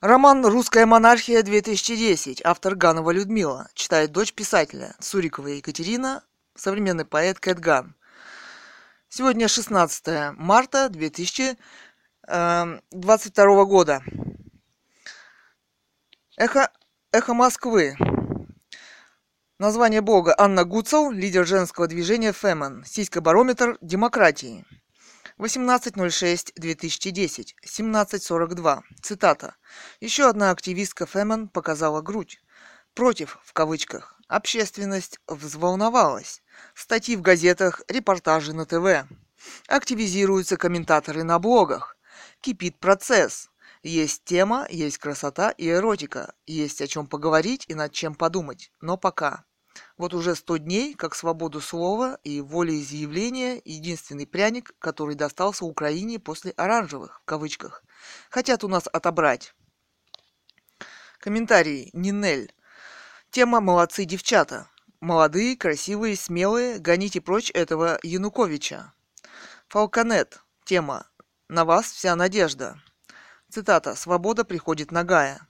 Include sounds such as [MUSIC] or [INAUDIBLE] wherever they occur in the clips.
Роман «Русская монархия-2010», автор Ганова Людмила, читает дочь писателя Сурикова Екатерина, современный поэт Кэт Ган. Сегодня 16 марта 2022 года. Эхо, эхо Москвы. Название бога Анна Гуцел, лидер женского движения Фемен, сиська-барометр демократии. 18.06.2010, 17.42. Цитата. Еще одна активистка Фемен показала грудь. Против, в кавычках. Общественность взволновалась. Статьи в газетах, репортажи на ТВ. Активизируются комментаторы на блогах. Кипит процесс. Есть тема, есть красота и эротика. Есть о чем поговорить и над чем подумать. Но пока. Вот уже сто дней, как свободу слова и волеизъявления, единственный пряник, который достался Украине после оранжевых, в кавычках, хотят у нас отобрать. Комментарий. Нинель. Тема «Молодцы девчата». Молодые, красивые, смелые, гоните прочь этого Януковича. Фалконет. Тема «На вас вся надежда». Цитата «Свобода приходит нагая»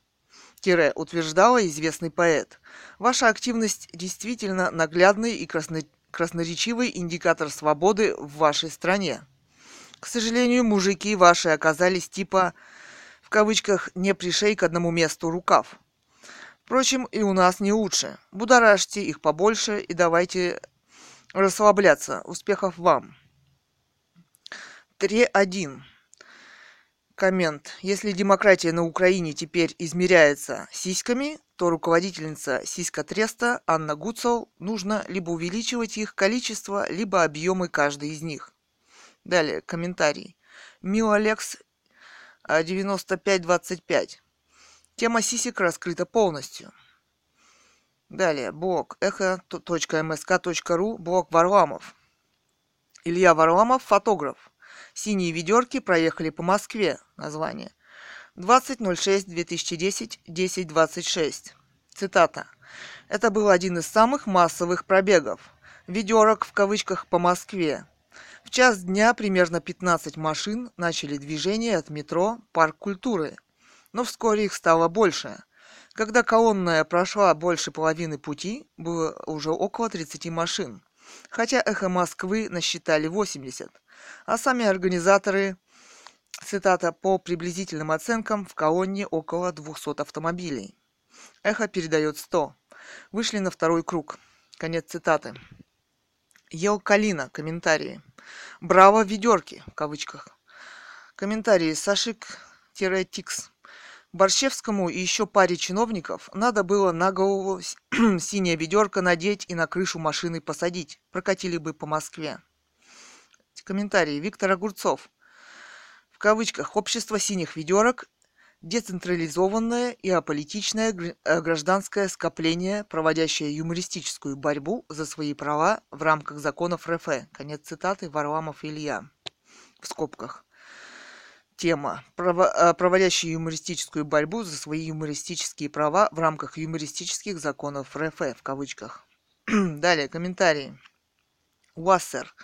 утверждала известный поэт. Ваша активность действительно наглядный и красно... красноречивый индикатор свободы в вашей стране. К сожалению, мужики ваши оказались типа, в кавычках, не пришей к одному месту рукав. Впрочем, и у нас не лучше. Будоражьте их побольше и давайте расслабляться. Успехов вам. 3.1. Коммент. Если демократия на Украине теперь измеряется сиськами, то руководительница сиська Треста Анна Гуцел нужно либо увеличивать их количество, либо объемы каждой из них. Далее, комментарий. Миолекс 9525. А, Тема сисек раскрыта полностью. Далее, блог эхо.мск.ру, блог Варламов. Илья Варламов, фотограф. Синие ведерки проехали по Москве. Название. 20.06.2010, 10.26. Цитата. Это был один из самых массовых пробегов. Ведерок в кавычках по Москве. В час дня примерно 15 машин начали движение от метро «Парк культуры». Но вскоре их стало больше. Когда колонная прошла больше половины пути, было уже около 30 машин. Хотя «Эхо Москвы» насчитали 80 а сами организаторы, цитата, по приблизительным оценкам, в колонне около 200 автомобилей. Эхо передает 100. Вышли на второй круг. Конец цитаты. Ел Калина. Комментарии. Браво, ведерки, в кавычках. Комментарии. Сашик-Тикс. Борщевскому и еще паре чиновников надо было на голову [CLEARS THROAT] синее ведерко надеть и на крышу машины посадить. Прокатили бы по Москве. Комментарий. Виктор Огурцов. В кавычках «Общество синих ведерок» децентрализованное и аполитичное э, гражданское скопление, проводящее юмористическую борьбу за свои права в рамках законов РФ. Конец цитаты Варламов Илья. В скобках. Тема. Э, проводящие юмористическую борьбу за свои юмористические права в рамках юмористических законов РФ. В кавычках. [CLEARS THROAT] Далее. Комментарии. Уассер.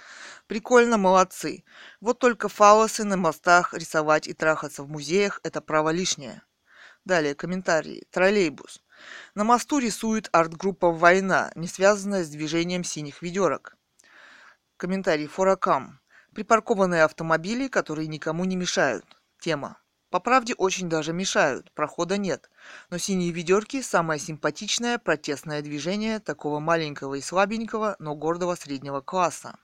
Прикольно, молодцы. Вот только фалосы на мостах рисовать и трахаться в музеях – это право лишнее. Далее комментарии. Троллейбус. На мосту рисует арт-группа «Война», не связанная с движением синих ведерок. Комментарий. Форакам. Припаркованные автомобили, которые никому не мешают. Тема. По правде очень даже мешают, прохода нет. Но синие ведерки – самое симпатичное протестное движение такого маленького и слабенького, но гордого среднего класса.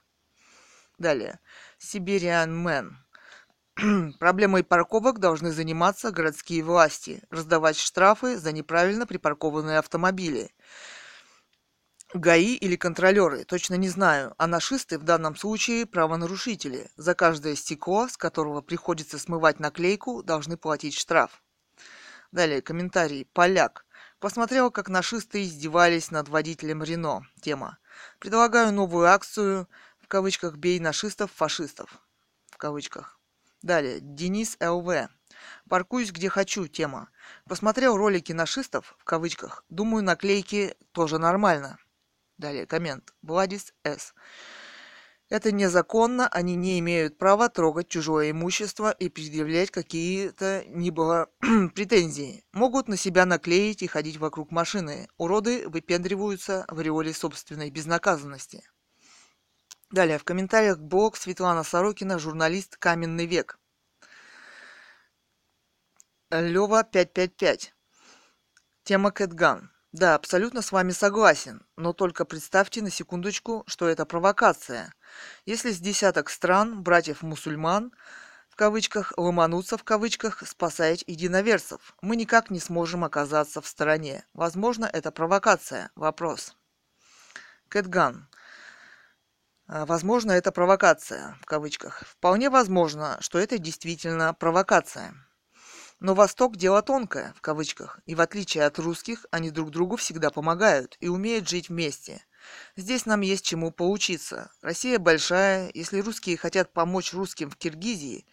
Далее. Сибириан Мэн. [CLEARS THROAT] Проблемой парковок должны заниматься городские власти, раздавать штрафы за неправильно припаркованные автомобили. ГАИ или контролеры, точно не знаю, а нашисты в данном случае правонарушители. За каждое стекло, с которого приходится смывать наклейку, должны платить штраф. Далее, комментарий. Поляк. Посмотрел, как нашисты издевались над водителем Рено. Тема. Предлагаю новую акцию кавычках «бей нашистов, фашистов». В кавычках. Далее. Денис ЛВ. Паркуюсь где хочу. Тема. Посмотрел ролики нашистов, в кавычках. Думаю, наклейки тоже нормально. Далее. Коммент. Владис С. Это незаконно, они не имеют права трогать чужое имущество и предъявлять какие-то ни было [CLEARS THROAT] претензии. Могут на себя наклеить и ходить вокруг машины. Уроды выпендриваются в ореоле собственной безнаказанности. Далее, в комментариях блог Светлана Сорокина, журналист «Каменный век». Лева 555. Тема Кэтган. Да, абсолютно с вами согласен, но только представьте на секундочку, что это провокация. Если с десяток стран, братьев-мусульман, в кавычках, ломанутся в кавычках, спасать единоверцев, мы никак не сможем оказаться в стороне. Возможно, это провокация. Вопрос. Кэтган. А, возможно, это провокация, в кавычках. Вполне возможно, что это действительно провокация. Но Восток – дело тонкое, в кавычках, и в отличие от русских, они друг другу всегда помогают и умеют жить вместе. Здесь нам есть чему поучиться. Россия большая, если русские хотят помочь русским в Киргизии,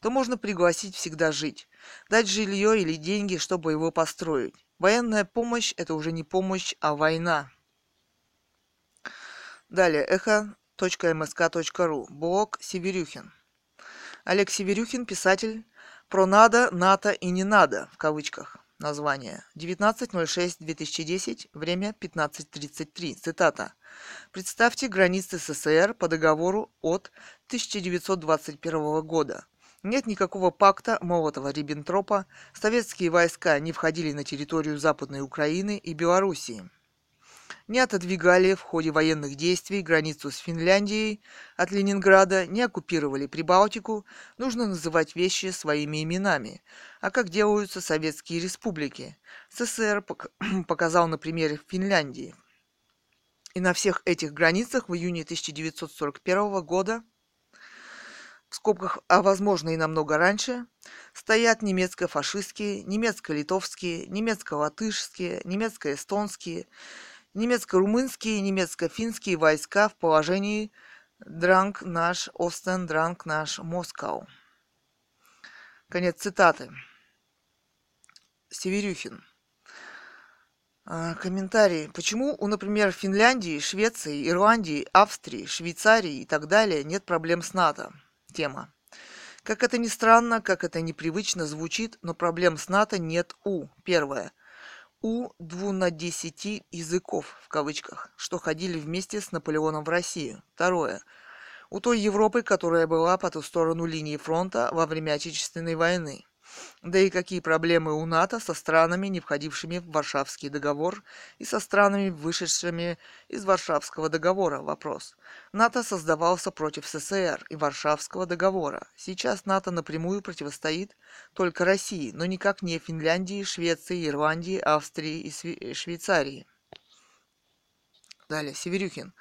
то можно пригласить всегда жить, дать жилье или деньги, чтобы его построить. Военная помощь – это уже не помощь, а война. Далее, эхо.мск.ру, блог Северюхин. Олег Северюхин, писатель, про надо, НАТО и не надо, в кавычках, название. 19.06.2010, время 15.33, цитата. Представьте границы СССР по договору от 1921 года. Нет никакого пакта Молотова-Риббентропа, советские войска не входили на территорию Западной Украины и Белоруссии не отодвигали в ходе военных действий границу с Финляндией от Ленинграда, не оккупировали Прибалтику, нужно называть вещи своими именами. А как делаются советские республики? СССР [CLEARS THROAT] показал на примере Финляндии. И на всех этих границах в июне 1941 года в скобках, а возможно и намного раньше, стоят немецко-фашистские, немецко-литовские, немецко-латышские, немецко-эстонские, немецко-румынские и немецко-финские войска в положении Дранг наш Остен, Дранг наш Москау. Конец цитаты. Северюхин. А, комментарий. Почему у, например, Финляндии, Швеции, Ирландии, Австрии, Швейцарии и так далее нет проблем с НАТО? Тема. Как это ни странно, как это непривычно звучит, но проблем с НАТО нет у. Первое у двунадесяти языков, в кавычках, что ходили вместе с Наполеоном в Россию. Второе. У той Европы, которая была по ту сторону линии фронта во время Отечественной войны. Да и какие проблемы у НАТО со странами, не входившими в Варшавский договор, и со странами, вышедшими из Варшавского договора? Вопрос. НАТО создавался против СССР и Варшавского договора. Сейчас НАТО напрямую противостоит только России, но никак не Финляндии, Швеции, Ирландии, Австрии и Швейцарии. Далее, Северюхин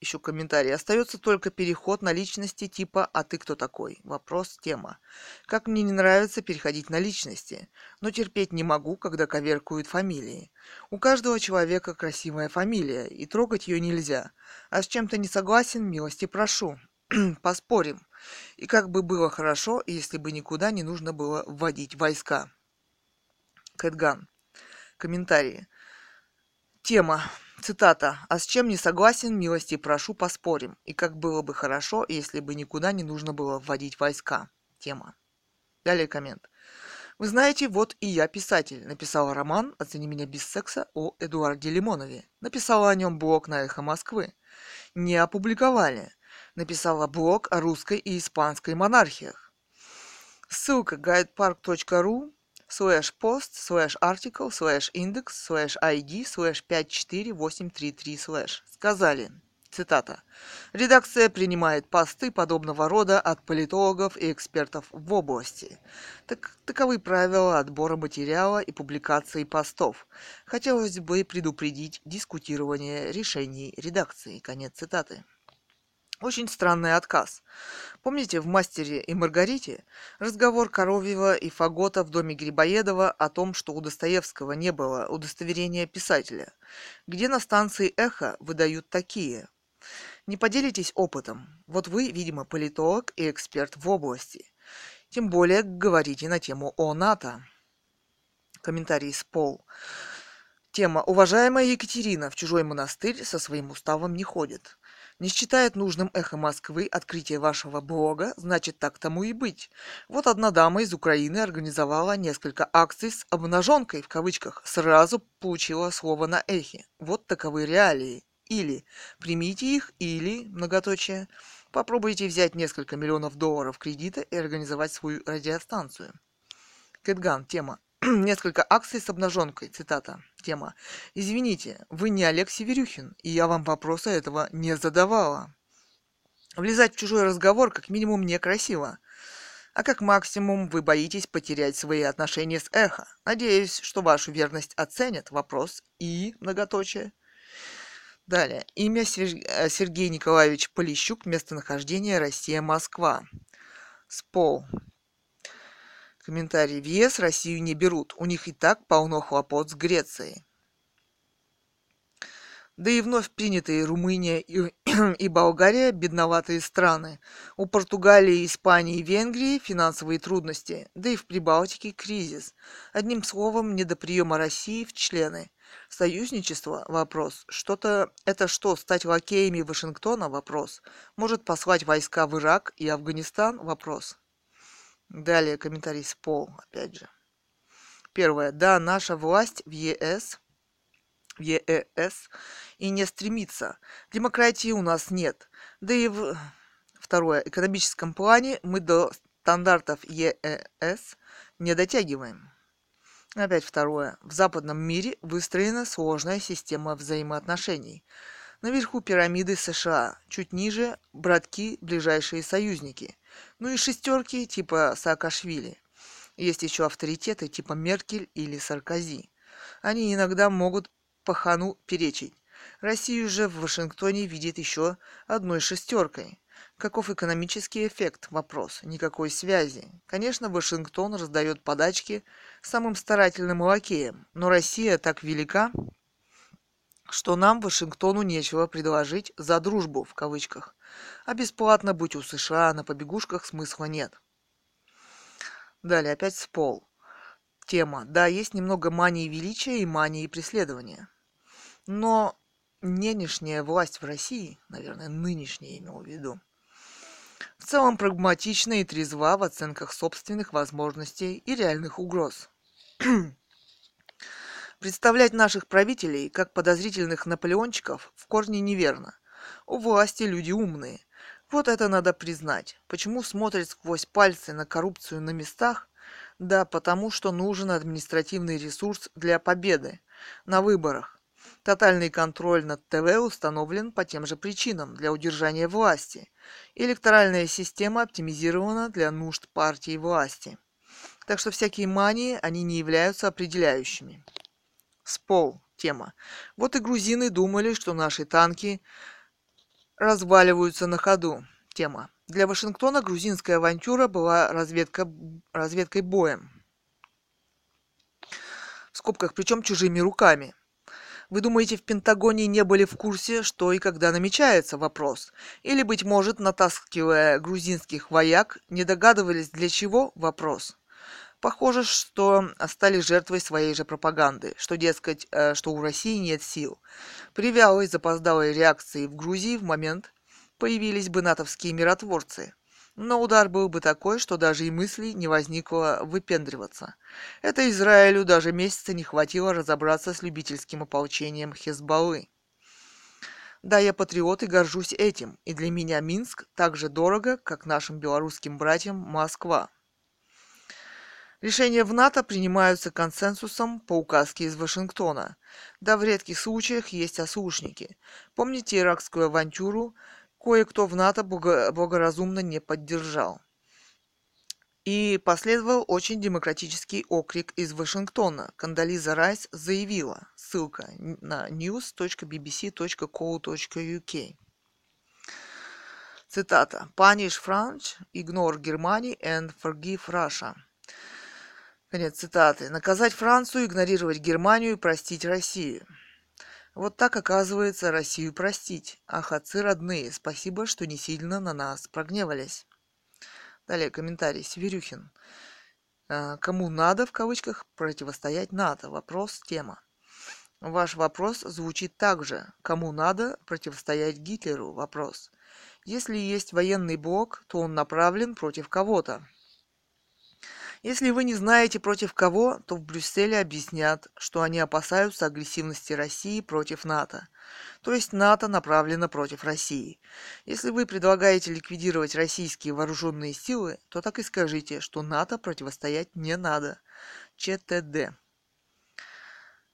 еще комментарий. Остается только переход на личности типа «А ты кто такой?» Вопрос, тема. Как мне не нравится переходить на личности, но терпеть не могу, когда коверкуют фамилии. У каждого человека красивая фамилия, и трогать ее нельзя. А с чем-то не согласен, милости прошу. [CLEARS THROAT] Поспорим. И как бы было хорошо, если бы никуда не нужно было вводить войска. Кэтган. Комментарии. Тема. Цитата. «А с чем не согласен, милости прошу, поспорим. И как было бы хорошо, если бы никуда не нужно было вводить войска». Тема. Далее коммент. Вы знаете, вот и я писатель. Написала роман «Оцени меня без секса» о Эдуарде Лимонове. Написала о нем блог на «Эхо Москвы». Не опубликовали. Написала блог о русской и испанской монархиях. Ссылка guidepark.ru slash post slash article slash index slash id slash 54833 slash. Сказали, цитата, «Редакция принимает посты подобного рода от политологов и экспертов в области. Так, таковы правила отбора материала и публикации постов. Хотелось бы предупредить дискутирование решений редакции». Конец цитаты. Очень странный отказ. Помните в «Мастере и Маргарите» разговор Коровьева и Фагота в доме Грибоедова о том, что у Достоевского не было удостоверения писателя, где на станции «Эхо» выдают такие. Не поделитесь опытом. Вот вы, видимо, политолог и эксперт в области. Тем более говорите на тему о НАТО. Комментарий с Пол. Тема «Уважаемая Екатерина в чужой монастырь со своим уставом не ходит». Не считает нужным эхо Москвы открытие вашего блога, значит так тому и быть. Вот одна дама из Украины организовала несколько акций с обнаженкой в кавычках, сразу получила слово на эхе. Вот таковы реалии. Или примите их, или, многоточие, попробуйте взять несколько миллионов долларов кредита и организовать свою радиостанцию. Кэтган, тема. [CLEARS THROAT] Несколько акций с обнаженкой, цитата, тема. Извините, вы не Олег Северюхин, и я вам вопроса этого не задавала. Влезать в чужой разговор как минимум некрасиво. А как максимум вы боитесь потерять свои отношения с эхо. Надеюсь, что вашу верность оценят. Вопрос и многоточие. Далее. Имя э, Сергей Николаевич Полищук. Местонахождение Россия-Москва. СПОЛ. Комментарий. В ЕС Россию не берут. У них и так полно хлопот с Грецией. Да и вновь принятые Румыния и, [CLEARS THROAT] и Болгария – бедноватые страны. У Португалии, Испании и Венгрии финансовые трудности, да и в Прибалтике кризис. Одним словом, не до приема России в члены. Союзничество – вопрос. Что-то это что, стать лакеями Вашингтона – вопрос. Может послать войска в Ирак и Афганистан – вопрос. Далее комментарий с Пол, опять же. Первое. Да, наша власть в ЕС, в ЕЭС и не стремится. Демократии у нас нет. Да и в... Второе. В экономическом плане мы до стандартов ЕЭС не дотягиваем. Опять второе. В западном мире выстроена сложная система взаимоотношений. Наверху пирамиды США, чуть ниже – братки, ближайшие союзники. Ну и шестерки типа Саакашвили. Есть еще авторитеты типа Меркель или Саркози. Они иногда могут пахану перечить. Россию же в Вашингтоне видит еще одной шестеркой. Каков экономический эффект? Вопрос. Никакой связи. Конечно, Вашингтон раздает подачки самым старательным лакеям, но Россия так велика, что нам, Вашингтону, нечего предложить «за дружбу» в кавычках. А бесплатно быть у США на побегушках смысла нет. Далее опять с пол. Тема. Да, есть немного мании величия и мании преследования. Но нынешняя власть в России, наверное, нынешняя имел в виду, в целом прагматична и трезва в оценках собственных возможностей и реальных угроз. Представлять наших правителей как подозрительных наполеончиков в корне неверно. У власти люди умные. Вот это надо признать. Почему смотрят сквозь пальцы на коррупцию на местах? Да потому, что нужен административный ресурс для победы на выборах. Тотальный контроль над ТВ установлен по тем же причинам для удержания власти. Электоральная система оптимизирована для нужд партии власти. Так что всякие мании, они не являются определяющими. Спол. Тема. Вот и грузины думали, что наши танки разваливаются на ходу. Тема. Для Вашингтона грузинская авантюра была разведка, разведкой боем. В скобках, причем чужими руками. Вы думаете, в Пентагоне не были в курсе, что и когда намечается вопрос? Или, быть может, натаскивая грузинских вояк, не догадывались, для чего вопрос? Похоже, что стали жертвой своей же пропаганды, что, дескать, э, что у России нет сил. При вялой запоздалой реакции в Грузии в момент появились бы натовские миротворцы. Но удар был бы такой, что даже и мысли не возникло выпендриваться. Это Израилю даже месяца не хватило разобраться с любительским ополчением Хезбаллы. Да, я патриот и горжусь этим, и для меня Минск так же дорого, как нашим белорусским братьям Москва. Решения в НАТО принимаются консенсусом по указке из Вашингтона. Да в редких случаях есть ослушники. Помните иракскую авантюру? Кое-кто в НАТО благоразумно не поддержал. И последовал очень демократический окрик из Вашингтона. Кандализа Райс заявила, ссылка на news.bbc.co.uk. Цитата. Punish France, ignore Germany and forgive Russia. Конец цитаты. Наказать Францию, игнорировать Германию и простить Россию. Вот так, оказывается, Россию простить. Ах, отцы родные, спасибо, что не сильно на нас прогневались. Далее комментарий. Северюхин. «А, кому надо, в кавычках, противостоять НАТО? Вопрос, тема. Ваш вопрос звучит так же. Кому надо противостоять Гитлеру? Вопрос. Если есть военный блок, то он направлен против кого-то. Если вы не знаете против кого, то в Брюсселе объяснят, что они опасаются агрессивности России против НАТО. То есть НАТО направлено против России. Если вы предлагаете ликвидировать российские вооруженные силы, то так и скажите, что НАТО противостоять не надо. ЧТД.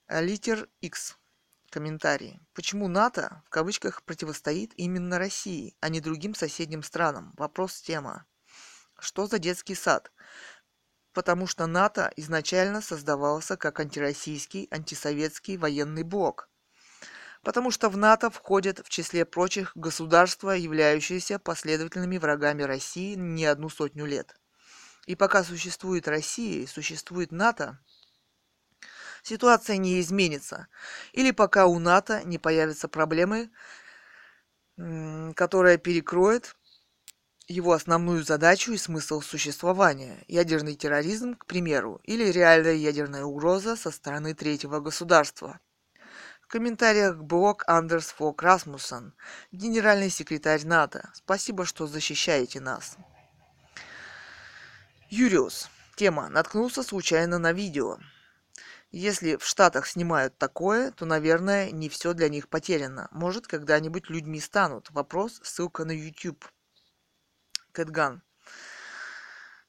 Литер X. Комментарий. Почему НАТО в кавычках противостоит именно России, а не другим соседним странам? Вопрос тема. Что за детский сад? Потому что НАТО изначально создавался как антироссийский, антисоветский военный блок. Потому что в НАТО входят в числе прочих государства, являющиеся последовательными врагами России не одну сотню лет. И пока существует Россия и существует НАТО, ситуация не изменится. Или пока у НАТО не появятся проблемы, которая перекроет его основную задачу и смысл существования – ядерный терроризм, к примеру, или реальная ядерная угроза со стороны третьего государства. В комментариях блог Андерс Фок Расмуссен, генеральный секретарь НАТО. Спасибо, что защищаете нас. Юриус. Тема. Наткнулся случайно на видео. Если в Штатах снимают такое, то, наверное, не все для них потеряно. Может, когда-нибудь людьми станут. Вопрос, ссылка на YouTube. Кэтган.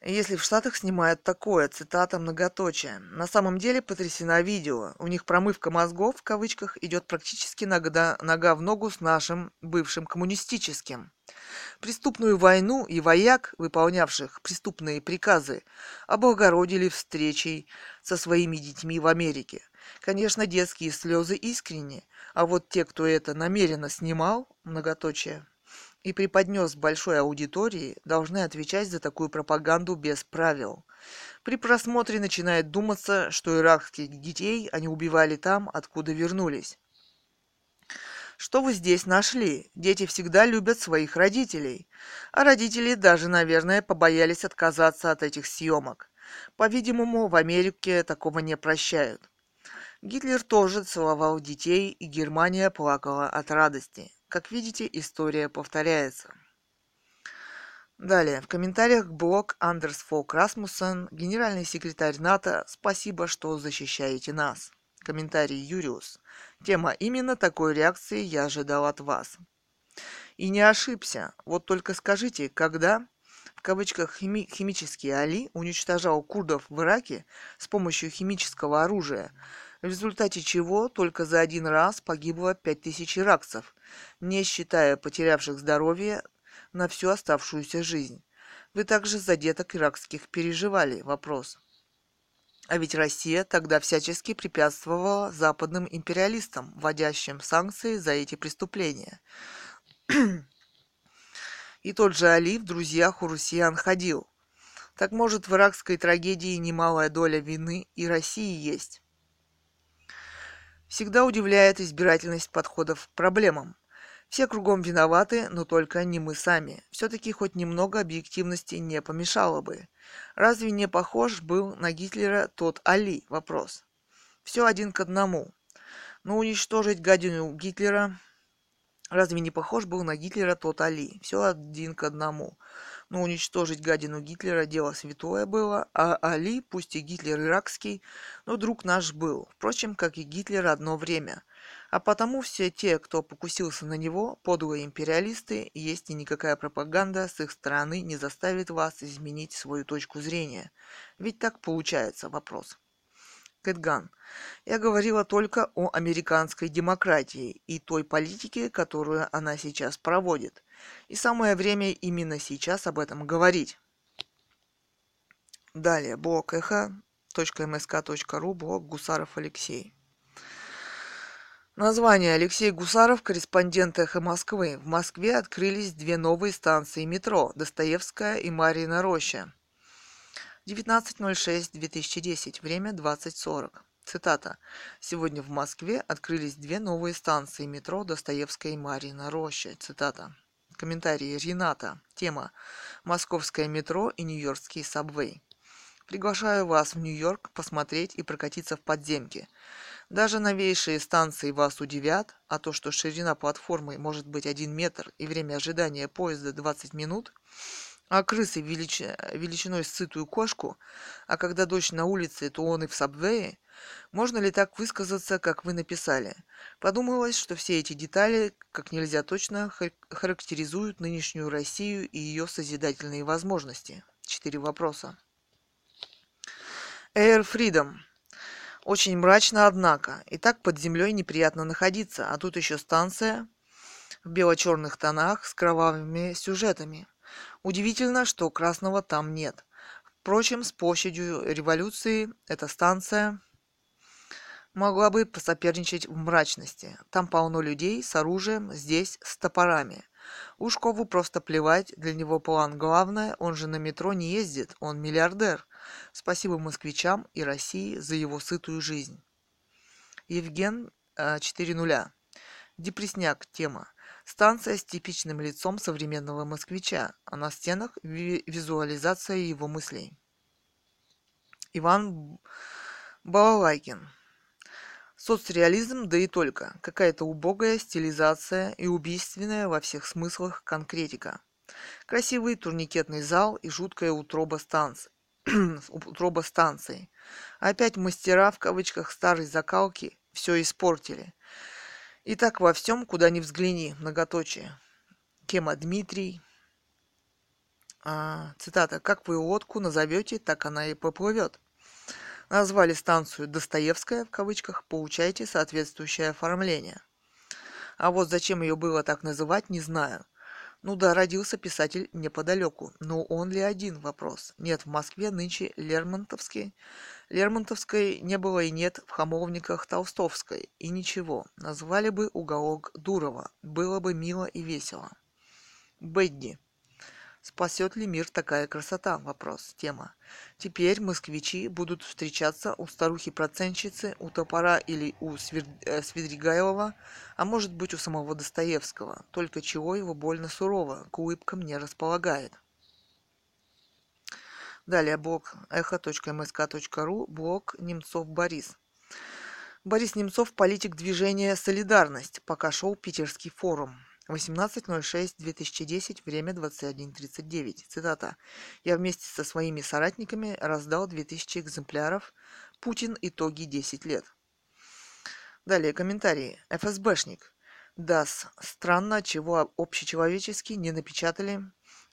Если в Штатах снимают такое, цитата многоточие. На самом деле потрясена видео. У них промывка мозгов, в кавычках, идет практически нога, нога в ногу с нашим бывшим коммунистическим. Преступную войну и вояк, выполнявших преступные приказы, облагородили встречей со своими детьми в Америке. Конечно, детские слезы искренни, а вот те, кто это намеренно снимал, многоточие, и преподнес большой аудитории, должны отвечать за такую пропаганду без правил. При просмотре начинает думаться, что иракских детей они убивали там, откуда вернулись. Что вы здесь нашли? Дети всегда любят своих родителей. А родители даже, наверное, побоялись отказаться от этих съемок. По-видимому, в Америке такого не прощают. Гитлер тоже целовал детей, и Германия плакала от радости. Как видите, история повторяется. Далее, в комментариях блог Андерс Фолк Расмуссен, генеральный секретарь НАТО, спасибо, что защищаете нас. Комментарий Юриус. Тема именно такой реакции я ожидал от вас. И не ошибся. Вот только скажите, когда в кавычках хими- химический Али уничтожал курдов в Ираке с помощью химического оружия, в результате чего только за один раз погибло 5000 иракцев, не считая потерявших здоровье на всю оставшуюся жизнь. Вы также за деток иракских переживали? Вопрос. А ведь Россия тогда всячески препятствовала западным империалистам, вводящим санкции за эти преступления. И тот же Али в друзьях у россиян ходил. Так может в иракской трагедии немалая доля вины и России есть. Всегда удивляет избирательность подходов к проблемам. Все кругом виноваты, но только не мы сами. Все-таки хоть немного объективности не помешало бы. Разве не похож был на Гитлера тот Али? Вопрос. Все один к одному. Но уничтожить гадину Гитлера... Разве не похож был на Гитлера тот Али? Все один к одному. Но уничтожить гадину Гитлера дело святое было, а Али, пусть и Гитлер иракский, но друг наш был, впрочем, как и Гитлер одно время. А потому все те, кто покусился на него, подлые империалисты, есть и никакая пропаганда с их стороны не заставит вас изменить свою точку зрения. Ведь так получается вопрос. Кэтган. Я говорила только о американской демократии и той политике, которую она сейчас проводит. И самое время именно сейчас об этом говорить. Далее, блог эхо.мск.ру, блог Гусаров Алексей. Название Алексей Гусаров, корреспондент «Эхо Москвы». В Москве открылись две новые станции метро – Достоевская и Марьина Роща. 19.06.2010, время 20.40. Цитата. «Сегодня в Москве открылись две новые станции метро Достоевская и Марьина Роща». Цитата. Комментарий Рената. Тема «Московское метро и Нью-Йоркский сабвей». Приглашаю вас в Нью-Йорк посмотреть и прокатиться в подземке. Даже новейшие станции вас удивят, а то, что ширина платформы может быть 1 метр и время ожидания поезда 20 минут, а крысы велич... величиной с сытую кошку, а когда дождь на улице, то он и в сабвее, можно ли так высказаться, как вы написали? Подумалось, что все эти детали как нельзя точно характеризуют нынешнюю Россию и ее созидательные возможности. Четыре вопроса. Air Freedom. Очень мрачно, однако. И так под землей неприятно находиться, а тут еще станция в бело-черных тонах с кровавыми сюжетами. Удивительно, что красного там нет. Впрочем, с площадью революции эта станция могла бы посоперничать в мрачности. Там полно людей с оружием, здесь с топорами. Ушкову просто плевать, для него план главное, он же на метро не ездит, он миллиардер. Спасибо москвичам и России за его сытую жизнь. Евген 4.0. Э, Депресняк. Тема. Станция с типичным лицом современного москвича, а на стенах визуализация его мыслей. Иван Балалайкин. Соцреализм, да и только. Какая-то убогая стилизация и убийственная во всех смыслах конкретика. Красивый турникетный зал и жуткая утроба станции. [CLEARS THROAT] утроба станции. Опять мастера в кавычках старой закалки все испортили. И так во всем, куда ни взгляни, многоточие. Тема Дмитрий. А, цитата. «Как вы лодку назовете, так она и поплывет». Назвали станцию «Достоевская» в кавычках, получайте соответствующее оформление. А вот зачем ее было так называть, не знаю. Ну да, родился писатель неподалеку. Но он ли один вопрос? Нет, в Москве нынче Лермонтовский. Лермонтовской не было и нет в Хамовниках Толстовской. И ничего. Назвали бы уголок Дурова. Было бы мило и весело. Бедди. Спасет ли мир такая красота? Вопрос. Тема. Теперь москвичи будут встречаться у старухи-процентщицы, у топора или у Свир... э, Свидригайлова, а может быть у самого Достоевского. Только чего его больно сурово, к улыбкам не располагает. Далее блог эхо.мск.ру, блог Немцов Борис. Борис Немцов, политик движения «Солидарность», пока шел Питерский форум. 18.06.2010, время 21.39. Цитата. «Я вместе со своими соратниками раздал 2000 экземпляров. Путин. Итоги 10 лет». Далее комментарии. ФСБшник. Да, странно, чего общечеловечески не напечатали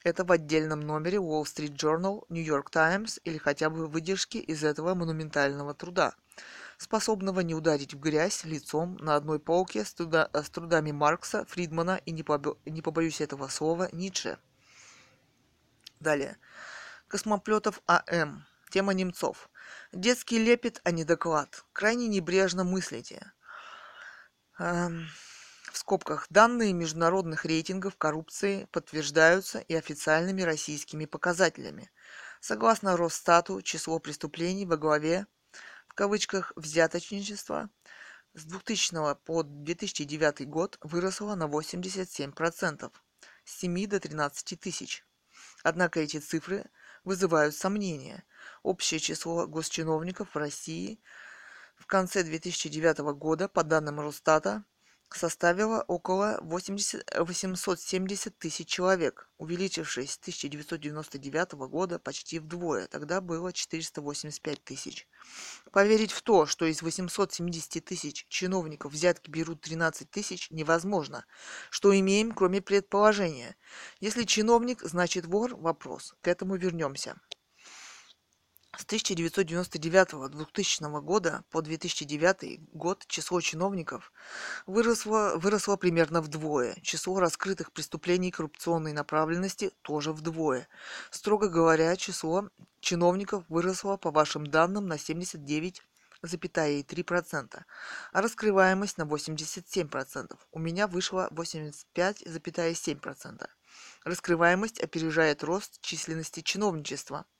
это в отдельном номере Wall Street Journal, New York Times или хотя бы выдержки из этого монументального труда способного не ударить в грязь лицом на одной полке с, труда, с трудами Маркса, Фридмана и, не, побо, не побоюсь этого слова, Ницше. Далее. Космоплетов А.М. Тема немцов. Детский лепет, а не доклад. Крайне небрежно мыслите. Эм, в скобках. Данные международных рейтингов коррупции подтверждаются и официальными российскими показателями. Согласно Росстату, число преступлений во главе в кавычках взяточничество с 2000 по 2009 год выросло на 87%, с 7 до 13 тысяч. Однако эти цифры вызывают сомнения. Общее число госчиновников в России в конце 2009 года, по данным Росстата, составила около 80, 870 тысяч человек, увеличившись с 1999 года почти вдвое, тогда было 485 тысяч. Поверить в то, что из 870 тысяч чиновников взятки берут 13 тысяч, невозможно. Что имеем, кроме предположения? Если чиновник, значит вор? Вопрос. К этому вернемся. С 1999-2000 года по 2009 год число чиновников выросло, выросло примерно вдвое. Число раскрытых преступлений коррупционной направленности тоже вдвое. Строго говоря, число чиновников выросло, по вашим данным, на 79,3%, а раскрываемость на 87%. У меня вышло 85,7%. Раскрываемость опережает рост численности чиновничества –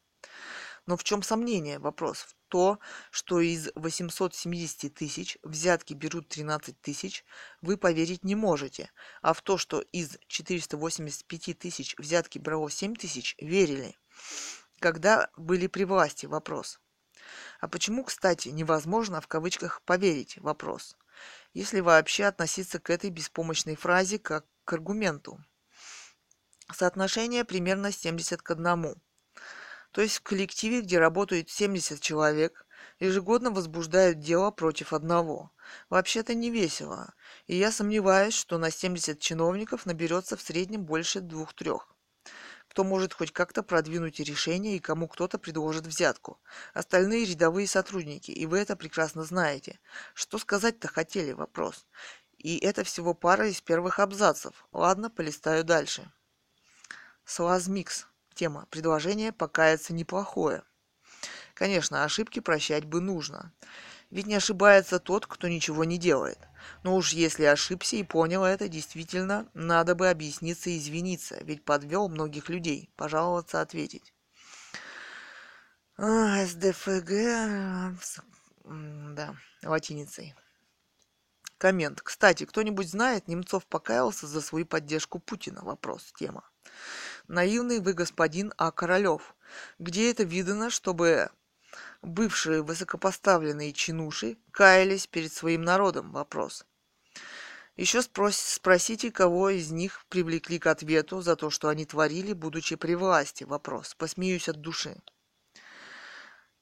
но в чем сомнение? Вопрос в то, что из 870 тысяч взятки берут 13 тысяч, вы поверить не можете. А в то, что из 485 тысяч взятки брало 7 тысяч, верили. Когда были при власти? Вопрос. А почему, кстати, невозможно в кавычках поверить? Вопрос. Если вообще относиться к этой беспомощной фразе как к аргументу. Соотношение примерно 70 к 1. То есть в коллективе, где работают 70 человек, ежегодно возбуждают дело против одного. Вообще-то не весело, и я сомневаюсь, что на 70 чиновников наберется в среднем больше двух-трех кто может хоть как-то продвинуть решение и кому кто-то предложит взятку. Остальные рядовые сотрудники, и вы это прекрасно знаете. Что сказать-то хотели, вопрос. И это всего пара из первых абзацев. Ладно, полистаю дальше. Слазмикс. Тема. Предложение покаяться неплохое. Конечно, ошибки прощать бы нужно. Ведь не ошибается тот, кто ничего не делает. Но уж если ошибся и понял это, действительно, надо бы объясниться и извиниться, ведь подвел многих людей, пожаловаться, ответить. А, СДФГ, да, латиницей. Коммент. Кстати, кто-нибудь знает, Немцов покаялся за свою поддержку Путина? Вопрос, тема. Наивный вы господин А. Королев. Где это видано, чтобы бывшие высокопоставленные чинуши каялись перед своим народом? Вопрос. Еще спрос, спросите, кого из них привлекли к ответу за то, что они творили, будучи при власти. Вопрос. Посмеюсь от души.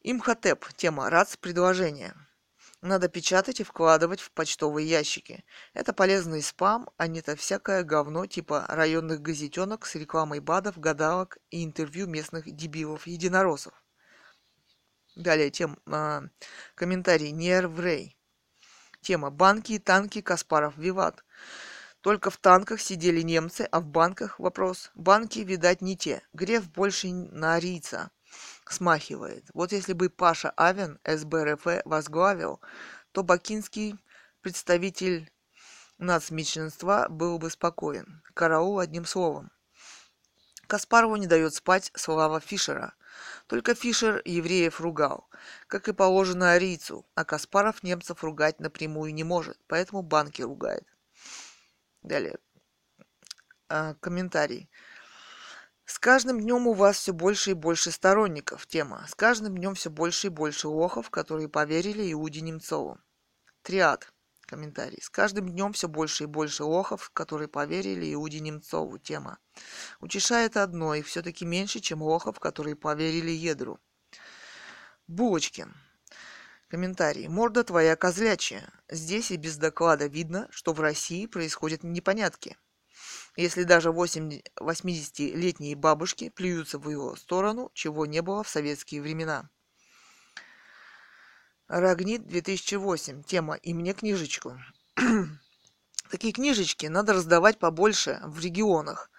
Имхотеп. Тема. РАЦ. Предложение. Надо печатать и вкладывать в почтовые ящики. Это полезный спам, а не то всякое говно типа районных газетенок с рекламой БАДов, гадалок и интервью местных дебилов-единороссов. Далее тем, э, комментарий Нерврей. Тема «Банки и танки Каспаров Виват». Только в танках сидели немцы, а в банках вопрос. Банки, видать, не те. Греф больше на арийца смахивает. Вот если бы Паша Авен СБРФ возглавил, то бакинский представитель нацменьшинства был бы спокоен. Караул одним словом. Каспарову не дает спать слава Фишера. Только Фишер евреев ругал, как и положено арийцу, а Каспаров немцев ругать напрямую не может, поэтому банки ругает. Далее. А, комментарий. С каждым днем у вас все больше и больше сторонников. Тема. С каждым днем все больше и больше лохов, которые поверили Иуде Немцову. Триад. Комментарий. С каждым днем все больше и больше лохов, которые поверили Иуде Немцову. Тема. Утешает одно, и все-таки меньше, чем лохов, которые поверили Едру. Булочкин. Комментарий. Морда твоя козлячья. Здесь и без доклада видно, что в России происходят непонятки. Если даже 80-летние бабушки плюются в его сторону, чего не было в советские времена. Рагнит 2008. Тема «И мне книжечку». [CLEARS THROAT] Такие книжечки надо раздавать побольше в регионах,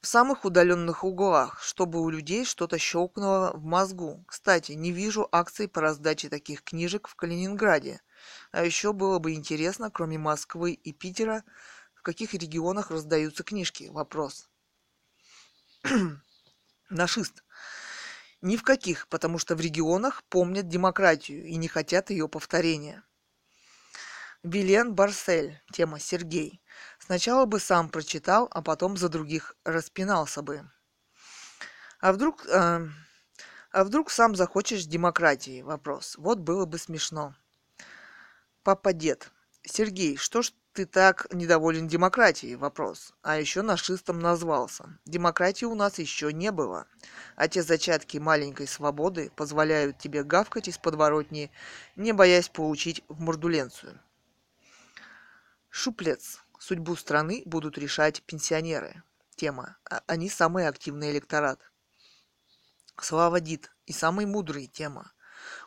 в самых удаленных углах, чтобы у людей что-то щелкнуло в мозгу. Кстати, не вижу акций по раздаче таких книжек в Калининграде. А еще было бы интересно, кроме Москвы и Питера, в каких регионах раздаются книжки? Вопрос. [CLEARS THROAT] Нашист. Ни в каких, потому что в регионах помнят демократию и не хотят ее повторения. Вилен Барсель. Тема Сергей. Сначала бы сам прочитал, а потом за других распинался бы. А вдруг... Э, а вдруг сам захочешь демократии? Вопрос. Вот было бы смешно. Папа-дед. Сергей, что ж ты так недоволен демократией? Вопрос. А еще нашистом назвался. Демократии у нас еще не было. А те зачатки маленькой свободы позволяют тебе гавкать из подворотни, не боясь получить в мордуленцию. Шуплец. Судьбу страны будут решать пенсионеры. Тема. А они самый активный электорат. Слава Дид. И самый мудрый. Тема.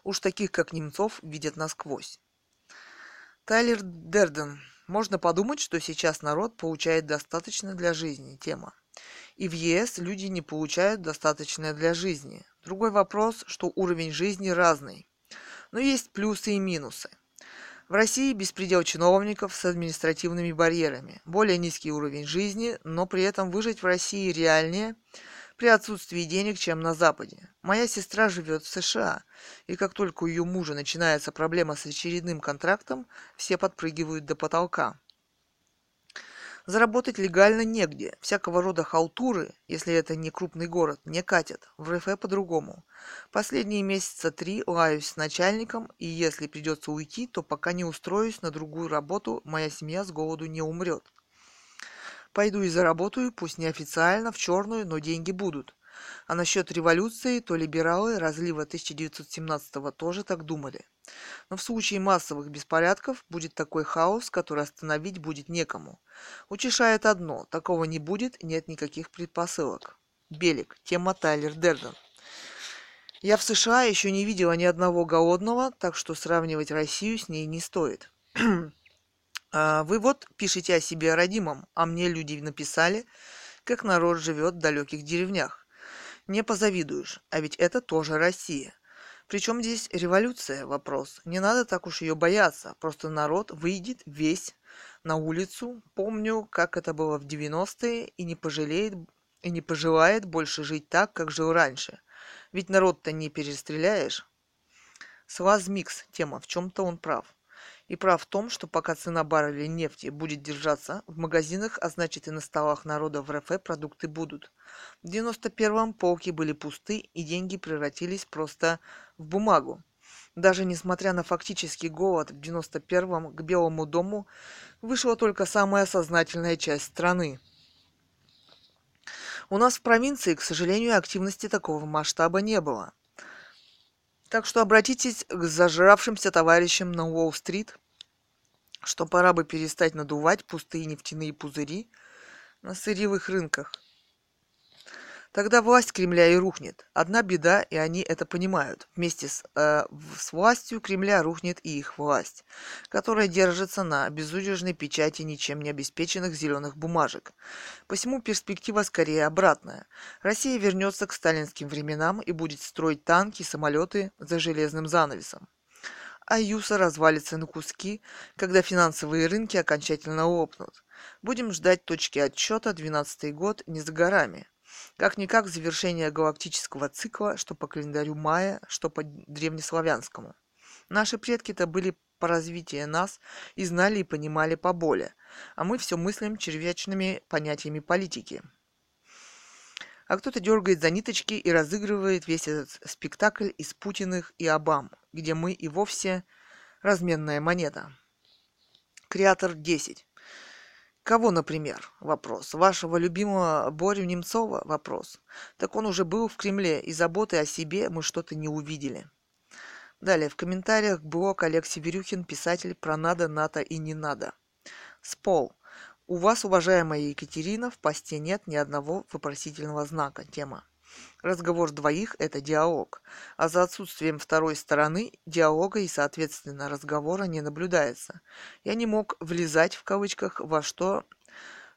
Уж таких, как Немцов, видят насквозь. Тайлер Дерден. Можно подумать, что сейчас народ получает достаточно для жизни. Тема. И в ЕС люди не получают достаточно для жизни. Другой вопрос, что уровень жизни разный. Но есть плюсы и минусы. В России беспредел чиновников с административными барьерами, более низкий уровень жизни, но при этом выжить в России реальнее – при отсутствии денег, чем на Западе. Моя сестра живет в США, и как только у ее мужа начинается проблема с очередным контрактом, все подпрыгивают до потолка. Заработать легально негде. Всякого рода халтуры, если это не крупный город, не катят. В РФ по-другому. Последние месяца три лаюсь с начальником, и если придется уйти, то пока не устроюсь на другую работу, моя семья с голоду не умрет. Пойду и заработаю, пусть неофициально, в черную, но деньги будут. А насчет революции, то либералы разлива 1917-го тоже так думали. Но в случае массовых беспорядков будет такой хаос, который остановить будет некому. Утешает одно, такого не будет, нет никаких предпосылок. Белик, тема Тайлер Дерден. Я в США еще не видела ни одного голодного, так что сравнивать Россию с ней не стоит. [CLEARS THROAT] А, вы вот пишете о себе родимом, а мне люди написали, как народ живет в далеких деревнях. Не позавидуешь, а ведь это тоже Россия. Причем здесь революция вопрос. Не надо так уж ее бояться. Просто народ выйдет весь на улицу. Помню, как это было в 90-е, и не пожалеет и не пожелает больше жить так, как жил раньше. Ведь народ-то не перестреляешь. С микс тема, в чем-то он прав и прав в том, что пока цена барреля нефти будет держаться в магазинах, а значит и на столах народа в РФ продукты будут. В 91-м полки были пусты и деньги превратились просто в бумагу. Даже несмотря на фактический голод в 91-м к Белому дому вышла только самая сознательная часть страны. У нас в провинции, к сожалению, активности такого масштаба не было. Так что обратитесь к зажравшимся товарищам на Уолл-стрит, что пора бы перестать надувать пустые нефтяные пузыри на сырьевых рынках. Тогда власть Кремля и рухнет. Одна беда, и они это понимают. Вместе с, э, с властью Кремля рухнет и их власть, которая держится на безудержной печати ничем не обеспеченных зеленых бумажек. Посему перспектива скорее обратная. Россия вернется к сталинским временам и будет строить танки самолеты за железным занавесом а Юса развалится на куски, когда финансовые рынки окончательно лопнут. Будем ждать точки отсчета 12 год не за горами. Как-никак завершение галактического цикла, что по календарю мая, что по древнеславянскому. Наши предки-то были по развитию нас и знали и понимали поболее, а мы все мыслим червячными понятиями политики а кто-то дергает за ниточки и разыгрывает весь этот спектакль из Путиных и Обам, где мы и вовсе разменная монета. Креатор 10. Кого, например? Вопрос. Вашего любимого Борю Немцова? Вопрос. Так он уже был в Кремле, и заботы о себе мы что-то не увидели. Далее, в комментариях блог Олег Северюхин, писатель про надо, НАТО и не надо. Спол. У вас, уважаемая Екатерина, в посте нет ни одного вопросительного знака. Тема. Разговор двоих – это диалог, а за отсутствием второй стороны диалога и, соответственно, разговора не наблюдается. Я не мог «влезать» в кавычках во что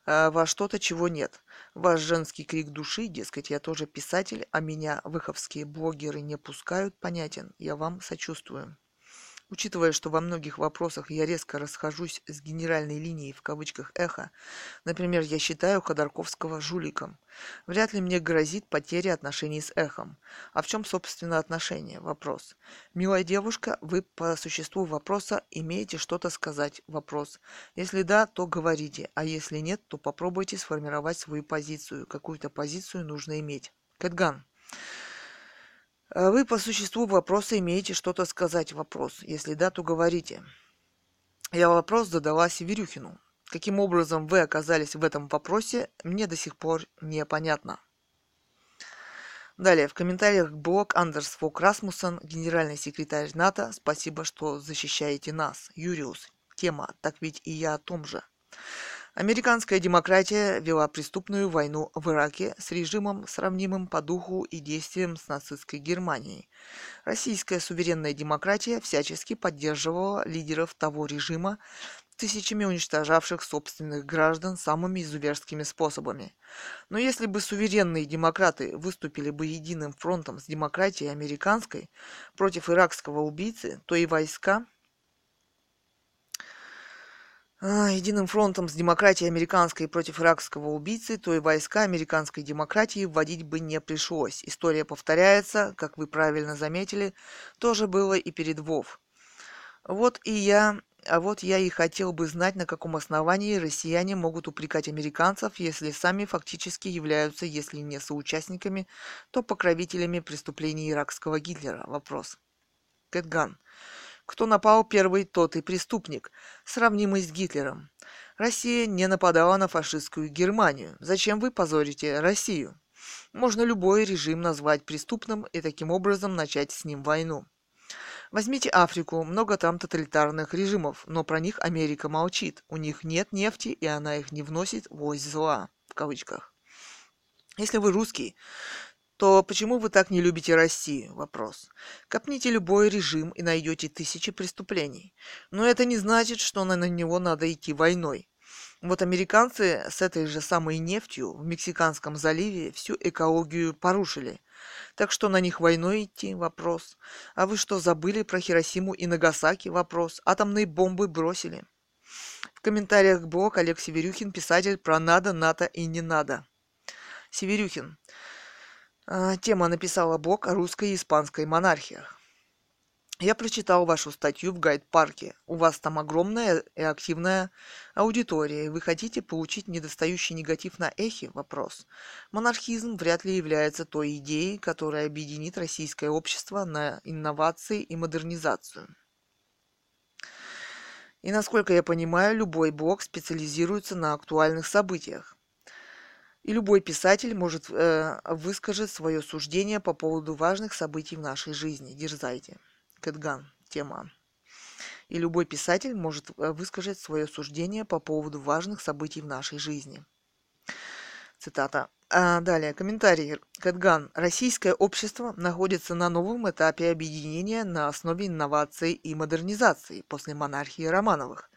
э, во что-то, чего нет. Ваш женский крик души, дескать, я тоже писатель, а меня выховские блогеры не пускают, понятен. Я вам сочувствую. Учитывая, что во многих вопросах я резко расхожусь с генеральной линией в кавычках эхо, например, я считаю Ходорковского жуликом, вряд ли мне грозит потеря отношений с эхом. А в чем, собственно, отношения? Вопрос. Милая девушка, вы по существу вопроса имеете что-то сказать? Вопрос. Если да, то говорите, а если нет, то попробуйте сформировать свою позицию. Какую-то позицию нужно иметь. Кэтган. А вы по существу вопроса имеете что-то сказать вопрос. Если да, то говорите. Я вопрос задала Северюхину. Каким образом вы оказались в этом вопросе, мне до сих пор непонятно. Далее, в комментариях блог Андерс Фок Расмуссен, генеральный секретарь НАТО. Спасибо, что защищаете нас. Юриус. Тема. Так ведь и я о том же. Американская демократия вела преступную войну в Ираке с режимом, сравнимым по духу и действиям с нацистской Германией. Российская суверенная демократия всячески поддерживала лидеров того режима, тысячами уничтожавших собственных граждан самыми изуверскими способами. Но если бы суверенные демократы выступили бы единым фронтом с демократией американской против иракского убийцы, то и войска единым фронтом с демократией американской против иракского убийцы, то и войска американской демократии вводить бы не пришлось. История повторяется, как вы правильно заметили, тоже было и перед Вов. Вот и я А вот я и хотел бы знать, на каком основании россияне могут упрекать американцев, если сами фактически являются, если не соучастниками, то покровителями преступлений иракского Гитлера. Вопрос. Кэтган. Кто напал первый, тот и преступник, сравнимый с Гитлером. Россия не нападала на фашистскую Германию. Зачем вы позорите Россию? Можно любой режим назвать преступным и таким образом начать с ним войну. Возьмите Африку, много там тоталитарных режимов, но про них Америка молчит. У них нет нефти, и она их не вносит в ось зла, в кавычках. Если вы русский, то почему вы так не любите Россию? Вопрос. Копните любой режим и найдете тысячи преступлений. Но это не значит, что на него надо идти войной. Вот американцы с этой же самой нефтью в Мексиканском заливе всю экологию порушили. Так что на них войной идти? Вопрос. А вы что, забыли про Хиросиму и Нагасаки? Вопрос. Атомные бомбы бросили. В комментариях блог Олег Северюхин, писатель про надо, НАТО и не надо. Северюхин. А, тема написала блог о русской и испанской монархиях. Я прочитал вашу статью в гайд-парке. У вас там огромная и активная аудитория, вы хотите получить недостающий негатив на эхе? Вопрос. Монархизм вряд ли является той идеей, которая объединит российское общество на инновации и модернизацию. И насколько я понимаю, любой блог специализируется на актуальных событиях. И любой писатель может э, высказать свое суждение по поводу важных событий в нашей жизни. Дерзайте. Кэтган. Тема. И любой писатель может э, высказать свое суждение по поводу важных событий в нашей жизни. Цитата. А далее, комментарий. Кэтган. Российское общество находится на новом этапе объединения на основе инноваций и модернизации после монархии Романовых.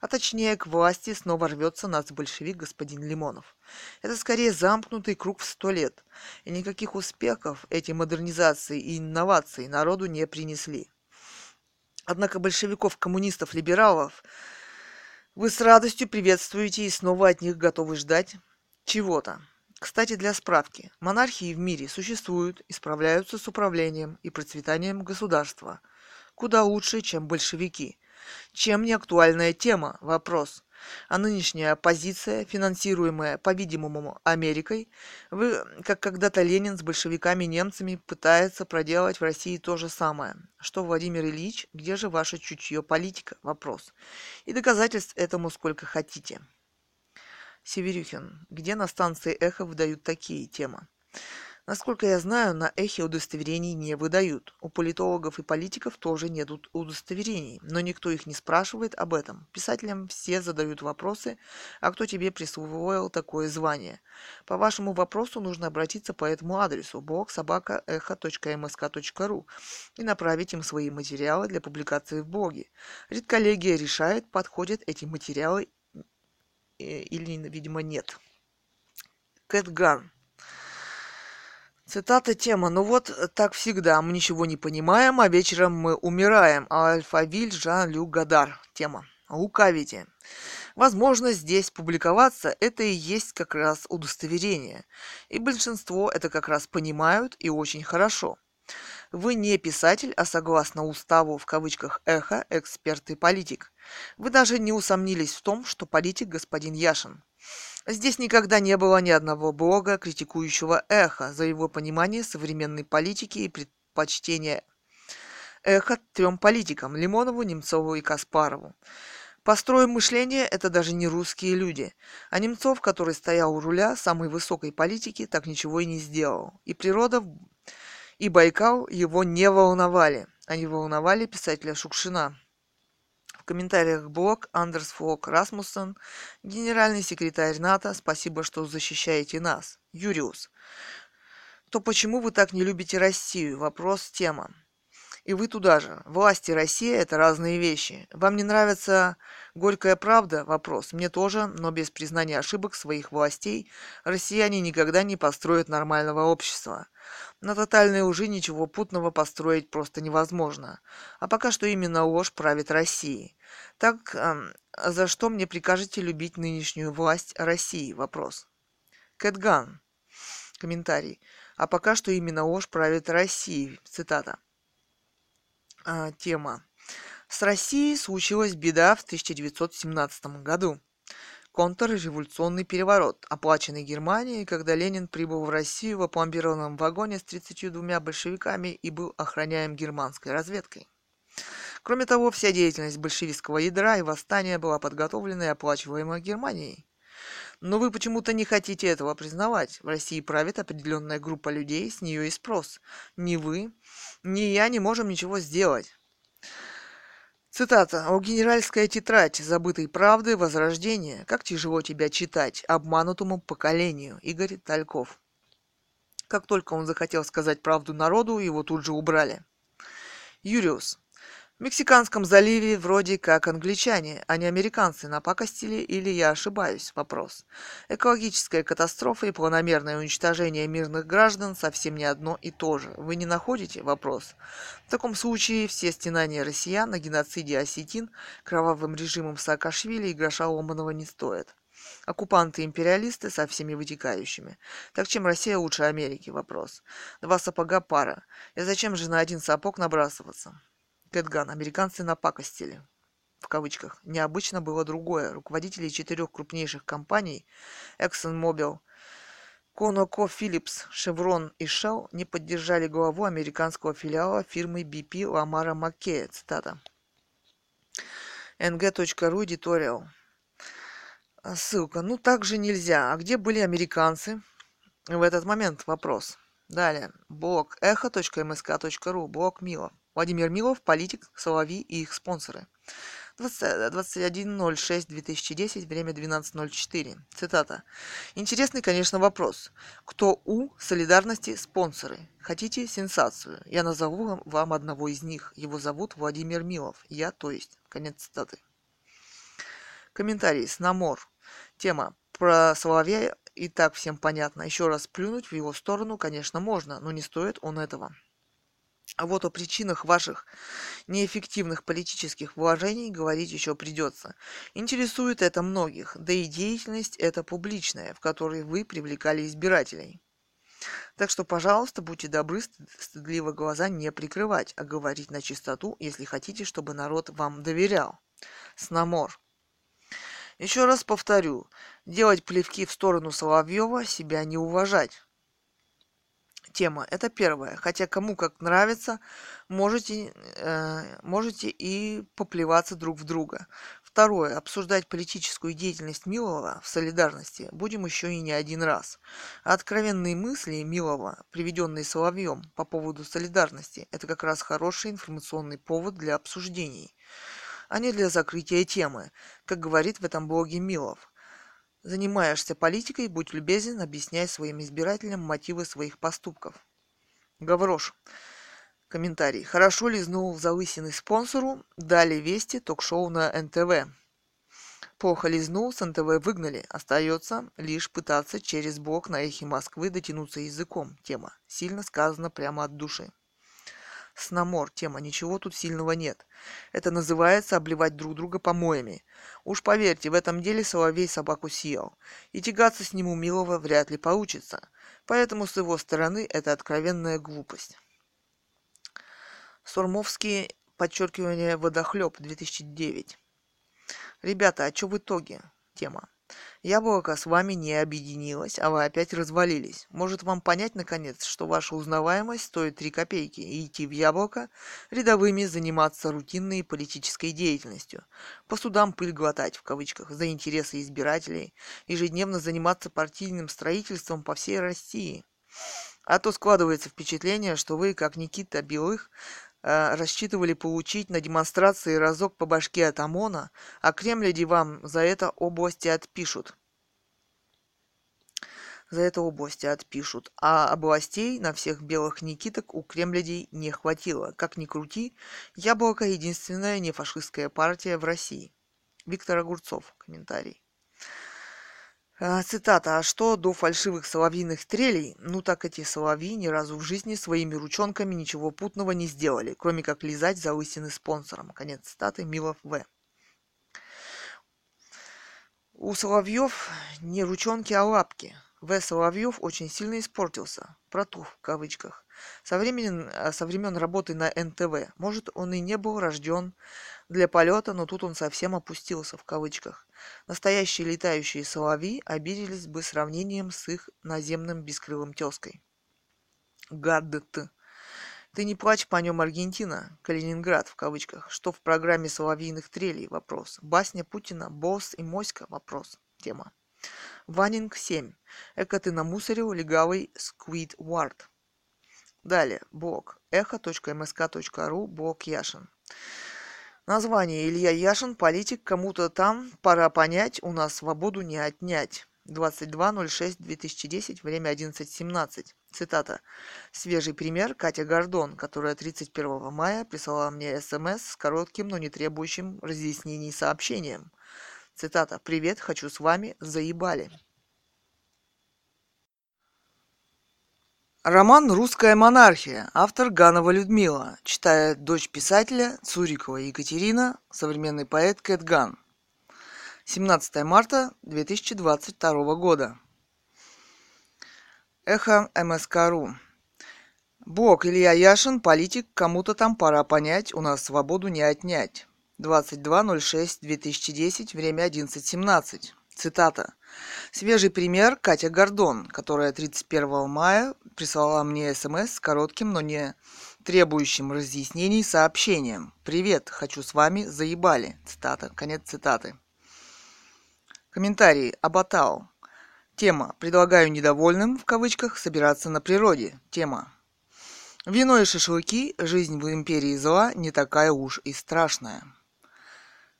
А точнее, к власти снова рвется нацбольшевик господин Лимонов. Это скорее замкнутый круг в сто лет. И никаких успехов эти модернизации и инновации народу не принесли. Однако большевиков, коммунистов, либералов вы с радостью приветствуете и снова от них готовы ждать чего-то. Кстати, для справки, монархии в мире существуют и справляются с управлением и процветанием государства куда лучше, чем большевики – чем не актуальная тема? Вопрос. А нынешняя оппозиция, финансируемая, по-видимому, Америкой, вы, как когда-то Ленин с большевиками немцами, пытается проделать в России то же самое. Что, Владимир Ильич, где же ваше чутье политика? Вопрос. И доказательств этому сколько хотите. Северюхин. Где на станции «Эхо» выдают такие темы? Насколько я знаю, на эхе удостоверений не выдают. У политологов и политиков тоже нет удостоверений, но никто их не спрашивает об этом. Писателям все задают вопросы, а кто тебе присвоил такое звание? По вашему вопросу нужно обратиться по этому адресу blog и направить им свои материалы для публикации в блоге. Редколлегия решает, подходят эти материалы э, или, видимо, нет. Кэтган. Цитата тема. Ну вот э, так всегда. Мы ничего не понимаем, а вечером мы умираем. Альфавиль Жан-Люк Гадар. Тема. Лукавите. Возможно, здесь публиковаться – это и есть как раз удостоверение. И большинство это как раз понимают и очень хорошо. Вы не писатель, а согласно уставу в кавычках «эхо» эксперт и политик. Вы даже не усомнились в том, что политик господин Яшин. Здесь никогда не было ни одного блога, критикующего эхо за его понимание современной политики и предпочтение эхо трем политикам – Лимонову, Немцову и Каспарову. По строю мышления это даже не русские люди. А Немцов, который стоял у руля самой высокой политики, так ничего и не сделал. И природа, и Байкал его не волновали. Они волновали писателя Шукшина комментариях блог Андерс Флок Расмуссен, генеральный секретарь НАТО, спасибо, что защищаете нас. Юриус. То почему вы так не любите Россию? Вопрос, тема. И вы туда же. Власти России – это разные вещи. Вам не нравится горькая правда? Вопрос. Мне тоже, но без признания ошибок своих властей россияне никогда не построят нормального общества. На тотальной лжи ничего путного построить просто невозможно. А пока что именно ложь правит Россией. Так, э, за что мне прикажете любить нынешнюю власть России? Вопрос. Кэтган. Комментарий. А пока что именно ложь правит Россией. Цитата. А, тема. С Россией случилась беда в 1917 году. Контрреволюционный переворот, оплаченный Германией, когда Ленин прибыл в Россию в опломбированном вагоне с 32 большевиками и был охраняем германской разведкой. Кроме того, вся деятельность большевистского ядра и восстания была подготовлена и оплачиваема Германией. Но вы почему-то не хотите этого признавать. В России правит определенная группа людей, с нее и спрос. Ни вы, ни я не можем ничего сделать. Цитата. «О генеральская тетрадь забытой правды Возрождения. Как тяжело тебя читать обманутому поколению». Игорь Тальков. Как только он захотел сказать правду народу, его тут же убрали. Юриус. В Мексиканском заливе вроде как англичане, а не американцы напакостили или я ошибаюсь? Вопрос. Экологическая катастрофа и планомерное уничтожение мирных граждан совсем не одно и то же. Вы не находите? Вопрос. В таком случае все стенания россиян на геноциде осетин кровавым режимом Саакашвили и гроша ломаного не стоят. Оккупанты-империалисты со всеми вытекающими. Так чем Россия лучше Америки? Вопрос. Два сапога пара. И зачем же на один сапог набрасываться? Кэтган. Американцы напакостили. В кавычках. Необычно было другое. Руководители четырех крупнейших компаний ExxonMobil, ConocoPhillips, Chevron и Shell не поддержали главу американского филиала фирмы BP Ламара Маккея. Цитата. ng.ru Editorial. Ссылка. Ну, так же нельзя. А где были американцы в этот момент? Вопрос. Далее. Блог эхо.msk.ру. Блог Милов. Владимир Милов, политик, Соловьи и их спонсоры. 21.06.2010, время 12.04. Цитата. Интересный, конечно, вопрос. Кто у солидарности спонсоры? Хотите сенсацию? Я назову вам одного из них. Его зовут Владимир Милов. Я, то есть. Конец цитаты. Комментарий. Снамор. Тема. Про Соловья и так всем понятно. Еще раз плюнуть в его сторону, конечно, можно, но не стоит он этого. А вот о причинах ваших неэффективных политических вложений говорить еще придется. Интересует это многих, да и деятельность эта публичная, в которой вы привлекали избирателей. Так что, пожалуйста, будьте добры стыдливо глаза не прикрывать, а говорить на чистоту, если хотите, чтобы народ вам доверял. Снамор. Еще раз повторю, делать плевки в сторону Соловьева, себя не уважать тема. Это первое. Хотя кому как нравится, можете, э, можете и поплеваться друг в друга. Второе. Обсуждать политическую деятельность Милова в солидарности будем еще и не один раз. Откровенные мысли Милова, приведенные Соловьем по поводу солидарности, это как раз хороший информационный повод для обсуждений, а не для закрытия темы, как говорит в этом блоге Милов. Занимаешься политикой, будь любезен, объясняй своим избирателям мотивы своих поступков. Гаврош. Комментарий. Хорошо лизнул в залысины спонсору, дали вести ток-шоу на НТВ. Плохо лизнул, с НТВ выгнали. Остается лишь пытаться через блок на эхе Москвы дотянуться языком. Тема. Сильно сказано прямо от души. Сномор. Тема. Ничего тут сильного нет. Это называется обливать друг друга помоями. Уж поверьте, в этом деле Соловей собаку съел. И тягаться с ним у Милова вряд ли получится. Поэтому с его стороны это откровенная глупость. Сурмовский, подчеркивание, водохлеб, 2009. Ребята, а что в итоге? Тема. Яблоко с вами не объединилось, а вы опять развалились. Может вам понять, наконец, что ваша узнаваемость стоит 3 копейки и идти в яблоко рядовыми заниматься рутинной политической деятельностью, по судам пыль глотать, в кавычках, за интересы избирателей, ежедневно заниматься партийным строительством по всей России. А то складывается впечатление, что вы, как Никита Белых, рассчитывали получить на демонстрации разок по башке от ОМОНа, а Кремляди вам за это области отпишут. За это области отпишут. А областей на всех белых никиток у кремлядей не хватило. Как ни крути, Яблоко – единственная нефашистская партия в России. Виктор Огурцов. Комментарий. А, цитата. «А что до фальшивых соловьиных трелей? Ну так эти соловьи ни разу в жизни своими ручонками ничего путного не сделали, кроме как лизать за лысины спонсором». Конец цитаты. Милов В. У Соловьев не ручонки, а лапки. В. Соловьев очень сильно испортился. Протух, в кавычках. Со времен, со времен работы на НТВ. Может, он и не был рожден для полета, но тут он совсем опустился в кавычках. Настоящие летающие соловьи обиделись бы сравнением с их наземным бескрылым тезкой. Гадт. Ты не плачь по нем Аргентина, Калининград в кавычках, что в программе соловьиных трелей вопрос. Басня Путина, Босс и Моська вопрос. Тема. Ванинг 7. Эко ты намусорил легавый Сквидвард. Далее. Блог. Эхо.мск.ру. Блог Яшин. Название Илья Яшин, политик, кому-то там, пора понять, у нас свободу не отнять. 22.06.2010, время 11.17. Цитата. Свежий пример Катя Гордон, которая 31 мая прислала мне смс с коротким, но не требующим разъяснений сообщением. Цитата. «Привет, хочу с вами, заебали». Роман «Русская монархия». Автор Ганова Людмила. Читает дочь писателя Цурикова Екатерина, современный поэт Кэт Ган. 17 марта 2022 года. Эхо МСК.ру. Бог Илья Яшин, политик, кому-то там пора понять, у нас свободу не отнять. 22.06.2010, время 11.17. Цитата. Свежий пример Катя Гордон, которая 31 мая прислала мне смс с коротким, но не требующим разъяснений сообщением. «Привет, хочу с вами, заебали». Цитата. Конец цитаты. Комментарий. Абатау. Тема. Предлагаю недовольным, в кавычках, собираться на природе. Тема. Вино и шашлыки. Жизнь в империи зла не такая уж и страшная.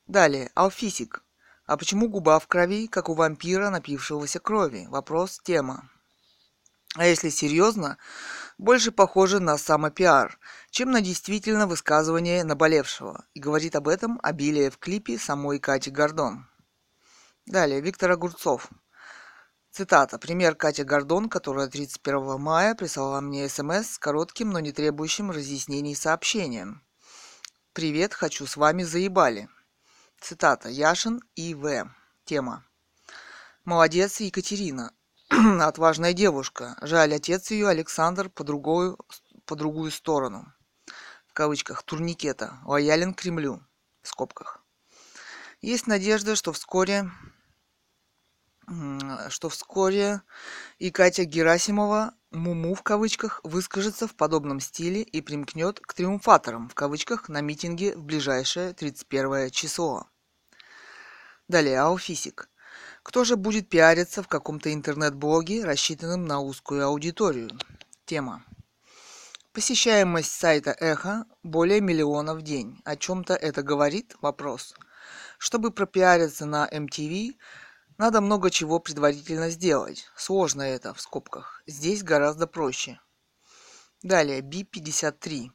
Далее. Алфисик. А почему губа в крови, как у вампира, напившегося крови? Вопрос. Тема. А если серьезно, больше похоже на самопиар, чем на действительно высказывание наболевшего. И говорит об этом обилие в клипе самой Кати Гордон. Далее, Виктор Огурцов. Цитата. Пример Катя Гордон, которая 31 мая прислала мне смс с коротким, но не требующим разъяснений сообщением. «Привет, хочу с вами заебали». Цитата. Яшин и В. Тема. Молодец, Екатерина. [CLEARS THROAT] Отважная девушка. Жаль, отец ее, Александр, по другую, по другую сторону. В кавычках. Турникета. Лоялен Кремлю. В скобках. Есть надежда, что вскоре что вскоре и Катя Герасимова, Муму в кавычках, выскажется в подобном стиле и примкнет к триумфаторам в кавычках на митинге в ближайшее 31 число. Далее, Ауфисик. Кто же будет пиариться в каком-то интернет-блоге, рассчитанном на узкую аудиторию? Тема. Посещаемость сайта Эхо более миллиона в день. О чем-то это говорит? Вопрос. Чтобы пропиариться на MTV, надо много чего предварительно сделать. Сложно это, в скобках. Здесь гораздо проще. Далее, Би-53.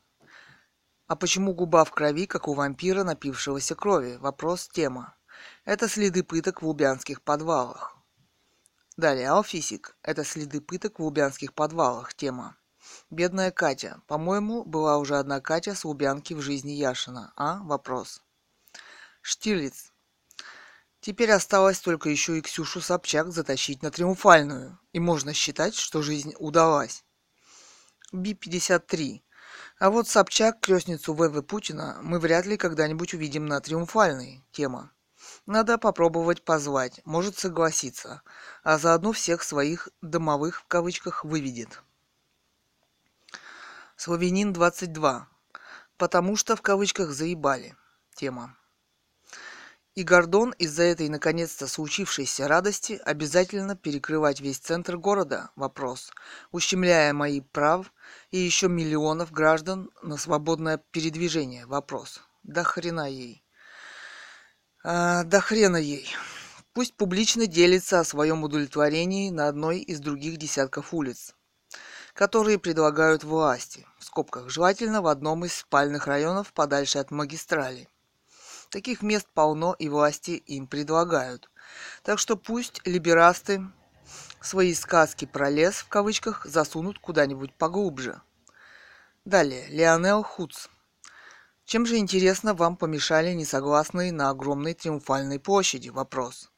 А почему губа в крови, как у вампира, напившегося крови? Вопрос, тема. Это следы пыток в лубянских подвалах. Далее, Алфисик. Это следы пыток в лубянских подвалах. Тема. Бедная Катя. По-моему, была уже одна Катя с Лубянки в жизни Яшина. А? Вопрос. Штирлиц. Теперь осталось только еще и Ксюшу Собчак затащить на триумфальную, и можно считать, что жизнь удалась. Би-53. А вот Собчак, крестницу ВВ Путина, мы вряд ли когда-нибудь увидим на триумфальной. Тема. Надо попробовать позвать, может согласиться, а заодно всех своих «домовых» в кавычках выведет. Славянин 22. Потому что в кавычках заебали. Тема. И Гордон из-за этой наконец-то случившейся радости обязательно перекрывать весь центр города? Вопрос. Ущемляя мои прав и еще миллионов граждан на свободное передвижение? Вопрос. Да хрена ей. А, да хрена ей. Пусть публично делится о своем удовлетворении на одной из других десятков улиц, которые предлагают власти, в скобках, желательно в одном из спальных районов подальше от магистрали. Таких мест полно и власти им предлагают. Так что пусть либерасты свои сказки про лес в кавычках засунут куда-нибудь поглубже. Далее, Леонел Хуц. Чем же, интересно, вам помешали несогласные на огромной триумфальной площади? Вопрос.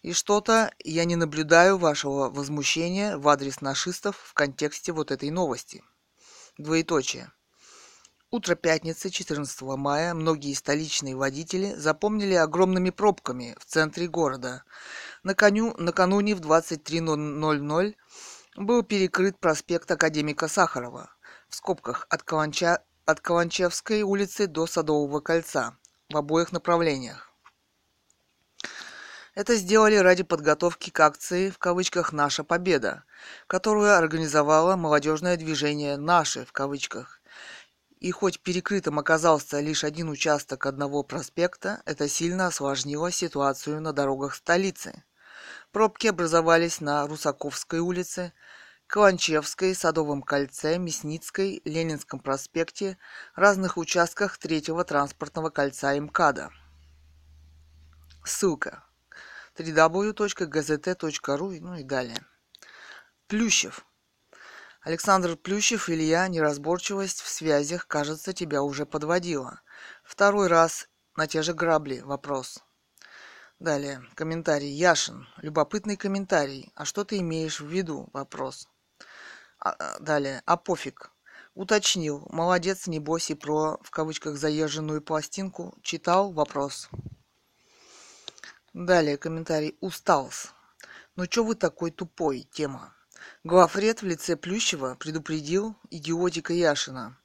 И что-то я не наблюдаю вашего возмущения в адрес нашистов в контексте вот этой новости. Двоеточие. Утро пятницы, 14 мая, многие столичные водители запомнили огромными пробками в центре города. Наканю, накануне в 23.00 был перекрыт проспект Академика Сахарова, в скобках от, Каланча, от Каланчевской улицы до Садового кольца, в обоих направлениях. Это сделали ради подготовки к акции в кавычках «Наша Победа», которую организовало молодежное движение «Наши» в кавычках. И хоть перекрытым оказался лишь один участок одного проспекта, это сильно осложнило ситуацию на дорогах столицы. Пробки образовались на Русаковской улице, Каланчевской, Садовом кольце, Мясницкой, Ленинском проспекте, разных участках третьего транспортного кольца МКАДа. Ссылка www.gzt.ru ну и далее. Плющев. Александр Плющев, Илья, неразборчивость в связях, кажется, тебя уже подводила. Второй раз на те же грабли. Вопрос. Далее. Комментарий. Яшин. Любопытный комментарий. А что ты имеешь в виду? Вопрос. А, а далее. А пофиг. Уточнил. Молодец, небось, и про, в кавычках, заезженную пластинку. Читал? Вопрос. Далее комментарий. Усталс. Ну чё вы такой тупой? Тема. Главред в лице Плющева предупредил идиотика Яшина.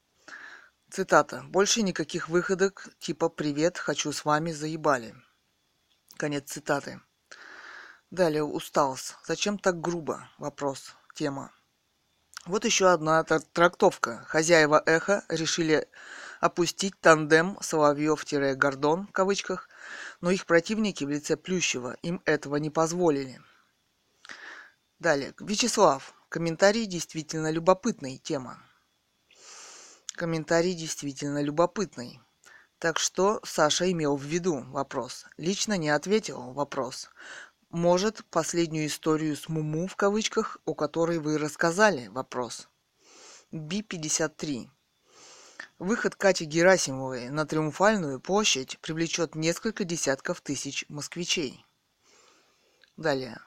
Цитата. «Больше никаких выходок типа «Привет, хочу с вами, заебали». Конец цитаты. Далее Усталс. Зачем так грубо? Вопрос. Тема. Вот еще одна трактовка. Хозяева эхо решили опустить тандем Соловьев-Гордон в кавычках но их противники в лице Плющева им этого не позволили. Далее. Вячеслав. Комментарий действительно любопытный. Тема. Комментарий действительно любопытный. Так что Саша имел в виду вопрос. Лично не ответил вопрос. Может, последнюю историю с Муму в кавычках, о которой вы рассказали, вопрос. Би-53. Выход Кати Герасимовой на Триумфальную площадь привлечет несколько десятков тысяч москвичей. Далее.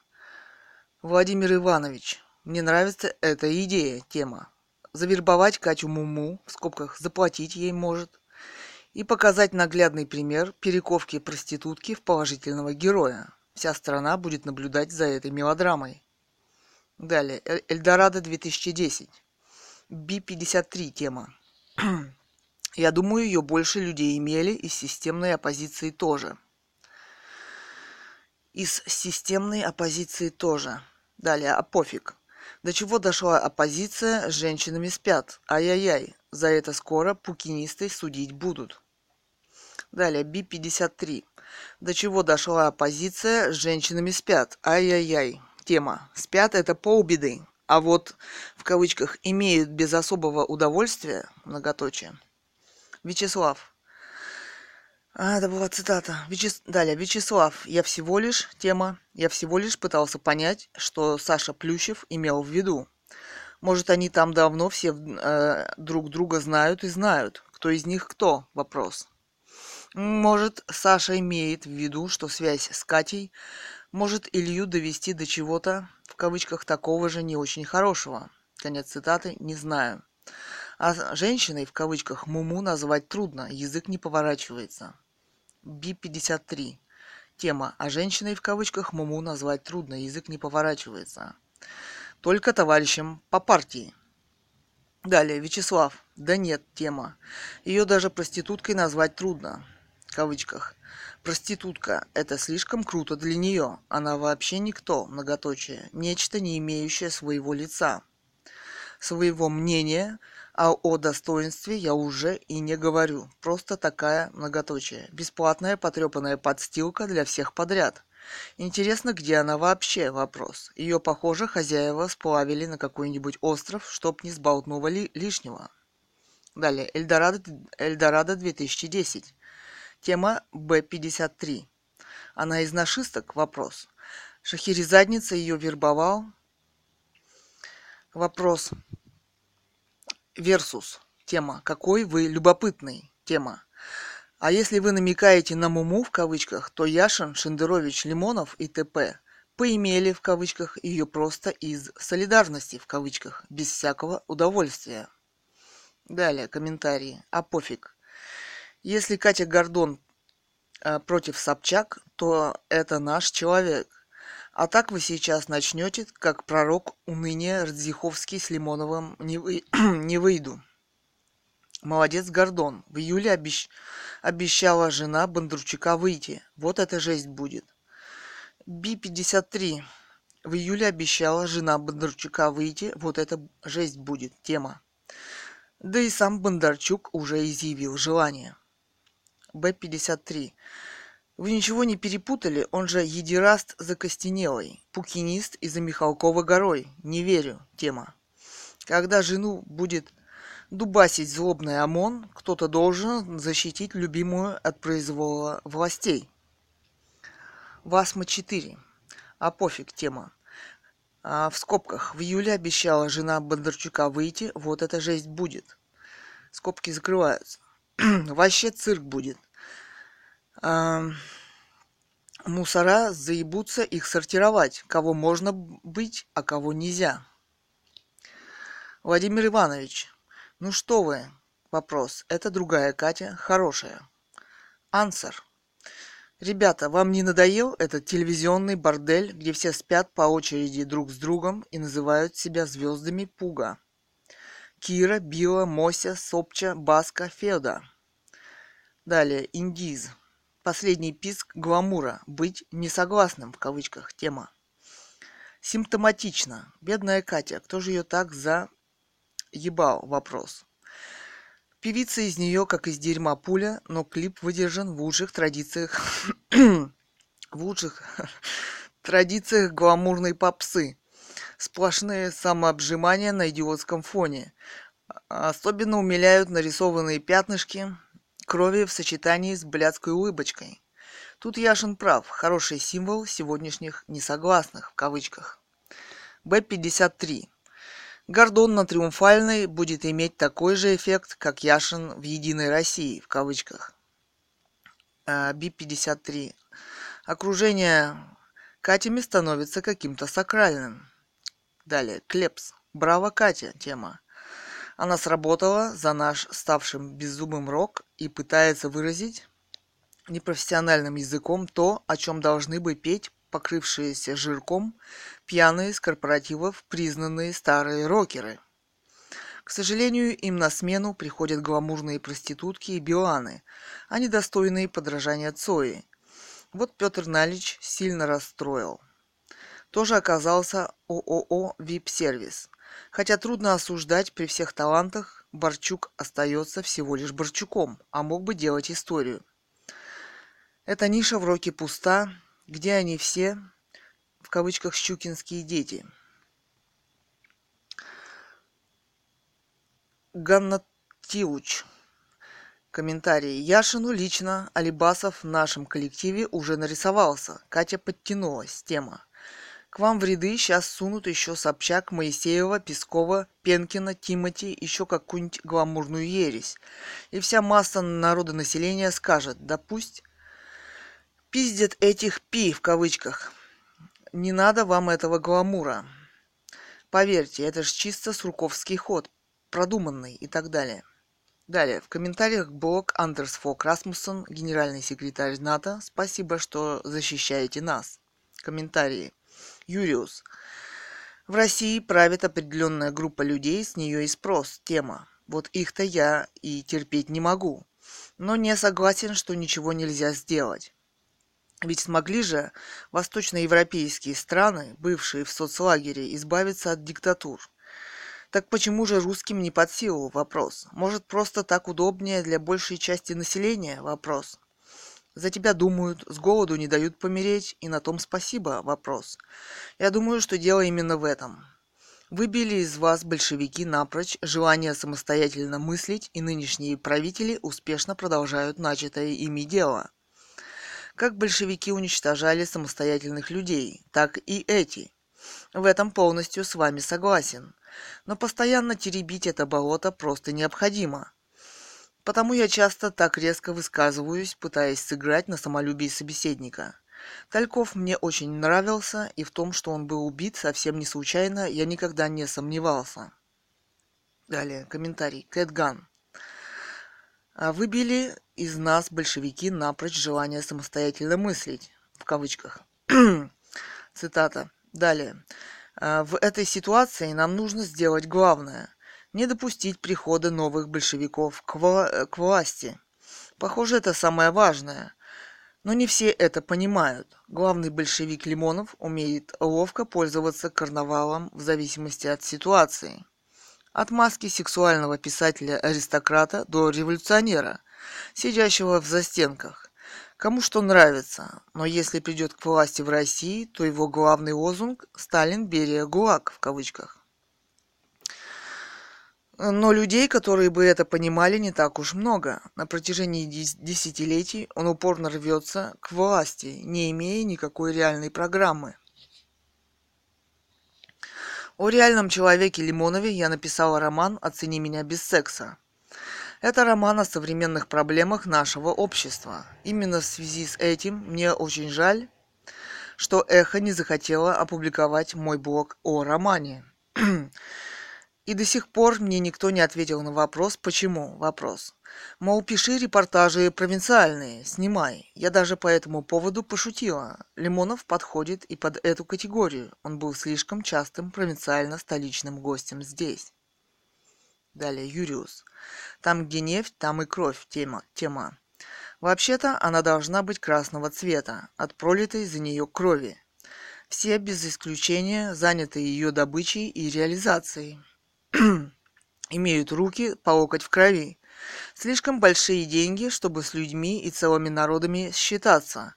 Владимир Иванович. Мне нравится эта идея, тема. Завербовать Катю Муму, в скобках заплатить ей может, и показать наглядный пример перековки проститутки в положительного героя. Вся страна будет наблюдать за этой мелодрамой. Далее. Эльдорадо 2010. Би-53 тема. [CLEARS THROAT] Я думаю, ее больше людей имели, из системной оппозиции тоже. Из системной оппозиции тоже. Далее, а пофиг. До чего дошла оппозиция, с женщинами спят. Ай-яй-яй, за это скоро пукинисты судить будут. Далее, Би-53. До чего дошла оппозиция, с женщинами спят. Ай-яй-яй. Тема. Спят это полбеды. А вот, в кавычках, имеют без особого удовольствия, многоточие, Вячеслав. А, это была цитата. Вячес... Далее, Вячеслав, я всего лишь, тема, я всего лишь пытался понять, что Саша Плющев имел в виду. Может, они там давно все э, друг друга знают и знают. Кто из них кто? Вопрос. Может, Саша имеет в виду, что связь с Катей может Илью довести до чего-то, в кавычках, такого же не очень хорошего. Конец цитаты, не знаю. А женщиной, в кавычках, Муму назвать трудно, язык не поворачивается. Би-53. Тема. А женщиной, в кавычках, Муму назвать трудно, язык не поворачивается. Только товарищам по партии. Далее, Вячеслав. Да нет, тема. Ее даже проституткой назвать трудно. В кавычках. Проститутка – это слишком круто для нее. Она вообще никто, многоточие. Нечто, не имеющее своего лица. Своего мнения – а о достоинстве я уже и не говорю. Просто такая многоточие. Бесплатная потрепанная подстилка для всех подряд. Интересно, где она вообще? Вопрос. Ее, похоже, хозяева сплавили на какой-нибудь остров, чтоб не сболтнули лишнего. Далее. Эльдорадо, Эльдорадо 2010. Тема Б-53. Она из нашисток? Вопрос. Шахерезадница ее вербовал? Вопрос. Версус. Тема. Какой вы любопытный. Тема. А если вы намекаете на Муму в кавычках, то Яшин, Шендерович, Лимонов и т.п. поимели в кавычках ее просто из солидарности в кавычках, без всякого удовольствия. Далее, комментарии. А пофиг. Если Катя Гордон э, против Собчак, то это наш человек. А так вы сейчас начнете, как пророк уныния Радзиховский с Лимоновым не, вы... [CLEARS THROAT] не выйду. Молодец Гордон. В июле обещ... обещала жена Бондарчука выйти. Вот это жесть будет. Би-53. В июле обещала жена Бондарчука выйти. Вот это жесть будет. Тема. Да и сам Бондарчук уже изъявил желание. Б-53. Вы ничего не перепутали? Он же едираст закостенелый, пукинист из-за Михалкова горой. Не верю. Тема. Когда жену будет дубасить злобный ОМОН, кто-то должен защитить любимую от произвола властей. Васма 4. А пофиг тема. А в скобках. В июле обещала жена Бондарчука выйти. Вот эта жесть будет. Скобки закрываются. [CLEARS THROAT] Вообще цирк будет. А, мусора заебутся их сортировать. Кого можно быть, а кого нельзя. Владимир Иванович, ну что вы? Вопрос. Это другая Катя, хорошая. Ансер. Ребята, вам не надоел этот телевизионный бордель, где все спят по очереди друг с другом и называют себя звездами Пуга? Кира, Била, Мося, Сопча, Баска, Феда. Далее, Индиз. Последний писк гламура. Быть несогласным, в кавычках, тема. Симптоматично. Бедная Катя. Кто же ее так за ебал вопрос. Певица из нее, как из дерьма пуля, но клип выдержан в лучших традициях... [COUGHS] в лучших [COUGHS] традициях гламурной попсы. Сплошные самообжимания на идиотском фоне. Особенно умиляют нарисованные пятнышки крови в сочетании с блядской улыбочкой. Тут Яшин прав. Хороший символ сегодняшних «несогласных» в кавычках. Б-53. Гордон на Триумфальной будет иметь такой же эффект, как Яшин в «Единой России» в кавычках. А, Би-53. Окружение Катями становится каким-то сакральным. Далее. Клепс. Браво, Катя. Тема. Она сработала за наш ставшим беззубым рок и пытается выразить непрофессиональным языком то, о чем должны бы петь покрывшиеся жирком, пьяные с корпоративов признанные старые рокеры. К сожалению, им на смену приходят гламурные проститутки и биоаны, а недостойные подражания Цои. Вот Петр Налич сильно расстроил. Тоже оказался ООО «Вип-сервис». Хотя трудно осуждать при всех талантах, Борчук остается всего лишь Борчуком, а мог бы делать историю. Эта ниша в роке пуста, где они все, в кавычках, щукинские дети. Ганнатиуч. Комментарий. Яшину лично Алибасов в нашем коллективе уже нарисовался. Катя подтянулась. Тема. К вам в ряды сейчас сунут еще Собчак, Моисеева, Пескова, Пенкина, Тимати, еще какую-нибудь гламурную ересь. И вся масса народа населения скажет, да пусть пиздят этих пи в кавычках. Не надо вам этого гламура. Поверьте, это же чисто сурковский ход, продуманный и так далее. Далее, в комментариях блог Андерс Фок Расмуссон, генеральный секретарь НАТО. Спасибо, что защищаете нас. Комментарии. Юриус. В России правит определенная группа людей, с нее и спрос. Тема. Вот их-то я и терпеть не могу. Но не согласен, что ничего нельзя сделать. Ведь смогли же восточноевропейские страны, бывшие в соцлагере, избавиться от диктатур. Так почему же русским не под силу? Вопрос. Может, просто так удобнее для большей части населения? Вопрос. За тебя думают, с голоду не дают помереть, и на том спасибо? Вопрос. Я думаю, что дело именно в этом. Выбили из вас большевики напрочь желание самостоятельно мыслить, и нынешние правители успешно продолжают начатое ими дело. Как большевики уничтожали самостоятельных людей, так и эти. В этом полностью с вами согласен. Но постоянно теребить это болото просто необходимо. Потому я часто так резко высказываюсь, пытаясь сыграть на самолюбии собеседника. Тальков мне очень нравился, и в том, что он был убит совсем не случайно, я никогда не сомневался. Далее, комментарий. Кэтган. «А выбили из нас большевики напрочь желание самостоятельно мыслить, в кавычках. [CLEARS THROAT] Цитата. Далее. «А в этой ситуации нам нужно сделать главное – не допустить прихода новых большевиков к, вла- к власти. Похоже, это самое важное. Но не все это понимают. Главный большевик Лимонов умеет ловко пользоваться карнавалом в зависимости от ситуации. От маски сексуального писателя-аристократа до революционера, сидящего в застенках. Кому что нравится, но если придет к власти в России, то его главный лозунг «Сталин, Берия, ГУЛАГ» в кавычках. Но людей, которые бы это понимали, не так уж много. На протяжении десятилетий он упорно рвется к власти, не имея никакой реальной программы. О реальном человеке Лимонове я написала роман «Оцени меня без секса». Это роман о современных проблемах нашего общества. Именно в связи с этим мне очень жаль, что Эхо не захотело опубликовать мой блог о романе. [CLEARS THROAT] И до сих пор мне никто не ответил на вопрос, почему вопрос. Мол, пиши репортажи провинциальные, снимай. Я даже по этому поводу пошутила. Лимонов подходит и под эту категорию. Он был слишком частым провинциально-столичным гостем здесь. Далее, Юриус. Там, где нефть, там и кровь. Тема. Тема. Вообще-то она должна быть красного цвета, от пролитой за нее крови. Все без исключения заняты ее добычей и реализацией. [CLEARS THROAT] имеют руки по локоть в крови. Слишком большие деньги, чтобы с людьми и целыми народами считаться.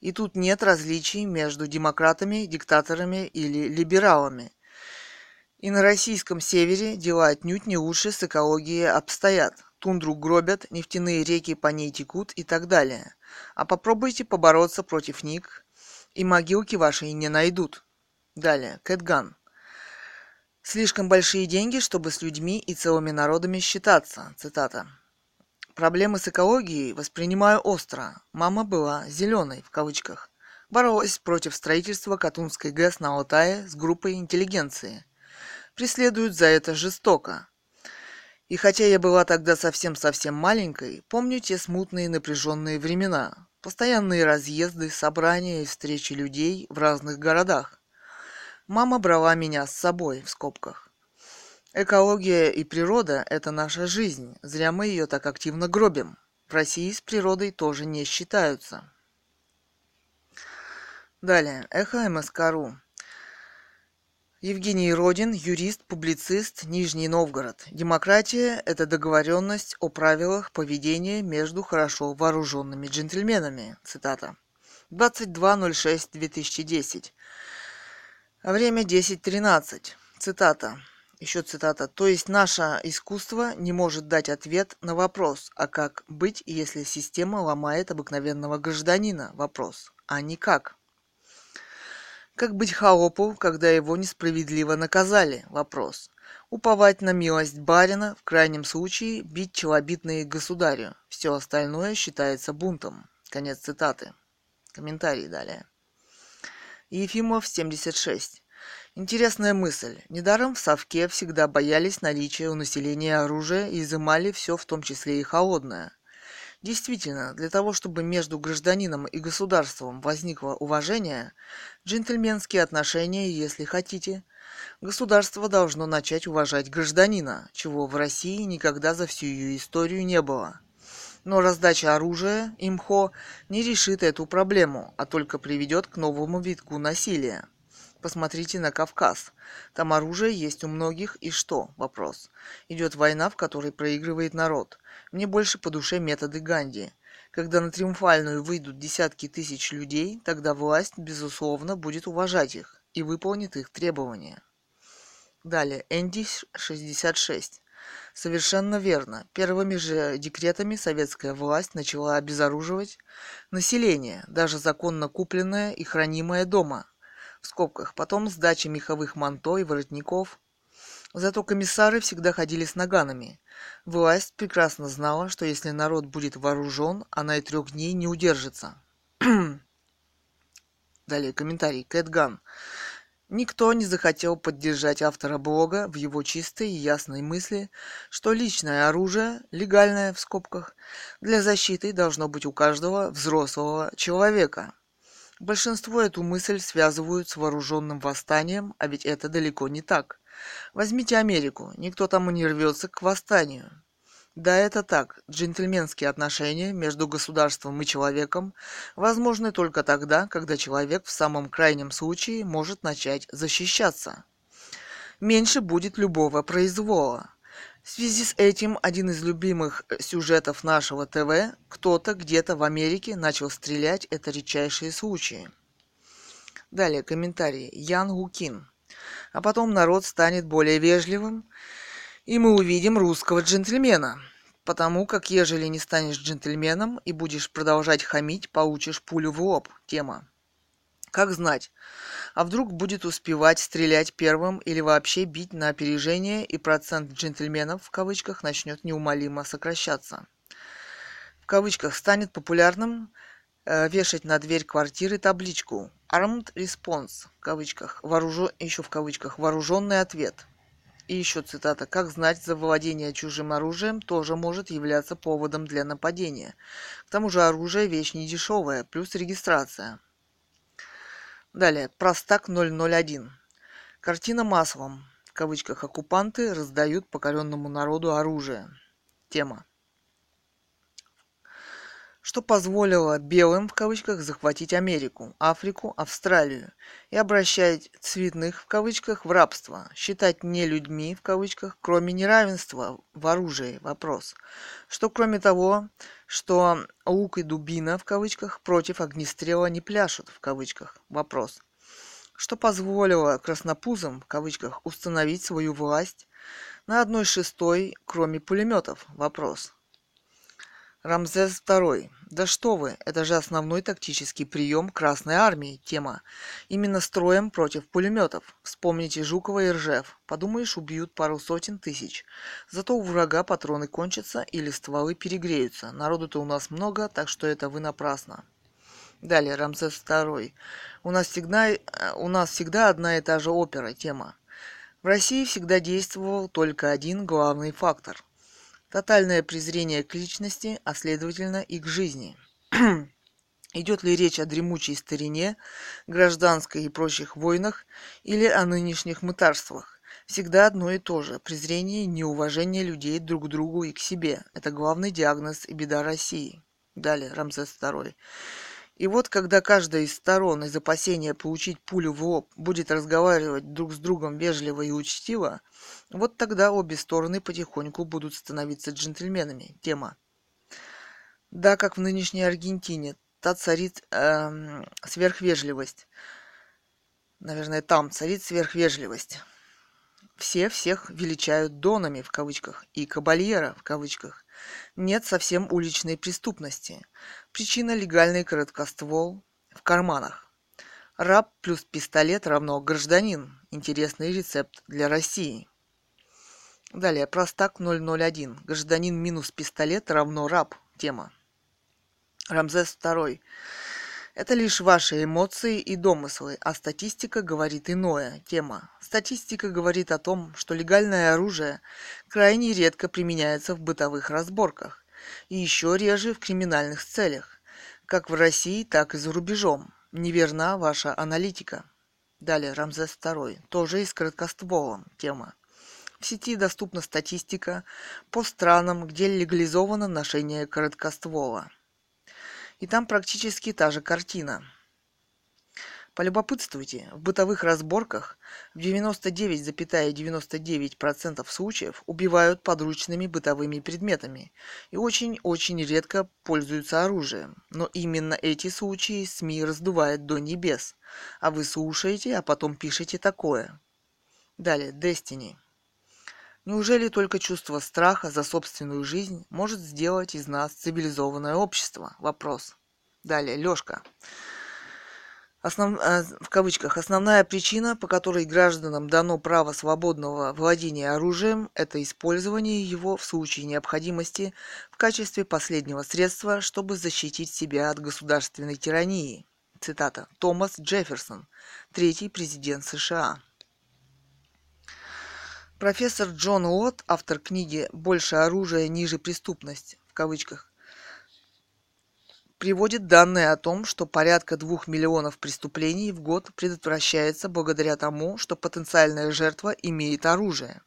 И тут нет различий между демократами, диктаторами или либералами. И на российском севере дела отнюдь не лучше с экологией обстоят. Тундру гробят, нефтяные реки по ней текут и так далее. А попробуйте побороться против них, и могилки ваши не найдут. Далее, Кэтган. Слишком большие деньги, чтобы с людьми и целыми народами считаться. Цитата. Проблемы с экологией воспринимаю остро. Мама была «зеленой» в кавычках. Боролась против строительства Катунской ГЭС на Алтае с группой интеллигенции. Преследуют за это жестоко. И хотя я была тогда совсем-совсем маленькой, помню те смутные напряженные времена. Постоянные разъезды, собрания и встречи людей в разных городах. Мама брала меня с собой, в скобках. Экология и природа – это наша жизнь, зря мы ее так активно гробим. В России с природой тоже не считаются. Далее. Эхо МСК.ру. Евгений Родин, юрист, публицист, Нижний Новгород. Демократия – это договоренность о правилах поведения между хорошо вооруженными джентльменами. Цитата. 22.06.2010. Время 10.13. Цитата. Еще цитата. То есть наше искусство не может дать ответ на вопрос, а как быть, если система ломает обыкновенного гражданина? Вопрос. А не как. Быть холопу, когда его несправедливо наказали? Вопрос. Уповать на милость барина, в крайнем случае бить челобитные государю. Все остальное считается бунтом. Конец цитаты. Комментарий далее. Ефимов 76. Интересная мысль. Недаром в Совке всегда боялись наличия у населения оружия и изымали все, в том числе и холодное. Действительно, для того, чтобы между гражданином и государством возникло уважение, джентльменские отношения, если хотите, государство должно начать уважать гражданина, чего в России никогда за всю ее историю не было. Но раздача оружия, имхо, не решит эту проблему, а только приведет к новому витку насилия. Посмотрите на Кавказ. Там оружие есть у многих, и что? Вопрос. Идет война, в которой проигрывает народ. Мне больше по душе методы Ганди. Когда на Триумфальную выйдут десятки тысяч людей, тогда власть, безусловно, будет уважать их и выполнит их требования. Далее, Энди 66. Совершенно верно. Первыми же декретами советская власть начала обезоруживать население, даже законно купленное и хранимое дома. В скобках. Потом сдача меховых манто и воротников. Зато комиссары всегда ходили с наганами. Власть прекрасно знала, что если народ будет вооружен, она и трех дней не удержится. [CLEARS THROAT] Далее комментарий. Кэтган. Никто не захотел поддержать автора блога в его чистой и ясной мысли, что личное оружие, легальное в скобках, для защиты должно быть у каждого взрослого человека. Большинство эту мысль связывают с вооруженным восстанием, а ведь это далеко не так. Возьмите Америку, никто там и не рвется к восстанию. Да, это так. Джентльменские отношения между государством и человеком возможны только тогда, когда человек в самом крайнем случае может начать защищаться. Меньше будет любого произвола. В связи с этим один из любимых сюжетов нашего ТВ «Кто-то где-то в Америке начал стрелять» – это редчайшие случаи. Далее комментарий. Ян Гукин. А потом народ станет более вежливым, и мы увидим русского джентльмена. Потому как ежели не станешь джентльменом и будешь продолжать хамить, получишь пулю в лоб. Тема. Как знать, а вдруг будет успевать стрелять первым или вообще бить на опережение, и процент джентльменов в кавычках начнет неумолимо сокращаться. В кавычках станет популярным э, вешать на дверь квартиры табличку Armed Response в кавычках, вооружен, еще в кавычках, вооруженный ответ. И еще цитата. «Как знать, завладение чужим оружием тоже может являться поводом для нападения. К тому же оружие – вещь недешевая, плюс регистрация». Далее. Простак 001. Картина маслом. В кавычках оккупанты раздают покоренному народу оружие. Тема что позволило белым в кавычках захватить Америку, Африку, Австралию и обращать цветных в кавычках в рабство, считать не людьми в кавычках, кроме неравенства в оружии, вопрос. Что кроме того, что лук и дубина в кавычках против огнестрела не пляшут в кавычках, вопрос. Что позволило краснопузам в кавычках установить свою власть на одной шестой, кроме пулеметов, вопрос. Рамзес II. Да что вы, это же основной тактический прием Красной Армии, тема. Именно строем против пулеметов. Вспомните Жукова и Ржев. Подумаешь, убьют пару сотен тысяч. Зато у врага патроны кончатся или стволы перегреются. Народу-то у нас много, так что это вы напрасно. Далее, Рамзес II. У нас всегда, у нас всегда одна и та же опера, тема. В России всегда действовал только один главный фактор – тотальное презрение к личности, а следовательно и к жизни. [CLEARS THROAT] Идет ли речь о дремучей старине, гражданской и прочих войнах или о нынешних мытарствах? Всегда одно и то же – презрение и неуважение людей друг к другу и к себе. Это главный диагноз и беда России. Далее, Рамзес II. И вот когда каждая из сторон из опасения получить пулю в лоб будет разговаривать друг с другом вежливо и учтиво, вот тогда обе стороны потихоньку будут становиться джентльменами. Тема. Да, как в нынешней Аргентине, та царит эм, сверхвежливость. Наверное, там царит сверхвежливость. Все всех величают донами в кавычках и кабальера в кавычках. Нет совсем уличной преступности. Причина легальный короткоствол в карманах. Раб плюс пистолет равно гражданин. Интересный рецепт для России. Далее, простак 001. Гражданин минус пистолет равно раб. Тема. Рамзес II. Это лишь ваши эмоции и домыслы, а статистика говорит иное. Тема. Статистика говорит о том, что легальное оружие крайне редко применяется в бытовых разборках и еще реже в криминальных целях, как в России, так и за рубежом. Неверна ваша аналитика. Далее, Рамзес II. Тоже и с короткостволом. Тема. В сети доступна статистика по странам, где легализовано ношение короткоствола. И там практически та же картина. Полюбопытствуйте, в бытовых разборках в 99,99% ,99 случаев убивают подручными бытовыми предметами и очень-очень редко пользуются оружием. Но именно эти случаи СМИ раздувает до небес. А вы слушаете, а потом пишете такое. Далее, Destiny. Неужели только чувство страха за собственную жизнь может сделать из нас цивилизованное общество? Вопрос. Далее, Лёшка. Основ... Э, в кавычках, основная причина, по которой гражданам дано право свободного владения оружием, это использование его в случае необходимости в качестве последнего средства, чтобы защитить себя от государственной тирании. Цитата. Томас Джефферсон, третий президент США. Профессор Джон Уотт, автор книги «Больше оружия, ниже преступность» в кавычках, приводит данные о том, что порядка двух миллионов преступлений в год предотвращается благодаря тому, что потенциальная жертва имеет оружие.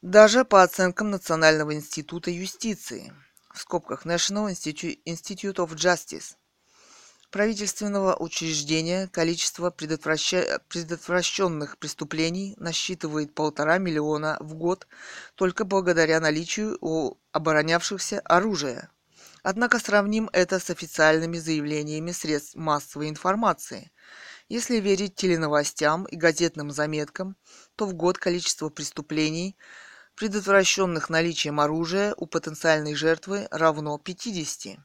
Даже по оценкам Национального института юстиции, в скобках National Institute of Justice, правительственного учреждения количество предотвращенных преступлений насчитывает полтора миллиона в год только благодаря наличию у оборонявшихся оружия. Однако сравним это с официальными заявлениями средств массовой информации. Если верить теленовостям и газетным заметкам, то в год количество преступлений, предотвращенных наличием оружия у потенциальной жертвы, равно 50.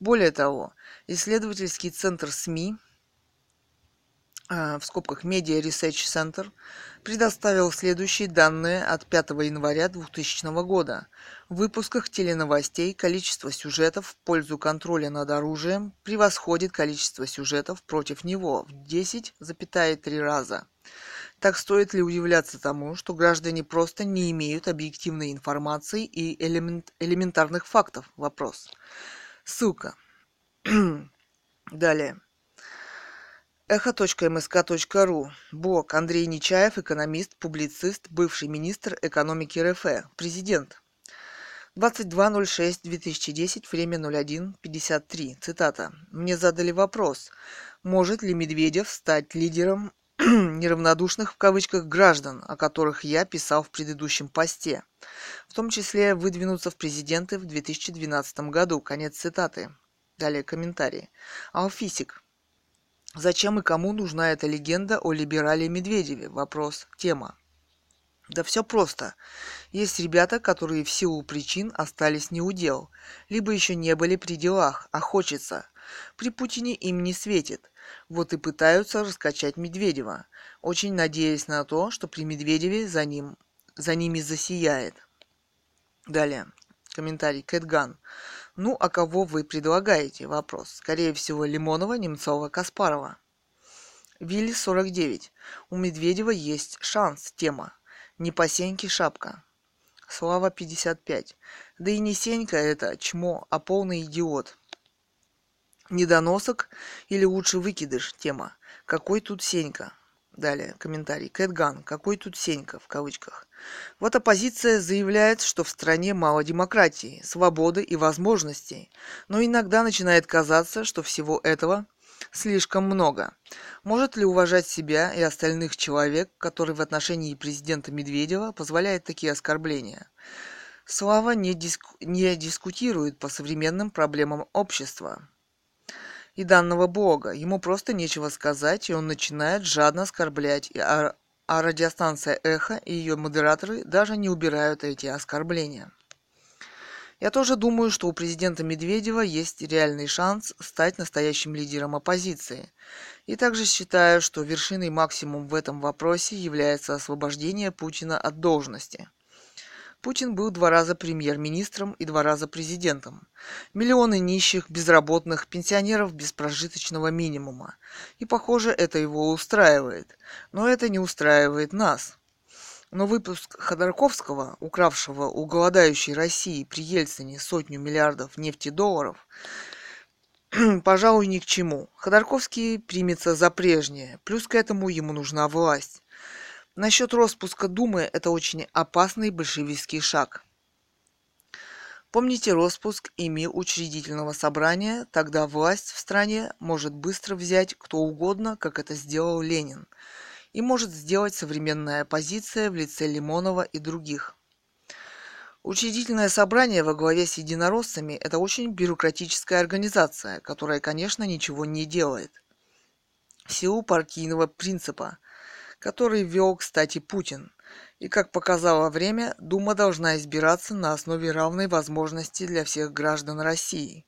Более того, исследовательский центр СМИ, а, в скобках Media Research Center, предоставил следующие данные от 5 января 2000 года. В выпусках теленовостей количество сюжетов в пользу контроля над оружием превосходит количество сюжетов против него в 10,3 раза. Так стоит ли удивляться тому, что граждане просто не имеют объективной информации и элемент, элементарных фактов? Вопрос. Ссылка. [CLEARS THROAT] Далее. Эхо.мск.ру. Блог Андрей Нечаев, экономист, публицист, бывший министр экономики РФ, президент. 22.06.2010, время 01.53. Цитата. Мне задали вопрос, может ли Медведев стать лидером [CLEARS THROAT] неравнодушных в кавычках граждан, о которых я писал в предыдущем посте, в том числе выдвинуться в президенты в 2012 году. Конец цитаты. Далее комментарии. Алфисик. Зачем и кому нужна эта легенда о либерале Медведеве? Вопрос. Тема. Да все просто. Есть ребята, которые в силу причин остались не у дел, либо еще не были при делах, а хочется. При Путине им не светит. Вот и пытаются раскачать Медведева, очень надеясь на то, что при Медведеве за, ним, за ними засияет. Далее. Комментарий. Кэтган. Ну, а кого вы предлагаете? Вопрос. Скорее всего, Лимонова, Немцова, Каспарова. Вилли 49. У Медведева есть шанс. Тема. Не по сеньке шапка. Слава 55. Да и не Сенька это чмо, а полный идиот. Недоносок или лучше выкидыш? Тема. Какой тут Сенька? Далее, комментарий. Кэтган. Какой тут Сенька? В кавычках. Вот оппозиция заявляет, что в стране мало демократии, свободы и возможностей. Но иногда начинает казаться, что всего этого слишком много. Может ли уважать себя и остальных человек, который в отношении президента Медведева позволяет такие оскорбления? Слава не, диску... не дискутирует по современным проблемам общества и данного бога. Ему просто нечего сказать, и он начинает жадно оскорблять, а, а радиостанция «Эхо» и ее модераторы даже не убирают эти оскорбления. Я тоже думаю, что у президента Медведева есть реальный шанс стать настоящим лидером оппозиции. И также считаю, что вершиной максимум в этом вопросе является освобождение Путина от должности – Путин был два раза премьер-министром и два раза президентом. Миллионы нищих, безработных, пенсионеров без прожиточного минимума. И, похоже, это его устраивает. Но это не устраивает нас. Но выпуск Ходорковского, укравшего у голодающей России при Ельцине сотню миллиардов нефтедолларов, [CLEARS THROAT] пожалуй, ни к чему. Ходорковский примется за прежнее, плюс к этому ему нужна власть. Насчет распуска Думы – это очень опасный большевистский шаг. Помните распуск ими учредительного собрания, тогда власть в стране может быстро взять кто угодно, как это сделал Ленин, и может сделать современная оппозиция в лице Лимонова и других. Учредительное собрание во главе с единороссами – это очень бюрократическая организация, которая, конечно, ничего не делает. В силу партийного принципа – который ввел, кстати, Путин. И, как показало время, Дума должна избираться на основе равной возможности для всех граждан России.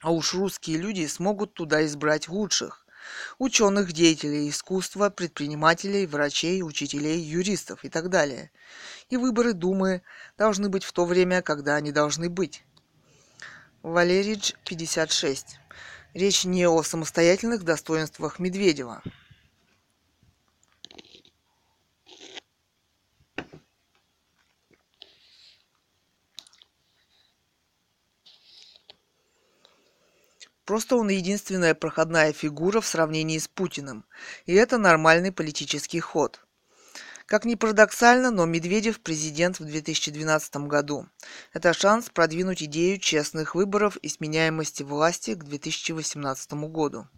А уж русские люди смогут туда избрать лучших. Ученых, деятелей искусства, предпринимателей, врачей, учителей, юристов и так далее. И выборы Думы должны быть в то время, когда они должны быть. Валеридж 56. Речь не о самостоятельных достоинствах Медведева. Просто он единственная проходная фигура в сравнении с Путиным. И это нормальный политический ход. Как ни парадоксально, но Медведев президент в 2012 году. Это шанс продвинуть идею честных выборов и сменяемости власти к 2018 году.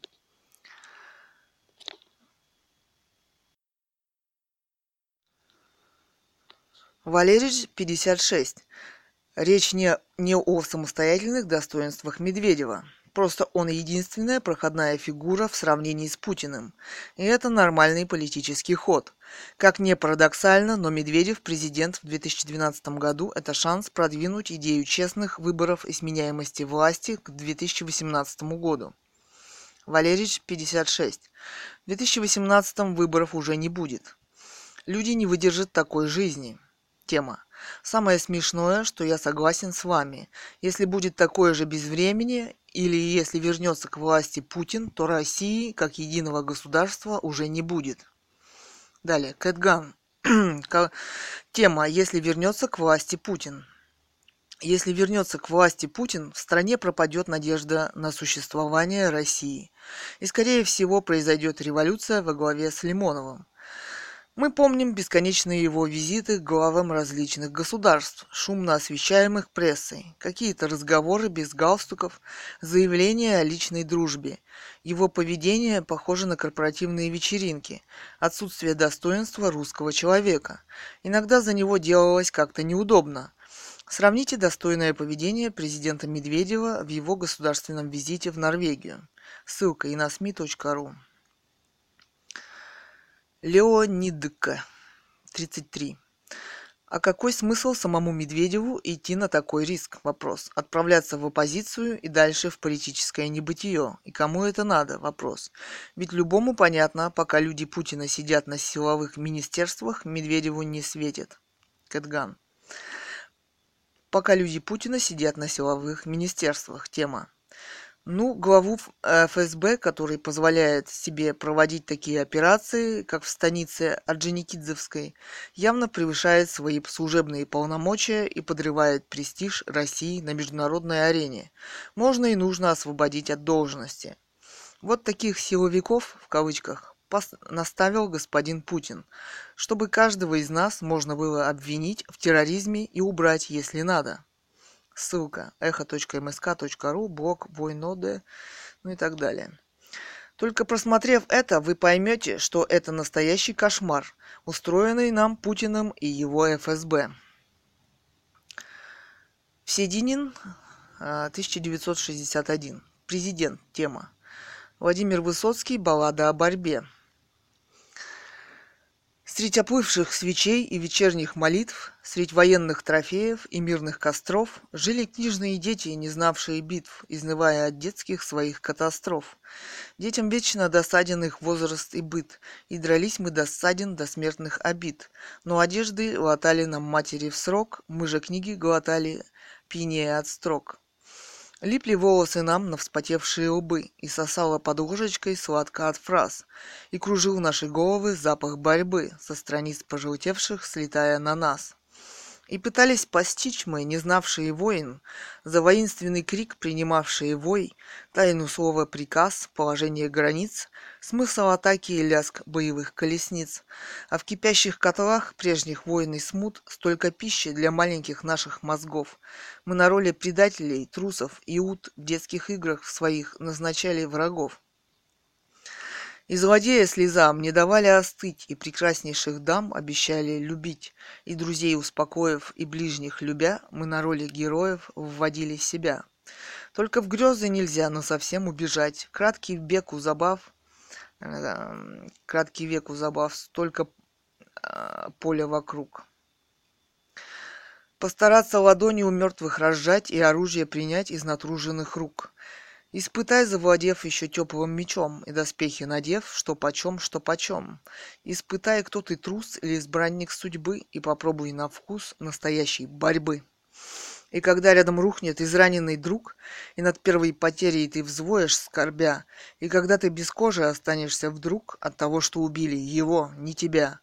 Валерич 56. Речь не, не о самостоятельных достоинствах Медведева. Просто он единственная проходная фигура в сравнении с Путиным. И это нормальный политический ход. Как не парадоксально, но Медведев президент в 2012 году – это шанс продвинуть идею честных выборов и сменяемости власти к 2018 году. Валерич, 56. В 2018 выборов уже не будет. Люди не выдержат такой жизни. Тема. Самое смешное, что я согласен с вами. Если будет такое же без времени, или если вернется к власти Путин, то России, как единого государства, уже не будет. Далее, Кэтган. [CLEARS THROAT] Тема «Если вернется к власти Путин». Если вернется к власти Путин, в стране пропадет надежда на существование России. И, скорее всего, произойдет революция во главе с Лимоновым. Мы помним бесконечные его визиты к главам различных государств, шумно освещаемых прессой, какие-то разговоры без галстуков, заявления о личной дружбе. Его поведение похоже на корпоративные вечеринки, отсутствие достоинства русского человека. Иногда за него делалось как-то неудобно. Сравните достойное поведение президента Медведева в его государственном визите в Норвегию. Ссылка inasmi.ru Леонидка, 33. А какой смысл самому Медведеву идти на такой риск? Вопрос. Отправляться в оппозицию и дальше в политическое небытие. И кому это надо? Вопрос. Ведь любому понятно, пока люди Путина сидят на силовых министерствах, Медведеву не светит. Кэтган. Пока люди Путина сидят на силовых министерствах. Тема. Ну, главу ФСБ, который позволяет себе проводить такие операции, как в станице Орджоникидзевской, явно превышает свои служебные полномочия и подрывает престиж России на международной арене. Можно и нужно освободить от должности. Вот таких «силовиков» в кавычках наставил господин Путин, чтобы каждого из нас можно было обвинить в терроризме и убрать, если надо. Ссылка эхо.мск.ру, блог Войноде, ну и так далее. Только просмотрев это, вы поймете, что это настоящий кошмар, устроенный нам Путиным и его ФСБ. Всединин, 1961. Президент. Тема. Владимир Высоцкий. Баллада о борьбе. Средь оплывших свечей и вечерних молитв, средь военных трофеев и мирных костров жили книжные дети, не знавшие битв, изнывая от детских своих катастроф. Детям вечно досаден их возраст и быт, и дрались мы досаден до смертных обид. Но одежды латали нам матери в срок, мы же книги глотали, пьянее от строк. Липли волосы нам на вспотевшие лбы, и сосала под ложечкой сладко от фраз, и кружил наши головы запах борьбы со страниц пожелтевших, слетая на нас. И пытались постичь мы, не знавшие воин, за воинственный крик принимавшие вой, тайну слова приказ, положение границ, смысл атаки и ляск боевых колесниц. А в кипящих котлах прежних войн и смут столько пищи для маленьких наших мозгов. Мы на роли предателей, трусов и ут в детских играх своих назначали врагов. И злодея слезам не давали остыть, и прекраснейших дам обещали любить. И друзей успокоив, и ближних любя, мы на роли героев вводили себя. Только в грезы нельзя но совсем убежать. Краткий век у забав, э, краткий век у забав, столько э, поля вокруг. Постараться ладони у мертвых разжать и оружие принять из натруженных рук. Испытай, завладев еще теплым мечом, и доспехи надев, что почем, что почем. Испытай, кто ты трус или избранник судьбы, и попробуй на вкус настоящей борьбы. И когда рядом рухнет израненный друг, и над первой потерей ты взвоешь скорбя, и когда ты без кожи останешься вдруг от того, что убили его, не тебя,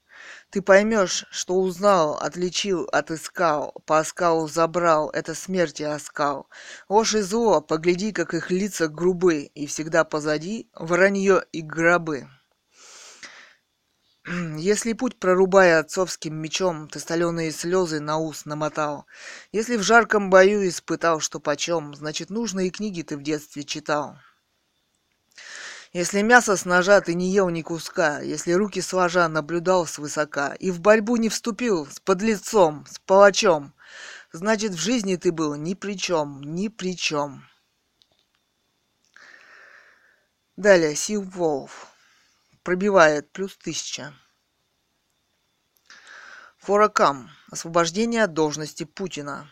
ты поймешь, что узнал, отличил, отыскал, по оскалу забрал, это смерти оскал. Ложь и зло, погляди, как их лица грубы, и всегда позади вранье и гробы. [CLEARS THROAT] Если путь, прорубая отцовским мечом, ты соленые слезы на ус намотал, если в жарком бою испытал, что почем, значит, нужные книги ты в детстве читал. Если мясо с ножа ты не ел ни куска, если руки сложа наблюдал свысока и в борьбу не вступил с подлецом, с палачом, значит, в жизни ты был ни при чем, ни при чем. Далее, Сил Волф пробивает плюс тысяча. Форакам. Освобождение от должности Путина.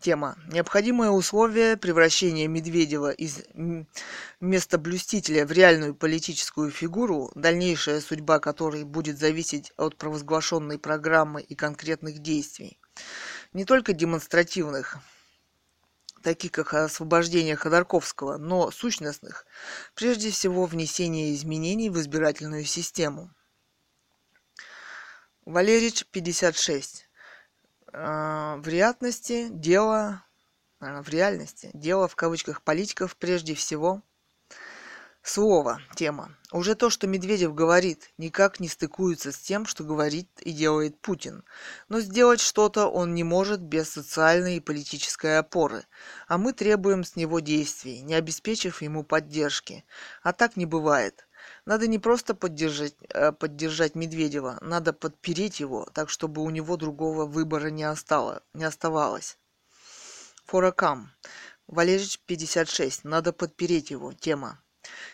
Тема. Необходимое условие превращения Медведева из местоблюстителя в реальную политическую фигуру, дальнейшая судьба которой будет зависеть от провозглашенной программы и конкретных действий. Не только демонстративных, таких как освобождение Ходорковского, но сущностных, прежде всего внесение изменений в избирательную систему. Валерич 56. Э, в реальности дело, в реальности дело в кавычках политиков прежде всего Слово, тема. Уже то, что Медведев говорит, никак не стыкуется с тем, что говорит и делает Путин. Но сделать что-то он не может без социальной и политической опоры. А мы требуем с него действий, не обеспечив ему поддержки. А так не бывает. Надо не просто поддержать, э, поддержать Медведева, надо подпереть его, так чтобы у него другого выбора не, остало, не оставалось. Форакам. Валерич 56. Надо подпереть его. Тема.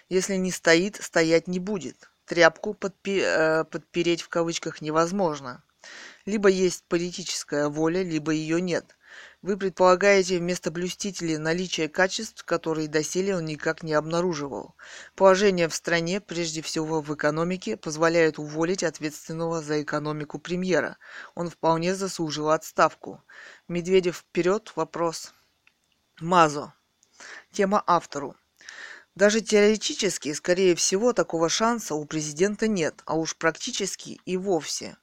Если не стоит, стоять не будет. Тряпку подпи- э, подпереть в кавычках невозможно. Либо есть политическая воля, либо ее нет. Вы предполагаете вместо блюстителей наличие качеств, которые доселе он никак не обнаруживал. Положение в стране, прежде всего в экономике, позволяет уволить ответственного за экономику премьера. Он вполне заслужил отставку. Медведев вперед, вопрос. Мазо. Тема автору. Даже теоретически, скорее всего, такого шанса у президента нет, а уж практически и вовсе.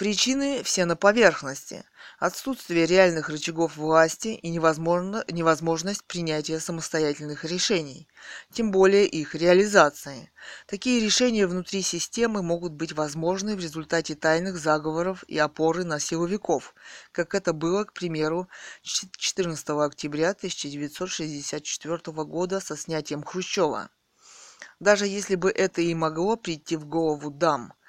Причины все на поверхности. Отсутствие реальных рычагов власти и невозможно, невозможность принятия самостоятельных решений, тем более их реализации. Такие решения внутри системы могут быть возможны в результате тайных заговоров и опоры на силовиков, как это было, к примеру, 14 октября 1964 года со снятием Хрущева. Даже если бы это и могло прийти в голову дам –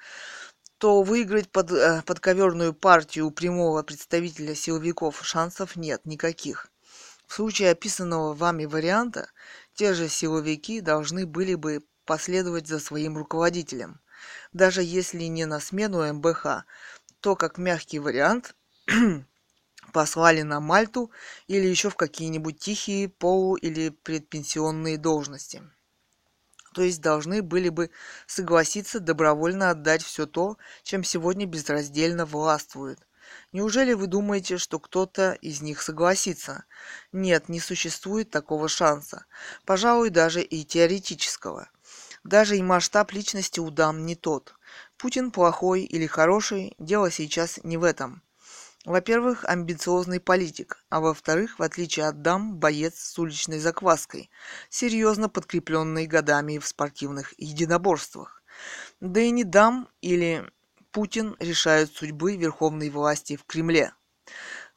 то выиграть под, э, подковерную партию у прямого представителя силовиков шансов нет никаких. В случае описанного вами варианта, те же силовики должны были бы последовать за своим руководителем. Даже если не на смену МБХ, то как мягкий вариант [CLEARS THROAT] послали на Мальту или еще в какие-нибудь тихие полу- или предпенсионные должности то есть должны были бы согласиться добровольно отдать все то, чем сегодня безраздельно властвуют. Неужели вы думаете, что кто-то из них согласится? Нет, не существует такого шанса. Пожалуй, даже и теоретического. Даже и масштаб личности у дам не тот. Путин плохой или хороший, дело сейчас не в этом. Во-первых, амбициозный политик, а во-вторых, в отличие от дам, боец с уличной закваской, серьезно подкрепленный годами в спортивных единоборствах. Да и не дам или Путин решают судьбы верховной власти в Кремле.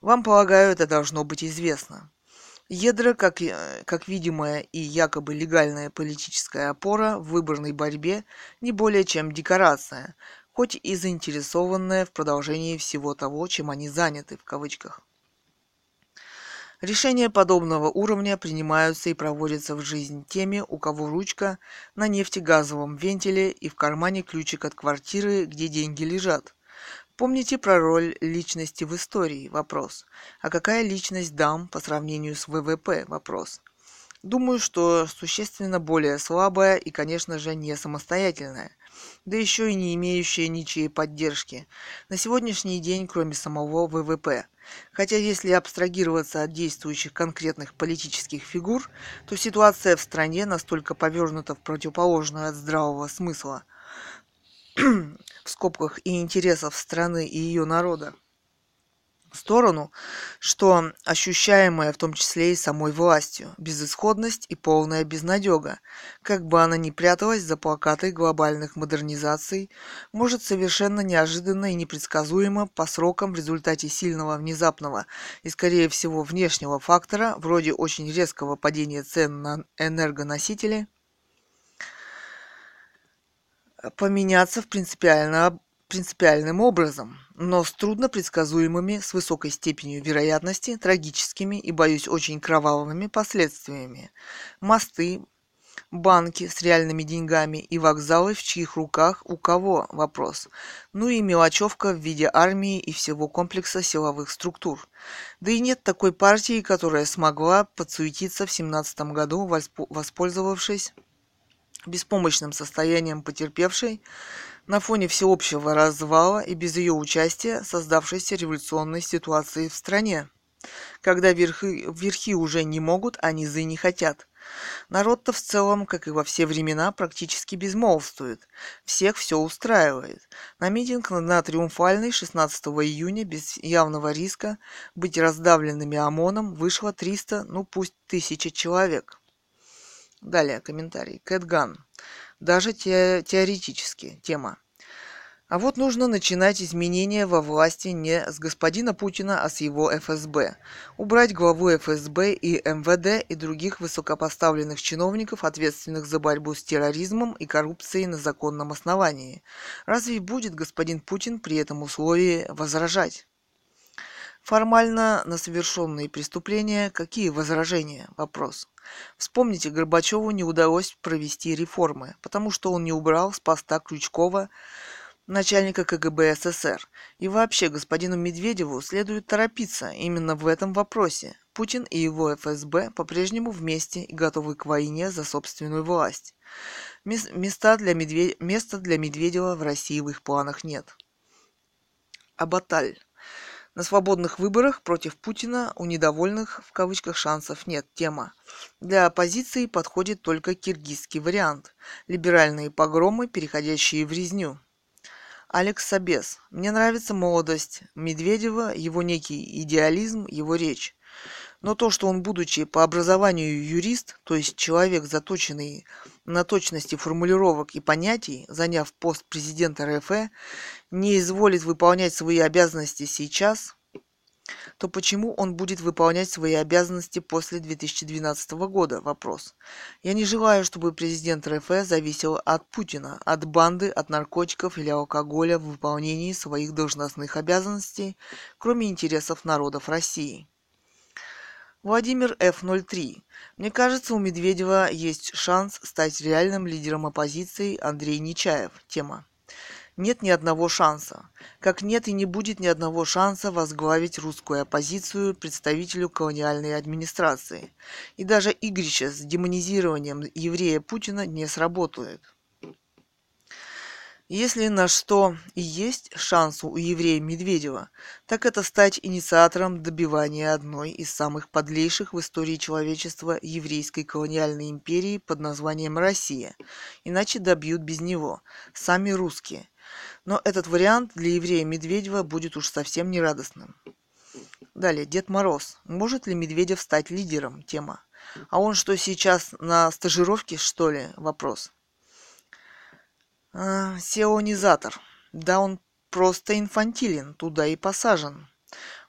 Вам, полагаю, это должно быть известно. Ядро, как, как видимая и якобы легальная политическая опора в выборной борьбе, не более чем декорация, хоть и заинтересованная в продолжении всего того, чем они заняты, в кавычках. Решения подобного уровня принимаются и проводятся в жизнь теми, у кого ручка на нефтегазовом вентиле и в кармане ключик от квартиры, где деньги лежат. Помните про роль личности в истории? Вопрос. А какая личность дам по сравнению с ВВП? Вопрос. Думаю, что существенно более слабая и, конечно же, не самостоятельная – да еще и не имеющая ничьей поддержки. На сегодняшний день, кроме самого ВВП, Хотя если абстрагироваться от действующих конкретных политических фигур, то ситуация в стране настолько повернута в противоположную от здравого смысла [CLEARS THROAT] в скобках и интересов страны и ее народа, сторону, что ощущаемая в том числе и самой властью, безысходность и полная безнадега, как бы она ни пряталась за плакаты глобальных модернизаций, может совершенно неожиданно и непредсказуемо по срокам в результате сильного внезапного и, скорее всего, внешнего фактора, вроде очень резкого падения цен на энергоносители, поменяться в принципиально принципиальным образом, но с трудно предсказуемыми, с высокой степенью вероятности, трагическими и, боюсь, очень кровавыми последствиями. Мосты, банки с реальными деньгами и вокзалы в чьих руках у кого вопрос. Ну и мелочевка в виде армии и всего комплекса силовых структур. Да и нет такой партии, которая смогла подсуетиться в 17 году, воспользовавшись беспомощным состоянием потерпевшей на фоне всеобщего развала и без ее участия создавшейся революционной ситуации в стране. Когда верхи, верхи уже не могут, а низы не хотят. Народ-то в целом, как и во все времена, практически безмолвствует. Всех все устраивает. На митинг на Триумфальный 16 июня без явного риска быть раздавленными ОМОНом вышло 300, ну пусть тысячи человек. Далее комментарий. Кэтган даже те, теоретически тема. А вот нужно начинать изменения во власти не с господина Путина, а с его ФСБ. Убрать главу ФСБ и МВД и других высокопоставленных чиновников, ответственных за борьбу с терроризмом и коррупцией на законном основании. Разве будет господин Путин при этом условии возражать? Формально на совершенные преступления какие возражения? Вопрос. Вспомните, Горбачеву не удалось провести реформы, потому что он не убрал с поста Крючкова начальника КГБ СССР. И вообще, господину Медведеву следует торопиться именно в этом вопросе. Путин и его ФСБ по-прежнему вместе и готовы к войне за собственную власть. Места для, Медведь... Места для Медведева в России в их планах нет. Абаталь. На свободных выборах против Путина у недовольных в кавычках шансов нет. Тема. Для оппозиции подходит только киргизский вариант. Либеральные погромы, переходящие в резню. Алекс Собес. Мне нравится молодость Медведева, его некий идеализм, его речь. Но то, что он, будучи по образованию юрист, то есть человек, заточенный на точности формулировок и понятий, заняв пост президента РФ, не изволит выполнять свои обязанности сейчас, то почему он будет выполнять свои обязанности после 2012 года? Вопрос. Я не желаю, чтобы президент РФ зависел от Путина, от банды, от наркотиков или алкоголя в выполнении своих должностных обязанностей, кроме интересов народов России. Владимир F03. Мне кажется, у Медведева есть шанс стать реальным лидером оппозиции Андрей Нечаев. Тема. Нет ни одного шанса. Как нет и не будет ни одного шанса возглавить русскую оппозицию представителю колониальной администрации. И даже игрища с демонизированием еврея Путина не сработают. Если на что и есть шанс у еврея Медведева, так это стать инициатором добивания одной из самых подлейших в истории человечества еврейской колониальной империи под названием Россия. Иначе добьют без него. Сами русские. Но этот вариант для еврея Медведева будет уж совсем нерадостным. Далее, Дед Мороз. Может ли Медведев стать лидером? Тема. А он что, сейчас на стажировке, что ли? Вопрос. А, сеонизатор. Да он просто инфантилен, туда и посажен.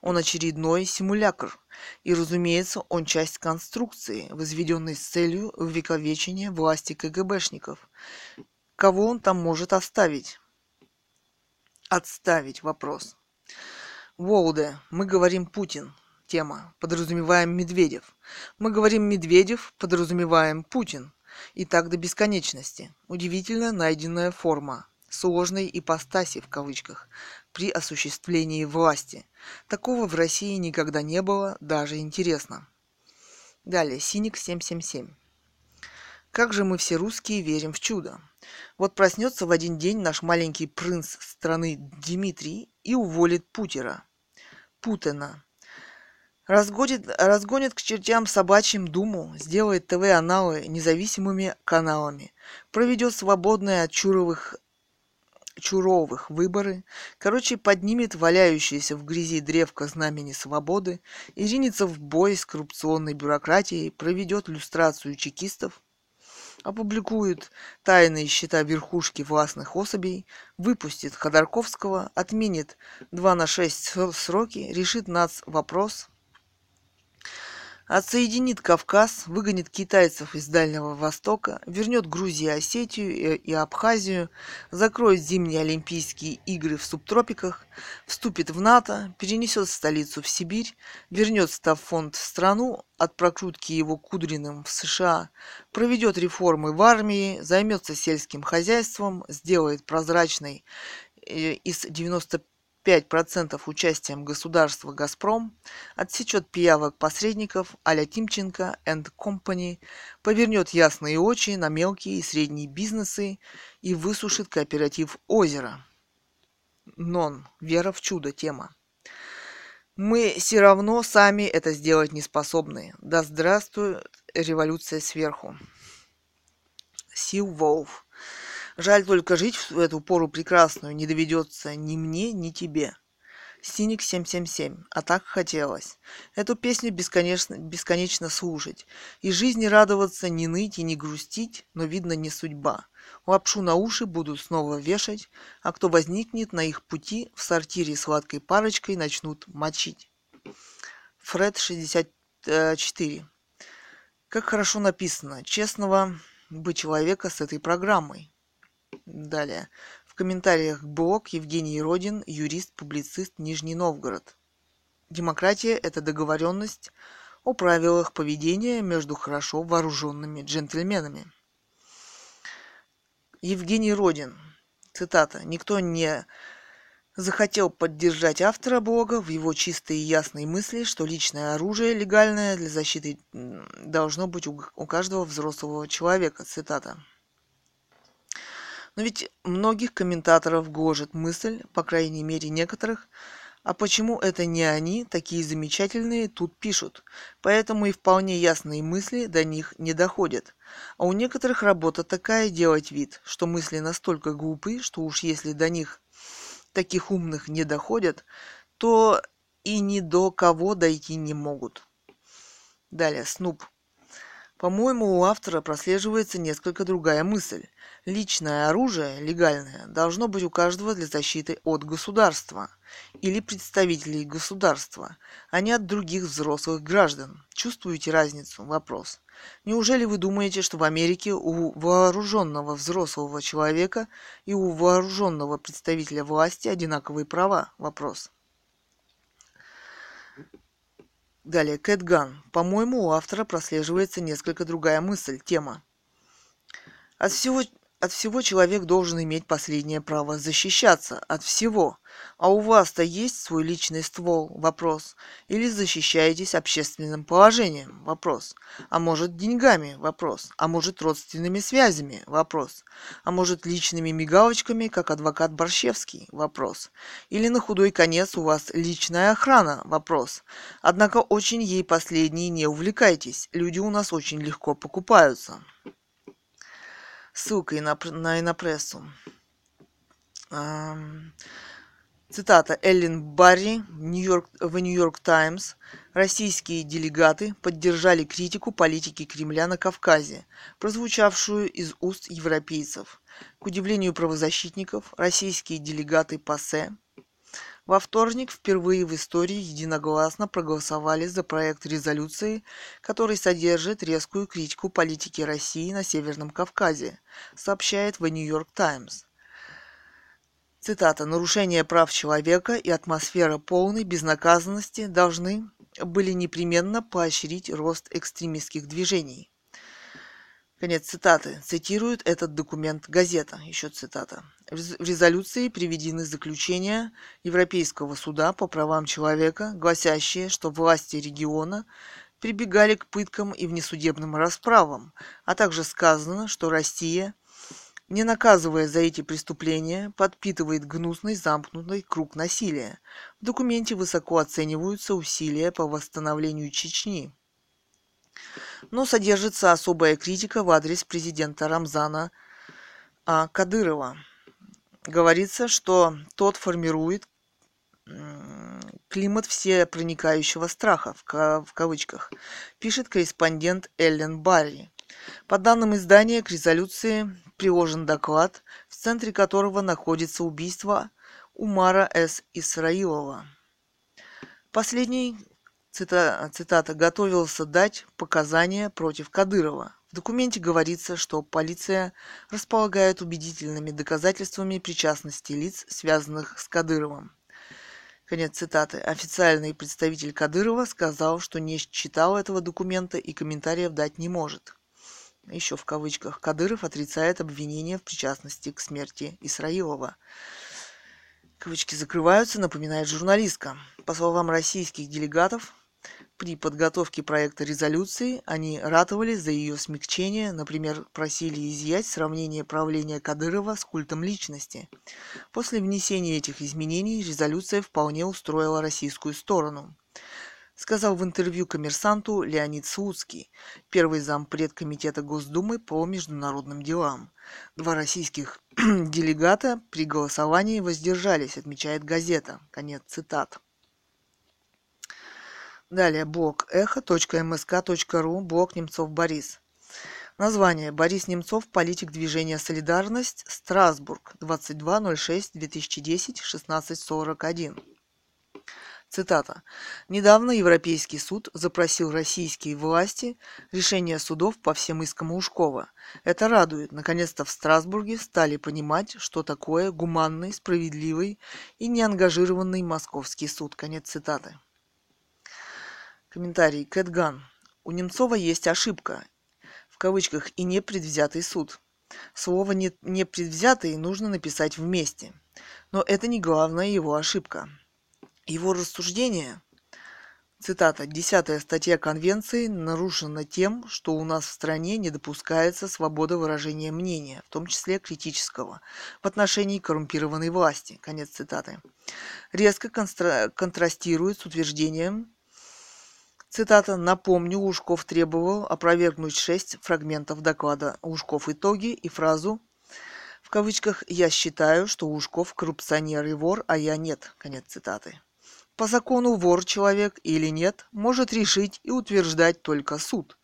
Он очередной симулякр. И, разумеется, он часть конструкции, возведенной с целью увековечения власти КГБшников. Кого он там может оставить? Отставить вопрос. Волде. Мы говорим Путин. Тема. Подразумеваем Медведев. Мы говорим Медведев, подразумеваем Путин. И так до бесконечности. Удивительно найденная форма сложной ипостаси в кавычках при осуществлении власти. Такого в России никогда не было, даже интересно. Далее, Синик 777. Как же мы все русские верим в чудо. Вот проснется в один день наш маленький принц страны Дмитрий и уволит Путера. Путина. Разгонит, разгонит к чертям собачьим Думу, сделает ТВ-аналы независимыми каналами, проведет свободные от чуровых Чуровых выборы, короче, поднимет валяющееся в грязи древко знамени свободы и ринется в бой с коррупционной бюрократией, проведет люстрацию чекистов, опубликует тайные счета верхушки властных особей, выпустит Ходорковского, отменит 2 на 6 сроки, решит нац вопрос – Отсоединит Кавказ, выгонит китайцев из Дальнего Востока, вернет Грузию, Осетию и Абхазию, закроет зимние Олимпийские игры в субтропиках, вступит в НАТО, перенесет столицу в Сибирь, вернет стаффонд в страну, от прокрутки его Кудриным в США, проведет реформы в армии, займется сельским хозяйством, сделает прозрачной э, из 95 5% участием государства «Газпром», отсечет пиявок посредников а-ля Тимченко and Company, повернет ясные очи на мелкие и средние бизнесы и высушит кооператив «Озеро». Нон. Вера в чудо. Тема. Мы все равно сами это сделать не способны. Да здравствует революция сверху. Сил Волф. Жаль только жить в эту пору прекрасную не доведется ни мне, ни тебе. Синик 777. А так хотелось. Эту песню бесконечно, бесконечно слушать. И жизни радоваться, не ныть и не грустить, но видно не судьба. Лапшу на уши будут снова вешать, а кто возникнет на их пути, в сортире сладкой парочкой начнут мочить. Фред 64. Как хорошо написано. Честного быть человека с этой программой. Далее. В комментариях блог Евгений Родин, юрист, публицист, Нижний Новгород. Демократия – это договоренность о правилах поведения между хорошо вооруженными джентльменами. Евгений Родин. Цитата. «Никто не захотел поддержать автора блога в его чистые и ясные мысли, что личное оружие, легальное для защиты, должно быть у каждого взрослого человека. Цитата. Но ведь многих комментаторов гложет мысль, по крайней мере некоторых, а почему это не они, такие замечательные, тут пишут. Поэтому и вполне ясные мысли до них не доходят. А у некоторых работа такая делать вид, что мысли настолько глупы, что уж если до них таких умных не доходят, то и ни до кого дойти не могут. Далее, Снуп. По-моему, у автора прослеживается несколько другая мысль. Личное оружие, легальное, должно быть у каждого для защиты от государства или представителей государства, а не от других взрослых граждан. Чувствуете разницу? Вопрос. Неужели вы думаете, что в Америке у вооруженного взрослого человека и у вооруженного представителя власти одинаковые права? Вопрос. Далее, Кэтган. По-моему, у автора прослеживается несколько другая мысль, тема. От всего от всего человек должен иметь последнее право защищаться. От всего. А у вас-то есть свой личный ствол? Вопрос. Или защищаетесь общественным положением? Вопрос. А может деньгами? Вопрос. А может родственными связями? Вопрос. А может личными мигалочками, как адвокат Борщевский? Вопрос. Или на худой конец у вас личная охрана? Вопрос. Однако очень ей последние не увлекайтесь. Люди у нас очень легко покупаются ссылкой на, на инопрессу. Цитата Эллен Барри в Нью-Йорк Таймс. Российские делегаты поддержали критику политики Кремля на Кавказе, прозвучавшую из уст европейцев. К удивлению правозащитников, российские делегаты ПАСЕ во вторник впервые в истории единогласно проголосовали за проект резолюции, который содержит резкую критику политики России на Северном Кавказе, сообщает The New York Times. Цитата. «Нарушение прав человека и атмосфера полной безнаказанности должны были непременно поощрить рост экстремистских движений. Конец цитаты. Цитирует этот документ газета. Еще цитата. В резолюции приведены заключения Европейского суда по правам человека, гласящие, что власти региона прибегали к пыткам и внесудебным расправам, а также сказано, что Россия не наказывая за эти преступления, подпитывает гнусный замкнутый круг насилия. В документе высоко оцениваются усилия по восстановлению Чечни. Но содержится особая критика в адрес президента Рамзана а, Кадырова. Говорится, что тот формирует климат всепроникающего страха, в кавычках, пишет корреспондент Эллен Барри. По данным издания, к резолюции приложен доклад, в центре которого находится убийство Умара С. Исраилова. Последний, цитата, цитата, готовился дать показания против Кадырова. В документе говорится, что полиция располагает убедительными доказательствами причастности лиц, связанных с Кадыровым. Конец цитаты. Официальный представитель Кадырова сказал, что не читал этого документа и комментариев дать не может. Еще в кавычках. Кадыров отрицает обвинение в причастности к смерти Исраилова. Кавычки закрываются, напоминает журналистка. По словам российских делегатов, при подготовке проекта резолюции они ратовали за ее смягчение, например, просили изъять сравнение правления Кадырова с культом личности. После внесения этих изменений резолюция вполне устроила российскую сторону сказал в интервью коммерсанту Леонид Слуцкий, первый зампред Комитета Госдумы по международным делам. Два российских [CLEARS THROAT] делегата при голосовании воздержались, отмечает газета. Конец цитат. Далее блог эхо.мск.ру, блог Немцов Борис. Название. Борис Немцов, политик движения «Солидарность», Страсбург, 22.06.2010, 16.41. Цитата. «Недавно Европейский суд запросил российские власти решение судов по всем искам Ушкова. Это радует. Наконец-то в Страсбурге стали понимать, что такое гуманный, справедливый и неангажированный московский суд». Конец цитаты. Комментарий. Кэтган. У Немцова есть ошибка, в кавычках, и непредвзятый суд. Слово «непредвзятый» нужно написать вместе. Но это не главная его ошибка. Его рассуждение, цитата, «Десятая статья Конвенции нарушена тем, что у нас в стране не допускается свобода выражения мнения, в том числе критического, в отношении коррумпированной власти». Конец цитаты. Резко контрастирует с утверждением Цитата «Напомню, Лужков требовал опровергнуть шесть фрагментов доклада Лужков итоги и фразу в кавычках «Я считаю, что Лужков коррупционер и вор, а я нет». Конец цитаты. По закону вор человек или нет может решить и утверждать только суд.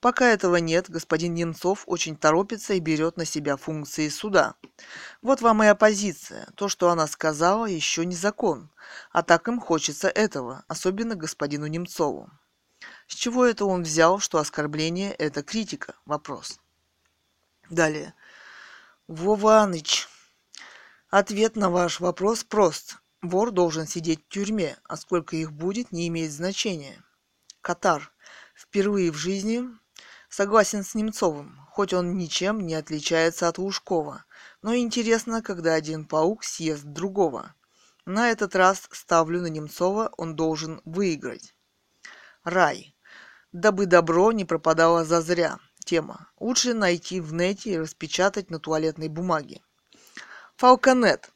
Пока этого нет, господин Немцов очень торопится и берет на себя функции суда. Вот вам и оппозиция. То, что она сказала, еще не закон. А так им хочется этого, особенно господину Немцову. С чего это он взял, что оскорбление – это критика? Вопрос. Далее. Вованыч. Ответ на ваш вопрос прост. Вор должен сидеть в тюрьме, а сколько их будет, не имеет значения. Катар. Впервые в жизни согласен с Немцовым, хоть он ничем не отличается от Лужкова. Но интересно, когда один паук съест другого. На этот раз ставлю на Немцова, он должен выиграть. Рай дабы добро не пропадало зазря. Тема. Лучше найти в нете и распечатать на туалетной бумаге. Фалконет.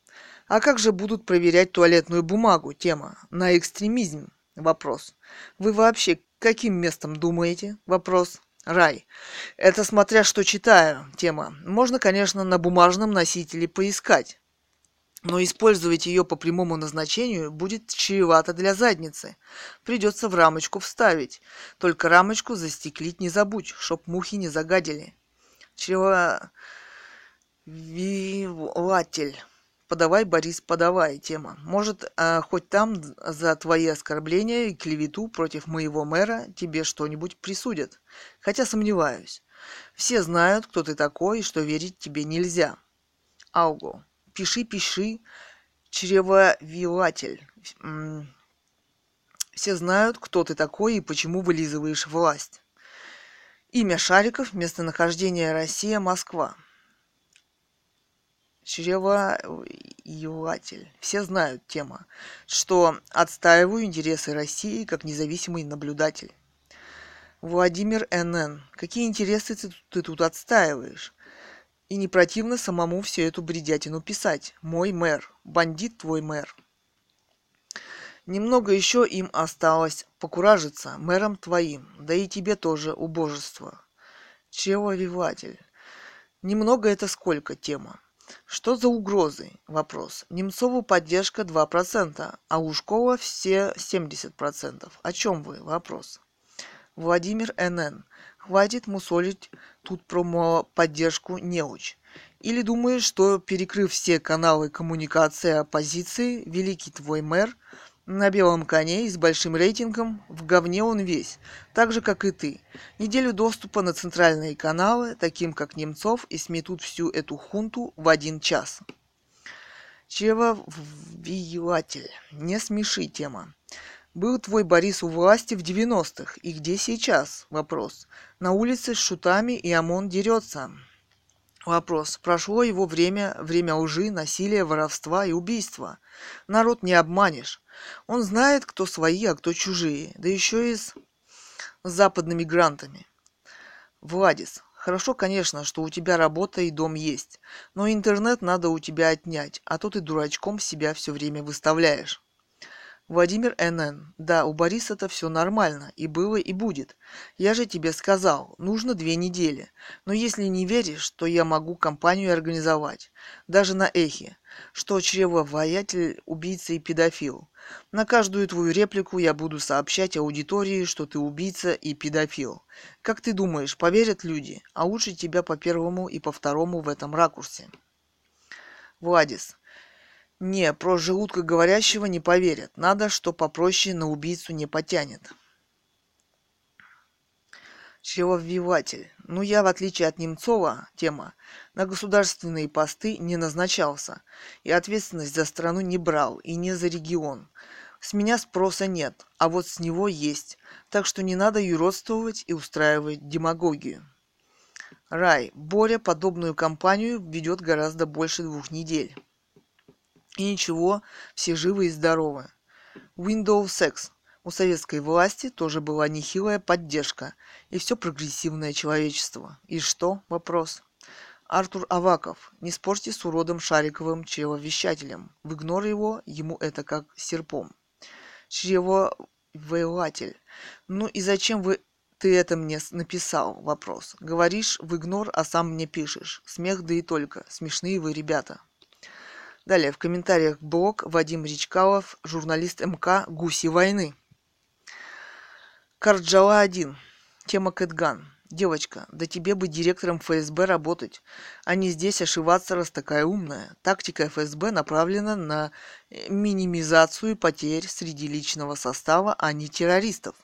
А как же будут проверять туалетную бумагу? Тема. На экстремизм. Вопрос. Вы вообще каким местом думаете? Вопрос. Рай. Это смотря что читаю. Тема. Можно, конечно, на бумажном носителе поискать но использовать ее по прямому назначению будет чревато для задницы. Придется в рамочку вставить. Только рамочку застеклить не забудь, чтоб мухи не загадили. Чревовиватель. Подавай, Борис, подавай, тема. Может, а, хоть там за твои оскорбления и клевету против моего мэра тебе что-нибудь присудят. Хотя сомневаюсь. Все знают, кто ты такой и что верить тебе нельзя. Ауго пиши, пиши, чревовиватель. Все знают, кто ты такой и почему вылизываешь власть. Имя Шариков, местонахождение Россия, Москва. Чревовиватель. Все знают тема, что отстаиваю интересы России как независимый наблюдатель. Владимир НН. Какие интересы ты, ты тут отстаиваешь? И не противно самому всю эту бредятину писать. Мой мэр. Бандит твой мэр. Немного еще им осталось покуражиться мэром твоим, да и тебе тоже, убожество. Чего виватель? Немного это сколько тема? Что за угрозы? Вопрос. Немцову поддержка 2%, а Ушкова все 70%. О чем вы? Вопрос. Владимир НН. Хватит мусолить тут про поддержку неуч. Или думаешь, что перекрыв все каналы коммуникации оппозиции, великий твой мэр – на белом коне и с большим рейтингом, в говне он весь, так же, как и ты. Неделю доступа на центральные каналы, таким как Немцов, и сметут всю эту хунту в один час. Чревовиятель. Не смеши тема. Был твой Борис у власти в 90-х, и где сейчас? Вопрос. На улице с шутами и ОМОН дерется. Вопрос. Прошло его время, время лжи, насилия, воровства и убийства. Народ не обманешь. Он знает, кто свои, а кто чужие, да еще и с западными грантами. Владис, хорошо, конечно, что у тебя работа и дом есть, но интернет надо у тебя отнять, а то ты дурачком себя все время выставляешь. Владимир НН. Да, у Бориса-то все нормально, и было, и будет. Я же тебе сказал, нужно две недели. Но если не веришь, то я могу компанию организовать. Даже на эхе. Что чревовоятель, убийца и педофил. На каждую твою реплику я буду сообщать аудитории, что ты убийца и педофил. Как ты думаешь, поверят люди? А лучше тебя по первому и по второму в этом ракурсе. Владис. Не, про желудка говорящего не поверят. Надо, что попроще на убийцу не потянет. Чревовиватель. Ну, я, в отличие от Немцова, тема, на государственные посты не назначался, и ответственность за страну не брал, и не за регион. С меня спроса нет, а вот с него есть, так что не надо юродствовать и устраивать демагогию. Рай. Боря подобную кампанию ведет гораздо больше двух недель. И ничего, все живы и здоровы. Windows Sex. У советской власти тоже была нехилая поддержка и все прогрессивное человечество. И что? Вопрос. Артур Аваков. Не спорьте с уродом Шариковым чревовещателем. В игнор его, ему это как серпом. Чревовелатель. Ну и зачем вы ты это мне написал? Вопрос. Говоришь в игнор, а сам мне пишешь. Смех да и только. Смешные вы ребята. Далее в комментариях блог Вадим Речкалов, журналист МК «Гуси войны». Карджала 1. Тема Кэтган. Девочка, да тебе бы директором ФСБ работать, а не здесь ошиваться, раз такая умная. Тактика ФСБ направлена на э, минимизацию потерь среди личного состава, а не террористов.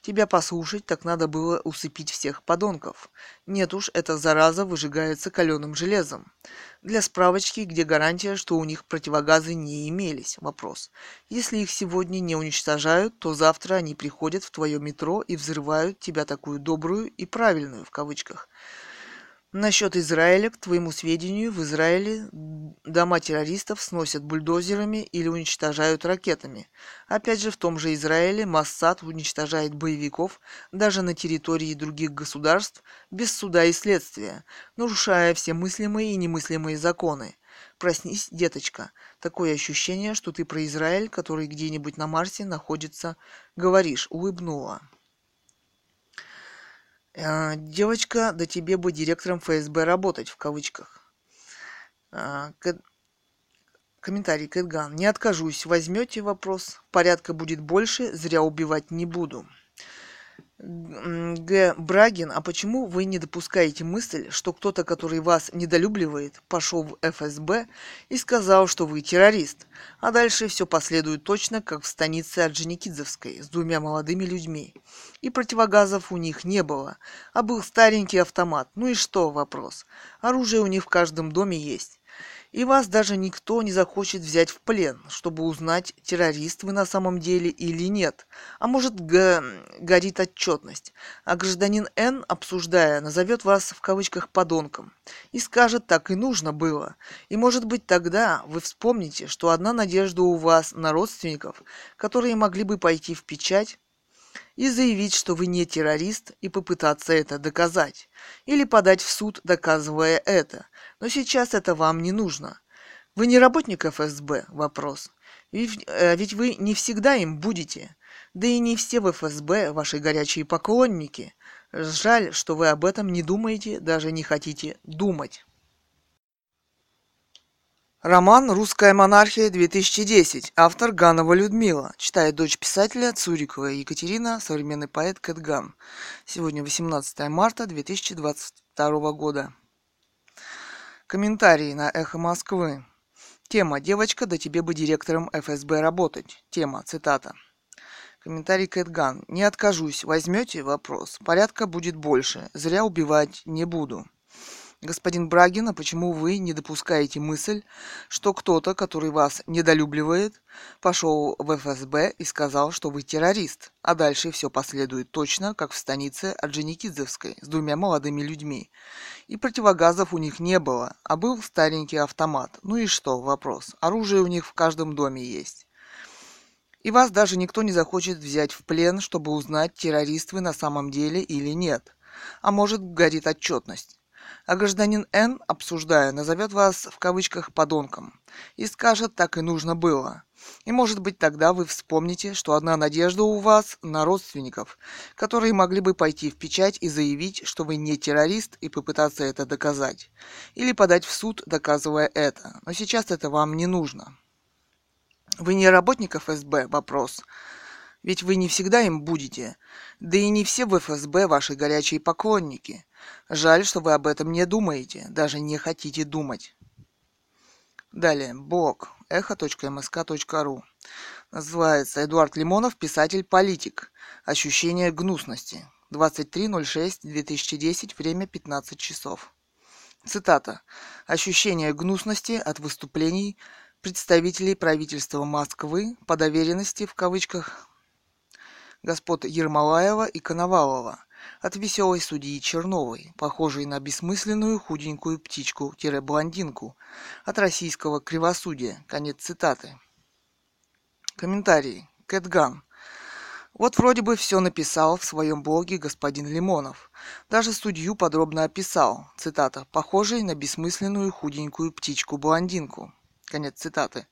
Тебя послушать, так надо было усыпить всех подонков. Нет уж, эта зараза выжигается каленым железом. Для справочки, где гарантия, что у них противогазы не имелись? Вопрос. Если их сегодня не уничтожают, то завтра они приходят в твое метро и взрывают тебя такую добрую и правильную, в кавычках, Насчет Израиля, к твоему сведению, в Израиле дома террористов сносят бульдозерами или уничтожают ракетами. Опять же, в том же Израиле Массад уничтожает боевиков даже на территории других государств без суда и следствия, нарушая все мыслимые и немыслимые законы. Проснись, деточка. Такое ощущение, что ты про Израиль, который где-нибудь на Марсе находится, говоришь, улыбнула. А, девочка, да тебе бы директором ФСБ работать, в кавычках. А, комментарий Кэтган. Не откажусь, возьмете вопрос. Порядка будет больше, зря убивать не буду. Г. Брагин, а почему вы не допускаете мысль, что кто-то, который вас недолюбливает, пошел в ФСБ и сказал, что вы террорист, а дальше все последует точно, как в станице Орджоникидзевской с двумя молодыми людьми. И противогазов у них не было, а был старенький автомат. Ну и что, вопрос. Оружие у них в каждом доме есть и вас даже никто не захочет взять в плен, чтобы узнать, террорист вы на самом деле или нет. А может, г- горит отчетность. А гражданин Н, обсуждая, назовет вас в кавычках подонком и скажет, так и нужно было. И может быть тогда вы вспомните, что одна надежда у вас на родственников, которые могли бы пойти в печать, и заявить, что вы не террорист, и попытаться это доказать. Или подать в суд, доказывая это. Но сейчас это вам не нужно. Вы не работник ФСБ? Вопрос. Ведь, э, ведь вы не всегда им будете. Да и не все в ФСБ ваши горячие поклонники. Жаль, что вы об этом не думаете, даже не хотите думать. Роман «Русская монархия-2010». Автор Ганова Людмила. Читает дочь писателя Цурикова Екатерина, современный поэт Кэтган. Сегодня 18 марта 2022 года. Комментарии на «Эхо Москвы». Тема «Девочка, да тебе бы директором ФСБ работать». Тема, цитата. Комментарий Кэтган. Не откажусь. Возьмете? Вопрос. Порядка будет больше. Зря убивать не буду. Господин Брагин, а почему вы не допускаете мысль, что кто-то, который вас недолюбливает, пошел в ФСБ и сказал, что вы террорист, а дальше все последует точно, как в станице Орджоникидзевской с двумя молодыми людьми. И противогазов у них не было, а был старенький автомат. Ну и что, вопрос. Оружие у них в каждом доме есть. И вас даже никто не захочет взять в плен, чтобы узнать, террорист вы на самом деле или нет. А может, горит отчетность а гражданин Н, обсуждая, назовет вас в кавычках подонком и скажет, так и нужно было. И может быть тогда вы вспомните, что одна надежда у вас на родственников, которые могли бы пойти в печать и заявить, что вы не террорист и попытаться это доказать. Или подать в суд, доказывая это. Но сейчас это вам не нужно. Вы не работник ФСБ? Вопрос. Ведь вы не всегда им будете. Да и не все в ФСБ ваши горячие поклонники. Жаль, что вы об этом не думаете, даже не хотите думать. Далее, блог эхо.мск.ру. Называется Эдуард Лимонов, писатель-политик. Ощущение гнусности. 23.06.2010, время 15 часов. Цитата. Ощущение гнусности от выступлений представителей правительства Москвы по доверенности в кавычках господ Ермолаева и Коновалова от веселой судьи Черновой, похожей на бессмысленную худенькую птичку-блондинку от российского кривосудия. Конец цитаты. Комментарий. Кэтган. Вот вроде бы все написал в своем блоге господин Лимонов. Даже судью подробно описал, цитата, похожей на бессмысленную худенькую птичку-блондинку. Конец цитаты.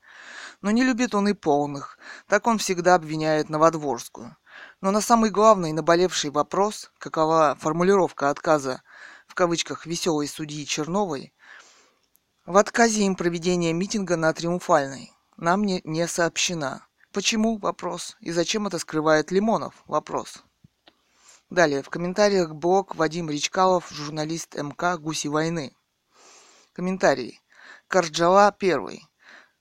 Но не любит он и полных, так он всегда обвиняет Новодворскую. Но на самый главный наболевший вопрос, какова формулировка отказа в кавычках «веселой судьи Черновой», в отказе им проведения митинга на Триумфальной нам не, не сообщена. Почему? Вопрос. И зачем это скрывает Лимонов? Вопрос. Далее, в комментариях блог Вадим Речкалов, журналист МК «Гуси войны». Комментарий. Карджала первый.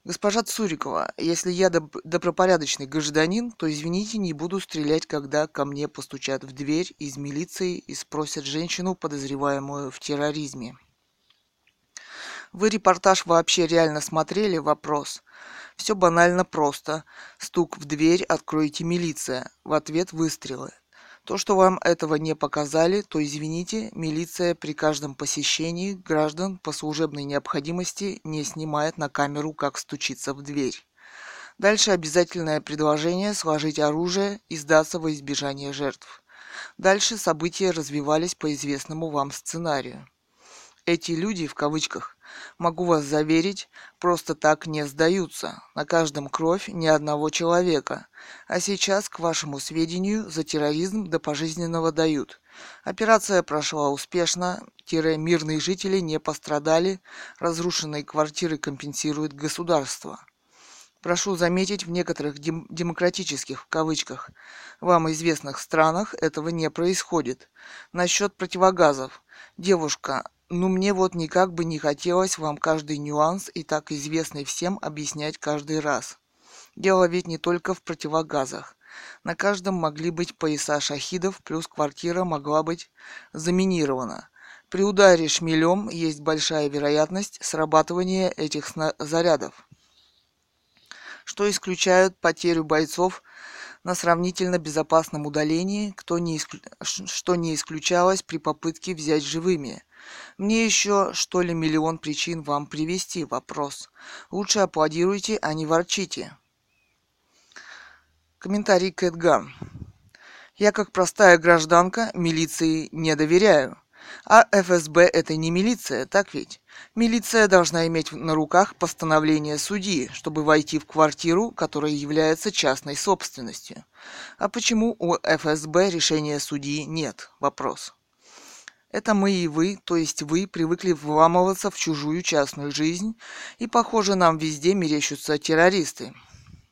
Госпожа Цурикова, если я доб- добропорядочный гражданин, то, извините, не буду стрелять, когда ко мне постучат в дверь из милиции и спросят женщину, подозреваемую в терроризме. Вы репортаж вообще реально смотрели? Вопрос. Все банально просто. Стук в дверь, откройте милиция. В ответ выстрелы. То, что вам этого не показали, то извините, милиция при каждом посещении граждан по служебной необходимости не снимает на камеру, как стучится в дверь. Дальше обязательное предложение сложить оружие и сдаться во избежание жертв. Дальше события развивались по известному вам сценарию. Эти люди, в кавычках, могу вас заверить, просто так не сдаются. На каждом кровь ни одного человека. А сейчас, к вашему сведению, за терроризм до пожизненного дают. Операция прошла успешно, тире мирные жители не пострадали, разрушенные квартиры компенсирует государство. Прошу заметить, в некоторых дем- демократических, в кавычках, вам известных странах этого не происходит. Насчет противогазов. Девушка, ну мне вот никак бы не хотелось вам каждый нюанс и так известный всем объяснять каждый раз. Дело ведь не только в противогазах. На каждом могли быть пояса шахидов, плюс квартира могла быть заминирована. При ударе шмелем есть большая вероятность срабатывания этих зарядов, что исключают потерю бойцов на сравнительно безопасном удалении, кто не исклю... что не исключалось при попытке взять живыми. Мне еще, что ли, миллион причин вам привести вопрос. Лучше аплодируйте, а не ворчите. Комментарий Кэтган. Я как простая гражданка милиции не доверяю. А ФСБ это не милиция, так ведь? Милиция должна иметь на руках постановление судьи, чтобы войти в квартиру, которая является частной собственностью. А почему у ФСБ решения судьи нет? Вопрос. Это мы и вы, то есть вы, привыкли вламываться в чужую частную жизнь, и, похоже, нам везде мерещатся террористы.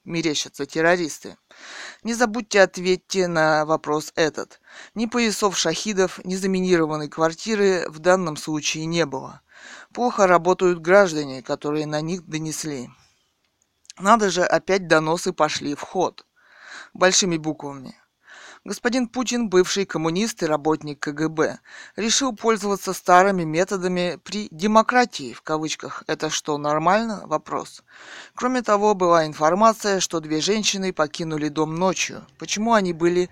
Мерещатся террористы. Не забудьте ответьте на вопрос этот. Ни поясов шахидов, ни заминированной квартиры в данном случае не было. Плохо работают граждане, которые на них донесли. Надо же, опять доносы пошли в ход. Большими буквами. Господин Путин, бывший коммунист и работник КГБ, решил пользоваться старыми методами при «демократии» в кавычках. Это что, нормально? Вопрос. Кроме того, была информация, что две женщины покинули дом ночью. Почему они были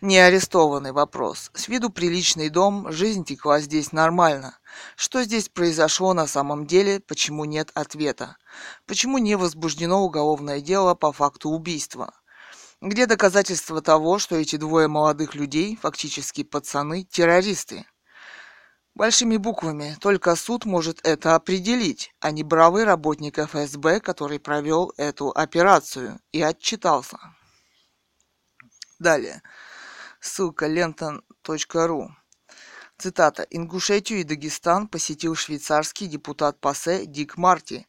не арестованы? Вопрос. С виду приличный дом, жизнь текла здесь нормально. Что здесь произошло на самом деле, почему нет ответа? Почему не возбуждено уголовное дело по факту убийства? Где доказательства того, что эти двое молодых людей, фактически пацаны, террористы? Большими буквами, только суд может это определить, а не бравый работник ФСБ, который провел эту операцию и отчитался. Далее. Ссылка лента.ру. Цитата. Ингушетию и Дагестан посетил швейцарский депутат ПАСЕ Дик Марти,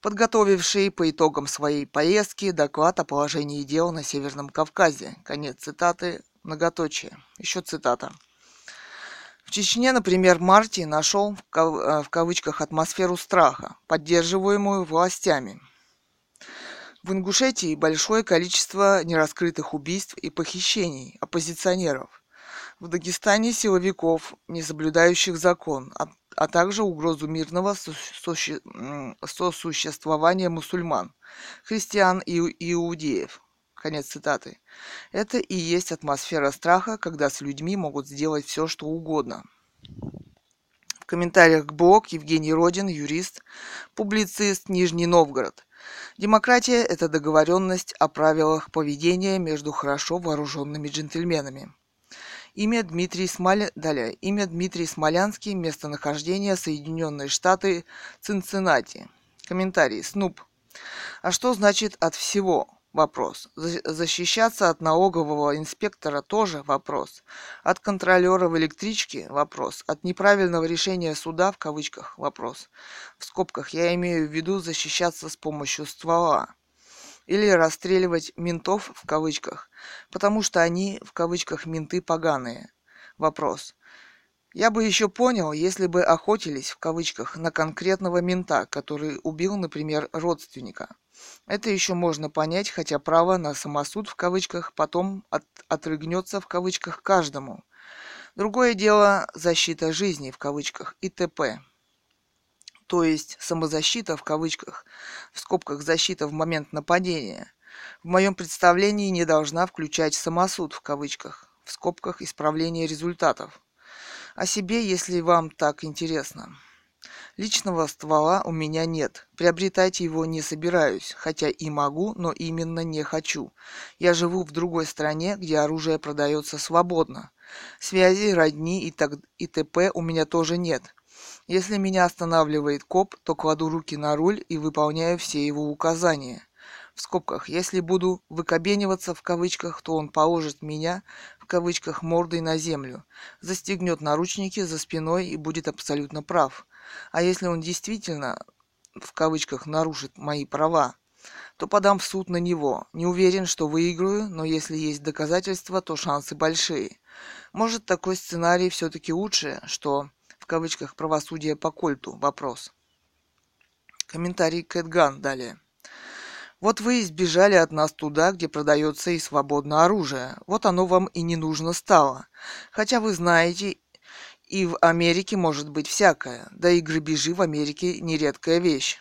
подготовивший по итогам своей поездки доклад о положении дел на Северном Кавказе. Конец цитаты, многоточие. Еще цитата. В Чечне, например, Марти нашел в, кав- э, в кавычках атмосферу страха, поддерживаемую властями. В Ингушетии большое количество нераскрытых убийств и похищений оппозиционеров. В Дагестане силовиков, не соблюдающих закон, а также угрозу мирного сосуществования мусульман, христиан и иудеев. Конец цитаты. Это и есть атмосфера страха, когда с людьми могут сделать все, что угодно. В комментариях к блог Евгений Родин, юрист, публицист Нижний Новгород. Демократия – это договоренность о правилах поведения между хорошо вооруженными джентльменами. Имя Дмитрий Смоля... Далее. Имя Дмитрий Смолянский. Местонахождение Соединенные Штаты. Цинциннати. Комментарий. Снуп. А что значит от всего? Вопрос. Защищаться от налогового инспектора тоже вопрос. От контролера в электричке вопрос. От неправильного решения суда в кавычках вопрос. В скобках я имею в виду защищаться с помощью ствола или расстреливать ментов в кавычках, потому что они в кавычках менты поганые. Вопрос. Я бы еще понял, если бы охотились в кавычках на конкретного мента, который убил, например, родственника. Это еще можно понять, хотя право на самосуд в кавычках потом от, отрыгнется в кавычках каждому. Другое дело защита жизни в кавычках и т.п то есть самозащита в кавычках, в скобках защита в момент нападения, в моем представлении не должна включать самосуд в кавычках, в скобках исправление результатов. О себе, если вам так интересно. Личного ствола у меня нет. Приобретать его не собираюсь, хотя и могу, но именно не хочу. Я живу в другой стране, где оружие продается свободно. Связи, родни и, так, и т.п. у меня тоже нет. Если меня останавливает коп, то кладу руки на руль и выполняю все его указания. В скобках, если буду выкобениваться в кавычках, то он положит меня в кавычках мордой на землю, застегнет наручники за спиной и будет абсолютно прав. А если он действительно в кавычках нарушит мои права, то подам в суд на него. Не уверен, что выиграю, но если есть доказательства, то шансы большие. Может, такой сценарий все-таки лучше, что кавычках правосудие по кольту вопрос. Комментарий Кэтган далее. Вот вы избежали от нас туда, где продается и свободно оружие. Вот оно вам и не нужно стало. Хотя вы знаете, и в Америке может быть всякое. Да и грабежи в Америке нередкая вещь.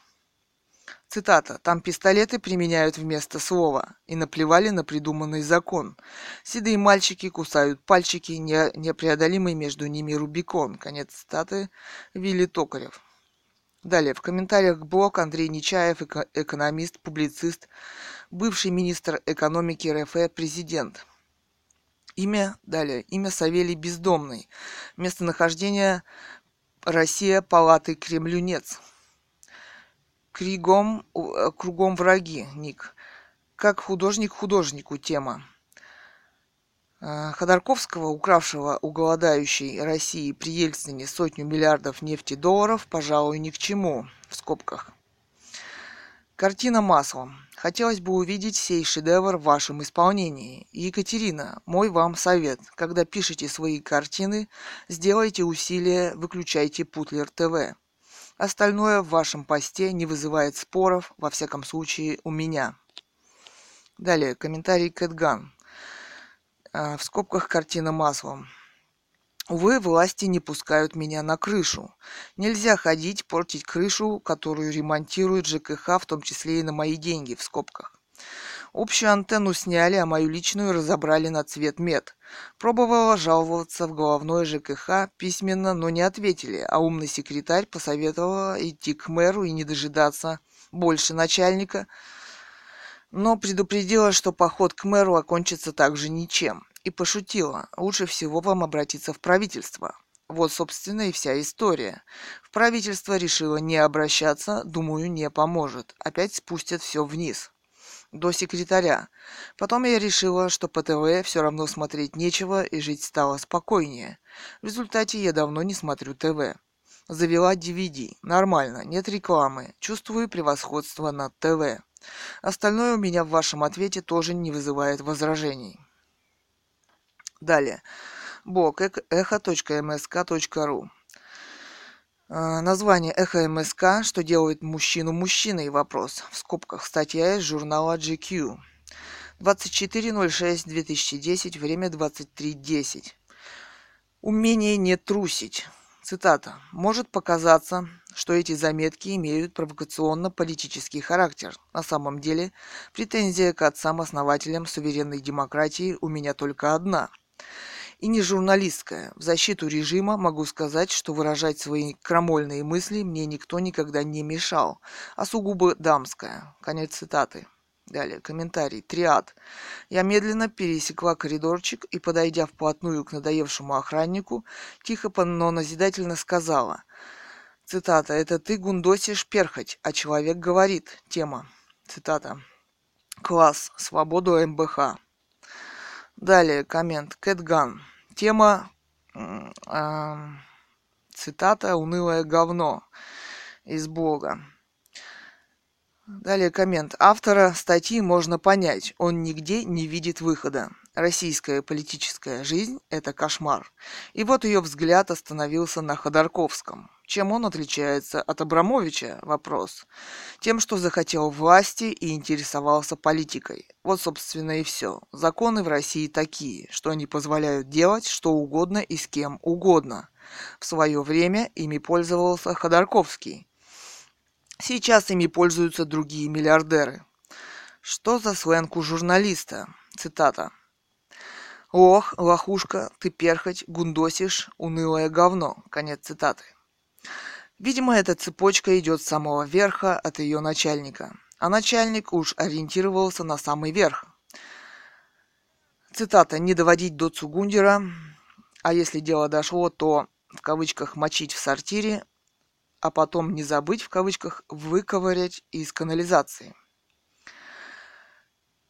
Цитата. «Там пистолеты применяют вместо слова и наплевали на придуманный закон. Седые мальчики кусают пальчики, не, непреодолимый между ними Рубикон». Конец цитаты. Вилли Токарев. Далее. В комментариях блог Андрей Нечаев, эко- экономист, публицист, бывший министр экономики РФ, президент. Имя, далее, имя Савелий Бездомный. Местонахождение Россия, палаты Кремлюнец. Кригом, э, кругом враги, ник. Как художник художнику тема. Э, Ходорковского, укравшего у голодающей России при Ельцине сотню миллиардов нефти долларов, пожалуй, ни к чему, в скобках. Картина маслом. Хотелось бы увидеть сей шедевр в вашем исполнении. Екатерина, мой вам совет. Когда пишете свои картины, сделайте усилие, выключайте Путлер ТВ. Остальное в вашем посте не вызывает споров, во всяком случае у меня. Далее, комментарий Кэтган. А, в скобках картина маслом. Увы, власти не пускают меня на крышу. Нельзя ходить, портить крышу, которую ремонтирует ЖКХ, в том числе и на мои деньги, в скобках. Общую антенну сняли, а мою личную разобрали на цвет мед. Пробовала жаловаться в головное ЖКХ письменно, но не ответили, а умный секретарь посоветовала идти к мэру и не дожидаться больше начальника, но предупредила, что поход к мэру окончится также ничем и пошутила. Лучше всего вам обратиться в правительство. Вот, собственно, и вся история. В правительство решило не обращаться, думаю, не поможет. Опять спустят все вниз. До секретаря. Потом я решила, что по ТВ все равно смотреть нечего и жить стало спокойнее. В результате я давно не смотрю ТВ. Завела DVD. Нормально, нет рекламы. Чувствую превосходство над ТВ. Остальное у меня в вашем ответе тоже не вызывает возражений. Далее. Бог эхо.мск.ру а, Название «Эхо МСК. Что делает мужчину мужчиной?» Вопрос. В скобках. Статья из журнала GQ. 24.06.2010. Время 23.10. Умение не трусить. Цитата. «Может показаться, что эти заметки имеют провокационно-политический характер. На самом деле, претензия к отцам-основателям суверенной демократии у меня только одна – и не журналистская. В защиту режима могу сказать, что выражать свои крамольные мысли мне никто никогда не мешал, а сугубо дамская. Конец цитаты. Далее, комментарий. Триад. Я медленно пересекла коридорчик и, подойдя вплотную к надоевшему охраннику, тихо, но назидательно сказала. Цитата. «Это ты гундосишь перхоть, а человек говорит». Тема. Цитата. Класс. Свободу МБХ. Далее коммент. Кэтган. Тема, э, цитата «Унылое говно» из блога. Далее коммент. Автора статьи можно понять. Он нигде не видит выхода. Российская политическая жизнь – это кошмар. И вот ее взгляд остановился на Ходорковском. Чем он отличается от Абрамовича? Вопрос. Тем, что захотел власти и интересовался политикой. Вот, собственно, и все. Законы в России такие, что они позволяют делать что угодно и с кем угодно. В свое время ими пользовался Ходорковский. Сейчас ими пользуются другие миллиардеры. Что за сленг у журналиста? Цитата. Ох, лохушка, ты перхоть, гундосишь, унылое говно. Конец цитаты. Видимо, эта цепочка идет с самого верха от ее начальника. А начальник уж ориентировался на самый верх. Цитата «Не доводить до Цугундера, а если дело дошло, то в кавычках «мочить в сортире», а потом не забыть в кавычках «выковырять из канализации».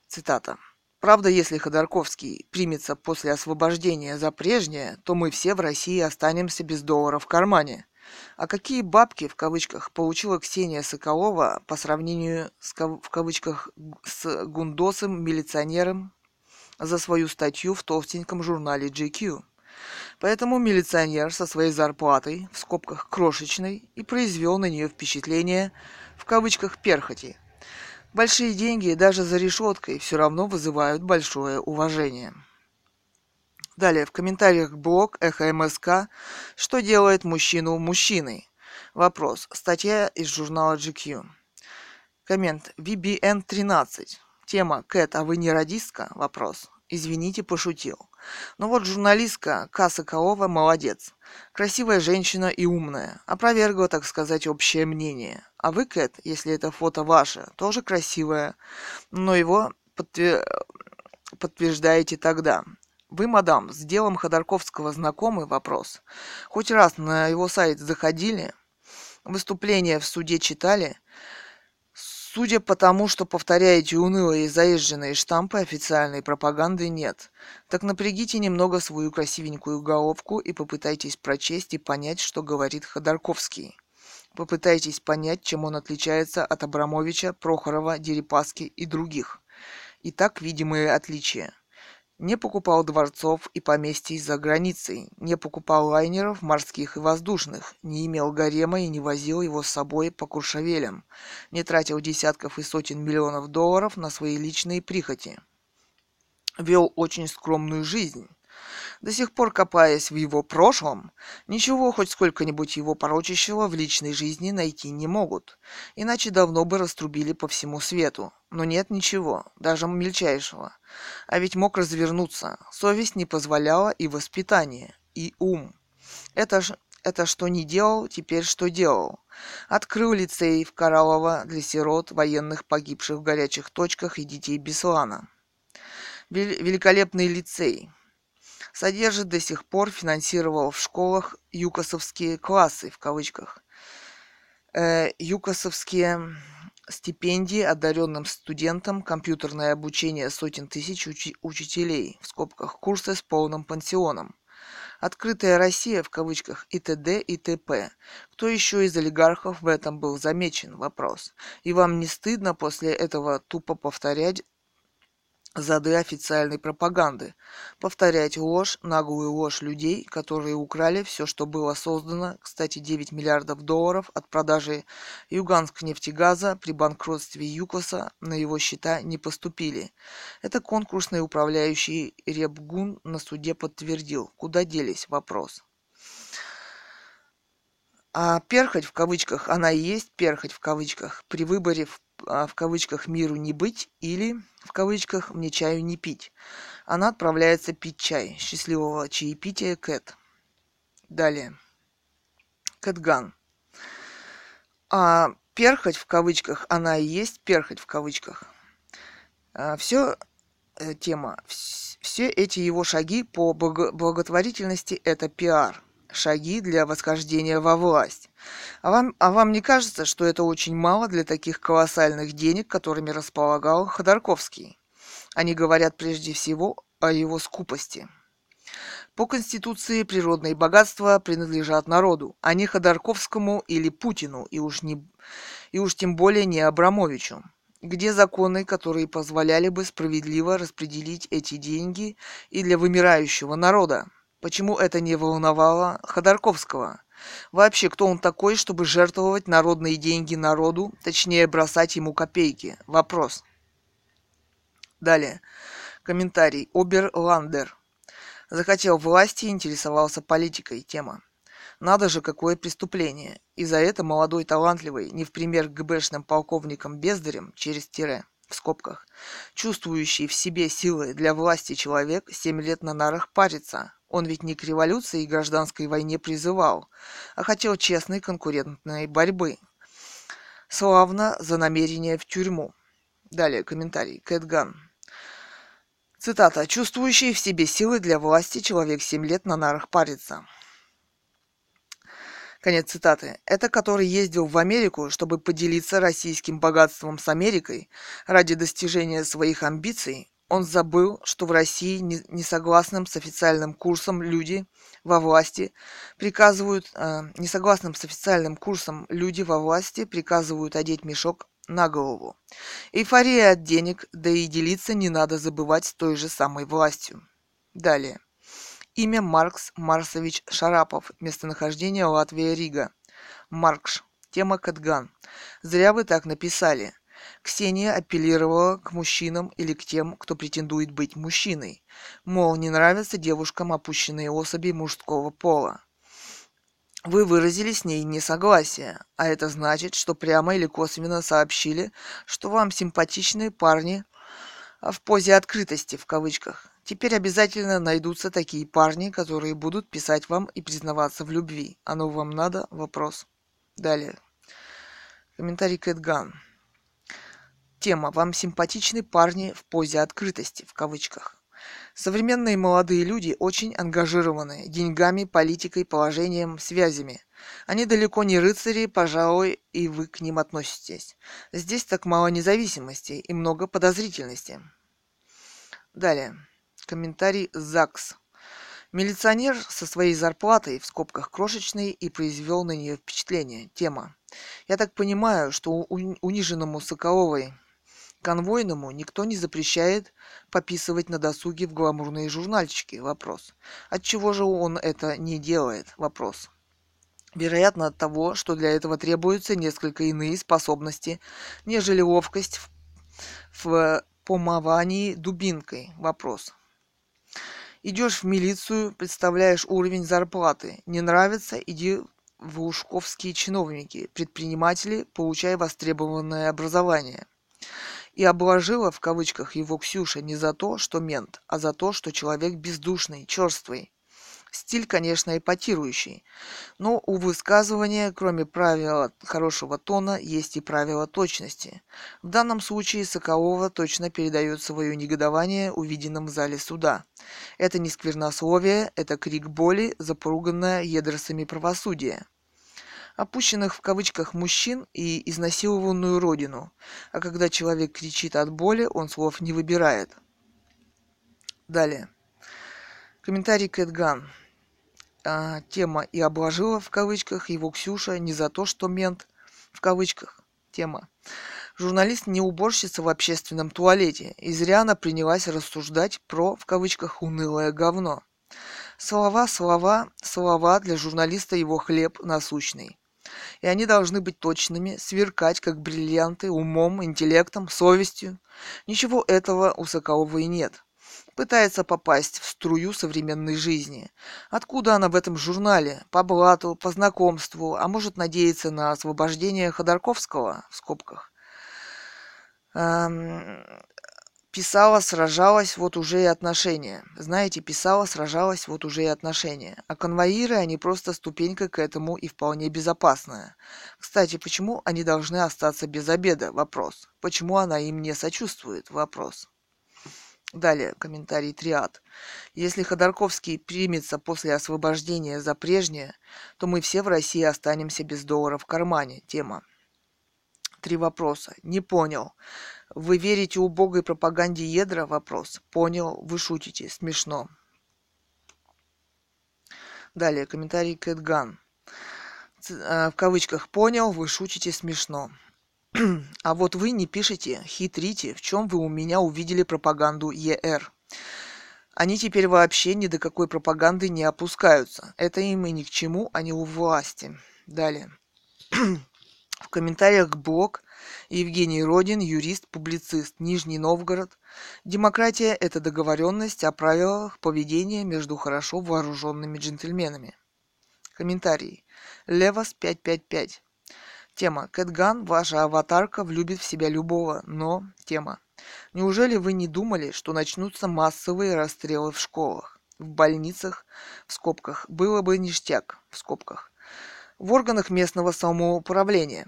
Цитата. Правда, если Ходорковский примется после освобождения за прежнее, то мы все в России останемся без доллара в кармане. А какие бабки, в кавычках, получила Ксения Соколова по сравнению с, в кавычках, с гундосом милиционером за свою статью в толстеньком журнале GQ? Поэтому милиционер со своей зарплатой, в скобках крошечной, и произвел на нее впечатление, в кавычках, перхоти – Большие деньги даже за решеткой все равно вызывают большое уважение. Далее, в комментариях блог Эхо МСК «Что делает мужчину мужчиной?» Вопрос. Статья из журнала GQ. Коммент. VBN 13. Тема «Кэт, а вы не радистка?» Вопрос. Извините, пошутил. Но вот журналистка Каса Каова молодец. Красивая женщина и умная. Опровергла, так сказать, общее мнение. А вы, Кэт, если это фото ваше, тоже красивая. Но его подтвер... подтверждаете тогда. Вы, мадам, с делом Ходорковского знакомый вопрос? Хоть раз на его сайт заходили? Выступления в суде читали? Судя по тому, что повторяете унылые заезженные штампы, официальной пропаганды нет. Так напрягите немного свою красивенькую головку и попытайтесь прочесть и понять, что говорит Ходорковский. Попытайтесь понять, чем он отличается от Абрамовича, Прохорова, Дерипаски и других. Итак, видимые отличия – не покупал дворцов и поместий за границей, не покупал лайнеров морских и воздушных, не имел гарема и не возил его с собой по куршавелям, не тратил десятков и сотен миллионов долларов на свои личные прихоти. Вел очень скромную жизнь, до сих пор копаясь в его прошлом, ничего хоть сколько-нибудь его порочащего в личной жизни найти не могут, иначе давно бы раструбили по всему свету. Но нет ничего, даже мельчайшего. А ведь мог развернуться, совесть не позволяла и воспитание, и ум. Это ж это что не делал, теперь что делал. Открыл лицей в Кораллово для сирот, военных, погибших в горячих точках и детей Беслана. Великолепный лицей содержит до сих пор, финансировал в школах юкосовские классы, в кавычках. Э, юкосовские стипендии одаренным студентам, компьютерное обучение сотен тысяч учи- учителей, в скобках, курсы с полным пансионом. Открытая Россия, в кавычках, и т.д. и т.п. Кто еще из олигархов в этом был замечен? Вопрос. И вам не стыдно после этого тупо повторять зады официальной пропаганды, повторять ложь, наглую ложь людей, которые украли все, что было создано, кстати, 9 миллиардов долларов от продажи Юганск нефтегаза при банкротстве ЮКОСа на его счета не поступили. Это конкурсный управляющий Ребгун на суде подтвердил. Куда делись? Вопрос. А перхоть в кавычках, она и есть перхоть в кавычках, при выборе в в кавычках «миру не быть» или в кавычках «мне чаю не пить». Она отправляется пить чай. Счастливого чаепития, Кэт. Далее. Кэтган. А перхоть в кавычках, она и есть перхоть в кавычках. А, все э, тема, все эти его шаги по благотворительности – это пиар – шаги для восхождения во власть. А вам, а вам не кажется, что это очень мало для таких колоссальных денег, которыми располагал Ходорковский? Они говорят прежде всего о его скупости. По Конституции природные богатства принадлежат народу, а не Ходорковскому или Путину, и уж, не, и уж тем более не Абрамовичу. Где законы, которые позволяли бы справедливо распределить эти деньги и для вымирающего народа? Почему это не волновало Ходорковского? Вообще, кто он такой, чтобы жертвовать народные деньги народу, точнее бросать ему копейки? Вопрос. Далее. Комментарий. Оберландер. Захотел власти, интересовался политикой. Тема. Надо же, какое преступление. И за это молодой талантливый, не в пример ГБшным полковником Бездарем, через тире, в скобках, чувствующий в себе силы для власти человек, семь лет на нарах парится, он ведь не к революции и гражданской войне призывал, а хотел честной конкурентной борьбы. Славно за намерение в тюрьму. Далее комментарий. Кэтган. Цитата. «Чувствующий в себе силы для власти человек семь лет на нарах парится». Конец цитаты. Это который ездил в Америку, чтобы поделиться российским богатством с Америкой ради достижения своих амбиций, он забыл, что в России несогласным с официальным курсом люди во власти приказывают, э, несогласным с официальным курсом люди во власти приказывают одеть мешок на голову. Эйфория от денег, да и делиться не надо забывать с той же самой властью. Далее. Имя Маркс Марсович Шарапов. Местонахождение Латвия Рига. Маркш. Тема Катган. Зря вы так написали. Ксения апеллировала к мужчинам или к тем, кто претендует быть мужчиной. Мол, не нравятся девушкам опущенные особи мужского пола. Вы выразили с ней несогласие, а это значит, что прямо или косвенно сообщили, что вам симпатичные парни а, в позе открытости, в кавычках. Теперь обязательно найдутся такие парни, которые будут писать вам и признаваться в любви. Оно вам надо? Вопрос. Далее. Комментарий Кэтган. Тема «Вам симпатичны парни в позе открытости» в кавычках. Современные молодые люди очень ангажированы деньгами, политикой, положением, связями. Они далеко не рыцари, пожалуй, и вы к ним относитесь. Здесь так мало независимости и много подозрительности. Далее. Комментарий ЗАГС. Милиционер со своей зарплатой, в скобках крошечной, и произвел на нее впечатление. Тема. Я так понимаю, что униженному Соколовой Конвойному никто не запрещает пописывать на досуге в гламурные журнальчики. Вопрос. Отчего же он это не делает? Вопрос. Вероятно от того, что для этого требуются несколько иные способности, нежели ловкость в, в помывании дубинкой. Вопрос. Идешь в милицию, представляешь уровень зарплаты. Не нравится, иди в ушковские чиновники, предприниматели, получай востребованное образование и обложила в кавычках его Ксюша не за то, что мент, а за то, что человек бездушный, черствый. Стиль, конечно, эпатирующий, но у высказывания, кроме правила хорошего тона, есть и правила точности. В данном случае Соколова точно передает свое негодование увиденном в зале суда. Это не сквернословие, это крик боли, запоруганное едросами правосудия опущенных в кавычках мужчин и изнасилованную родину. А когда человек кричит от боли, он слов не выбирает. Далее. Комментарий Кэтган. А, тема «И обложила» в кавычках его Ксюша не за то, что мент в кавычках. Тема. Журналист не уборщица в общественном туалете, и зря она принялась рассуждать про, в кавычках, унылое говно. Слова, слова, слова для журналиста его хлеб насущный и они должны быть точными, сверкать, как бриллианты, умом, интеллектом, совестью. Ничего этого у Соколовой нет. Пытается попасть в струю современной жизни. Откуда она в этом журнале? По блату, по знакомству, а может надеяться на освобождение Ходорковского, в скобках. Писала, сражалась, вот уже и отношения. Знаете, писала, сражалась, вот уже и отношения. А конвоиры, они просто ступенька к этому и вполне безопасная. Кстати, почему они должны остаться без обеда? Вопрос. Почему она им не сочувствует? Вопрос. Далее, комментарий Триад. Если Ходорковский примется после освобождения за прежнее, то мы все в России останемся без доллара в кармане. Тема. Три вопроса. Не понял. Вы верите убогой пропаганде ядра? Вопрос. Понял. Вы шутите. Смешно. Далее. Комментарий Кэтган. Э, в кавычках «понял», вы шутите смешно. а вот вы не пишете, хитрите, в чем вы у меня увидели пропаганду ЕР. Они теперь вообще ни до какой пропаганды не опускаются. Это им и ни к чему, они у власти. Далее. [CLEARS THROAT] В комментариях блог Евгений Родин, юрист, публицист, Нижний Новгород. Демократия – это договоренность о правилах поведения между хорошо вооруженными джентльменами. Комментарий. Левас 555. Тема. Кэтган, ваша аватарка влюбит в себя любого, но... Тема. Неужели вы не думали, что начнутся массовые расстрелы в школах, в больницах, в скобках, было бы ништяк, в скобках, в органах местного самоуправления.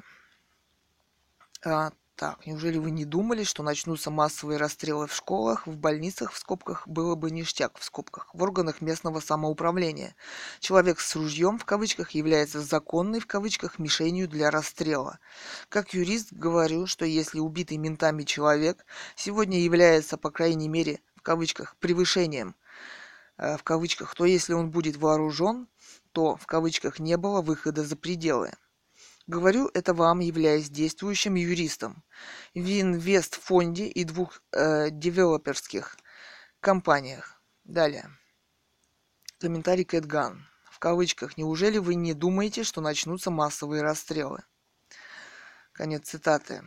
А, так, неужели вы не думали, что начнутся массовые расстрелы в школах, в больницах, в скобках, было бы ништяк, в скобках, в органах местного самоуправления? Человек с ружьем, в кавычках, является законной, в кавычках, мишенью для расстрела. Как юрист говорю, что если убитый ментами человек сегодня является, по крайней мере, в кавычках, превышением, э, в кавычках, то если он будет вооружен, то, в кавычках, не было выхода за пределы. Говорю это вам, являясь действующим юристом в инвестфонде и двух э, девелоперских компаниях. Далее. Комментарий Кэтган. В кавычках. Неужели вы не думаете, что начнутся массовые расстрелы? Конец цитаты.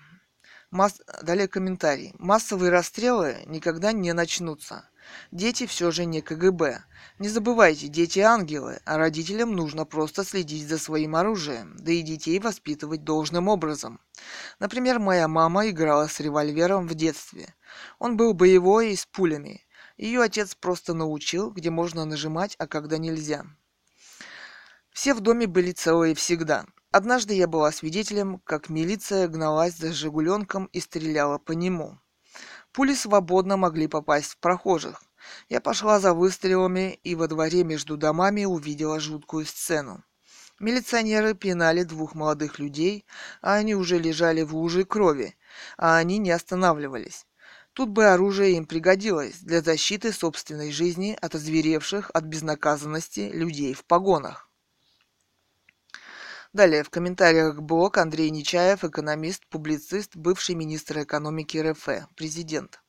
Масс... Далее комментарий. Массовые расстрелы никогда не начнутся. Дети все же не КГБ. Не забывайте, дети ангелы, а родителям нужно просто следить за своим оружием, да и детей воспитывать должным образом. Например, моя мама играла с револьвером в детстве. Он был боевой и с пулями. Ее отец просто научил, где можно нажимать, а когда нельзя. Все в доме были целые всегда. Однажды я была свидетелем, как милиция гналась за «Жигуленком» и стреляла по нему. Пули свободно могли попасть в прохожих. Я пошла за выстрелами и во дворе между домами увидела жуткую сцену. Милиционеры пинали двух молодых людей, а они уже лежали в луже крови, а они не останавливались. Тут бы оружие им пригодилось для защиты собственной жизни от озверевших от безнаказанности людей в погонах. Далее в комментариях блог Андрей Нечаев, экономист, публицист, бывший министр экономики РФ, президент.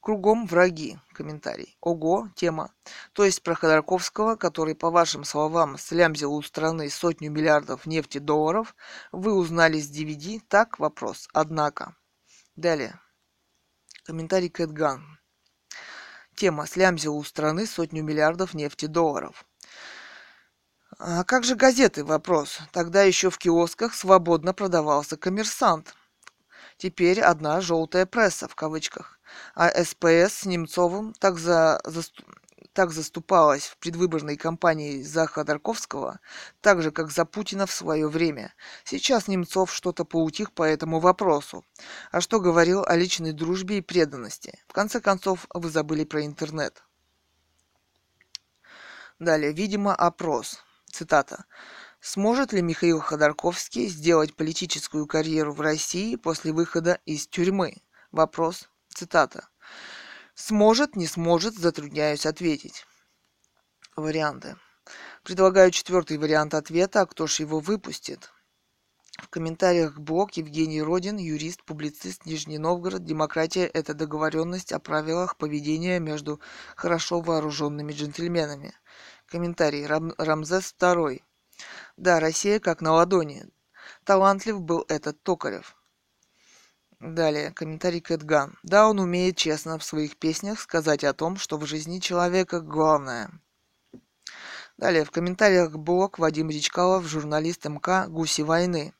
Кругом враги. Комментарий. Ого, тема. То есть про Ходорковского, который, по вашим словам, слямзил у страны сотню миллиардов нефти долларов, вы узнали с DVD? Так, вопрос. Однако. Далее. Комментарий Кэтган. Тема. Слямзил у страны сотню миллиардов нефти долларов. А как же газеты? Вопрос. Тогда еще в киосках свободно продавался коммерсант. Теперь одна желтая пресса в кавычках. А СПС с Немцовым так, за, за, так заступалась в предвыборной кампании за Ходорковского, так же, как за Путина в свое время. Сейчас Немцов что-то поутих по этому вопросу. А что говорил о личной дружбе и преданности? В конце концов, вы забыли про интернет. Далее, видимо, опрос. Цитата. Сможет ли Михаил Ходорковский сделать политическую карьеру в России после выхода из тюрьмы? Вопрос. Цитата. Сможет, не сможет, затрудняюсь ответить. Варианты. Предлагаю четвертый вариант ответа, а кто ж его выпустит? В комментариях блог Евгений Родин, юрист, публицист, Нижний Новгород. Демократия – это договоренность о правилах поведения между хорошо вооруженными джентльменами. Комментарий. Рам- Рамзес II. Да, Россия как на ладони. Талантлив был этот Токарев. Далее, комментарий Кэтган. Да, он умеет честно в своих песнях сказать о том, что в жизни человека главное. Далее, в комментариях блог Вадим Речкалов, журналист МК «Гуси войны».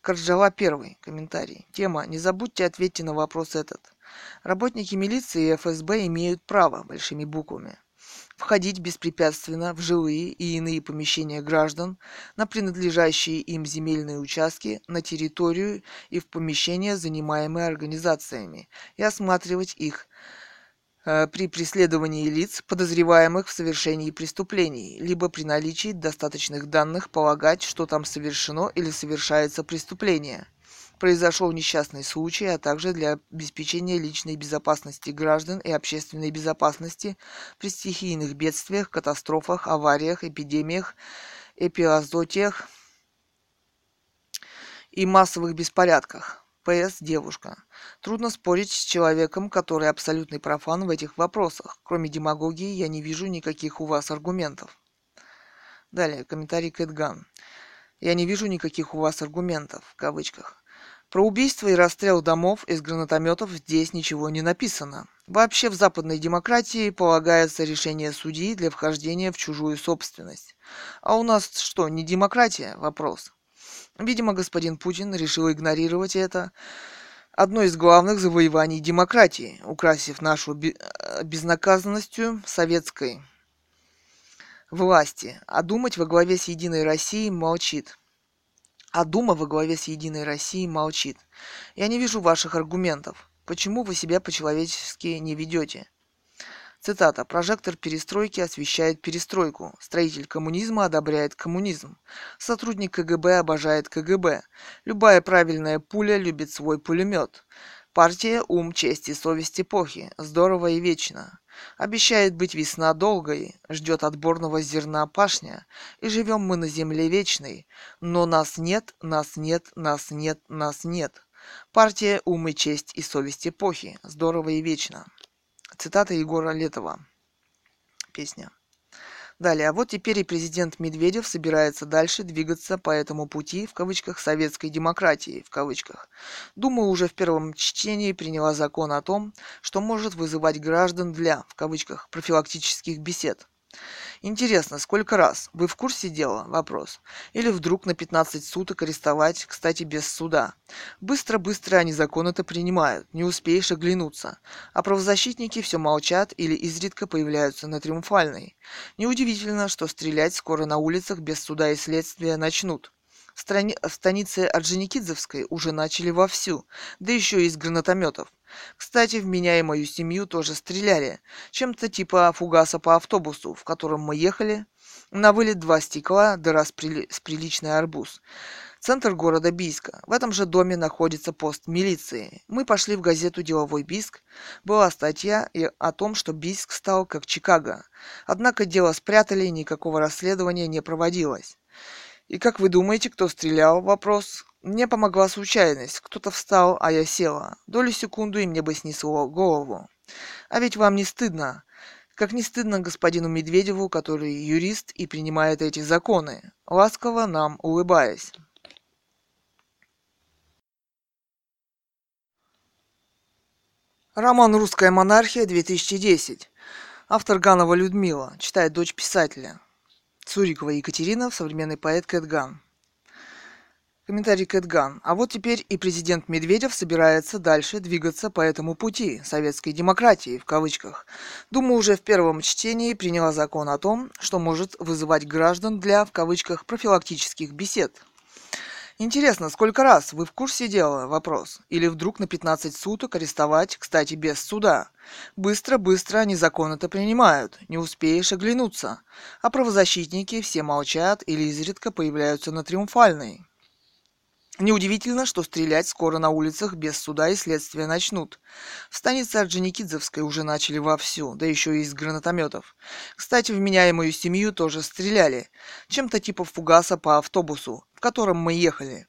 Корджала первый комментарий. Тема «Не забудьте ответьте на вопрос этот». Работники милиции и ФСБ имеют право, большими буквами, входить беспрепятственно в жилые и иные помещения граждан, на принадлежащие им земельные участки, на территорию и в помещения, занимаемые организациями, и осматривать их э, при преследовании лиц, подозреваемых в совершении преступлений, либо при наличии достаточных данных полагать, что там совершено или совершается преступление – произошел несчастный случай, а также для обеспечения личной безопасности граждан и общественной безопасности при стихийных бедствиях, катастрофах, авариях, эпидемиях, эпиазотиях и массовых беспорядках. П.С. Девушка. Трудно спорить с человеком, который абсолютный профан в этих вопросах. Кроме демагогии, я не вижу никаких у вас аргументов. Далее, комментарий Кэтган. Я не вижу никаких у вас аргументов, в кавычках. Про убийство и расстрел домов из гранатометов здесь ничего не написано. Вообще в западной демократии полагается решение судьи для вхождения в чужую собственность. А у нас что, не демократия? Вопрос. Видимо, господин Путин решил игнорировать это. Одно из главных завоеваний демократии, украсив нашу э, безнаказанностью советской власти. А думать во главе с Единой Россией молчит. А Дума во главе с Единой Россией молчит. Я не вижу ваших аргументов. Почему вы себя по-человечески не ведете? Цитата. «Прожектор перестройки освещает перестройку. Строитель коммунизма одобряет коммунизм. Сотрудник КГБ обожает КГБ. Любая правильная пуля любит свой пулемет. Партия – ум, честь и совесть эпохи. Здорово и вечно. Обещает быть весна долгой, ждет отборного зерна пашня, и живем мы на земле вечной. Но нас нет, нас нет, нас нет, нас нет. Партия «Ум и честь и совесть эпохи». Здорово и вечно. Цитата Егора Летова. Песня. Далее, а вот теперь и президент Медведев собирается дальше двигаться по этому пути, в кавычках, советской демократии, в кавычках. Дума уже в первом чтении приняла закон о том, что может вызывать граждан для, в кавычках, профилактических бесед. Интересно, сколько раз? Вы в курсе дела? Вопрос. Или вдруг на 15 суток арестовать, кстати, без суда? Быстро-быстро они закон это принимают, не успеешь оглянуться. А правозащитники все молчат или изредка появляются на триумфальной. Неудивительно, что стрелять скоро на улицах без суда и следствия начнут. В станице Орджоникидзевской уже начали вовсю, да еще и из гранатометов. Кстати, в меня и мою семью тоже стреляли. Чем-то типа фугаса по автобусу, в котором мы ехали. На вылет два стекла, дыра с, прили... с приличный арбуз. Центр города Бийска. В этом же доме находится пост милиции. Мы пошли в газету «Деловой Бийск». Была статья о том, что Бийск стал как Чикаго. Однако дело спрятали, никакого расследования не проводилось. И как вы думаете, кто стрелял? Вопрос. Мне помогла случайность. Кто-то встал, а я села. Долю секунду, и мне бы снесло голову. А ведь вам не стыдно? Как не стыдно господину Медведеву, который юрист и принимает эти законы, ласково нам улыбаясь. Роман «Русская монархия», 2010. Автор Ганова Людмила. Читает дочь писателя. Цурикова Екатерина, современный поэт Кэтган. Комментарий Кэтган. А вот теперь и президент Медведев собирается дальше двигаться по этому пути советской демократии, в кавычках. Дума уже в первом чтении приняла закон о том, что может вызывать граждан для, в кавычках, профилактических бесед. Интересно, сколько раз вы в курсе дела? Вопрос. Или вдруг на 15 суток арестовать, кстати, без суда? Быстро-быстро они закон это принимают, не успеешь оглянуться. А правозащитники все молчат или изредка появляются на триумфальной. Неудивительно, что стрелять скоро на улицах без суда и следствия начнут. В станице Орджоникидзевской уже начали вовсю, да еще и из гранатометов. Кстати, в меня и мою семью тоже стреляли. Чем-то типа фугаса по автобусу, в котором мы ехали.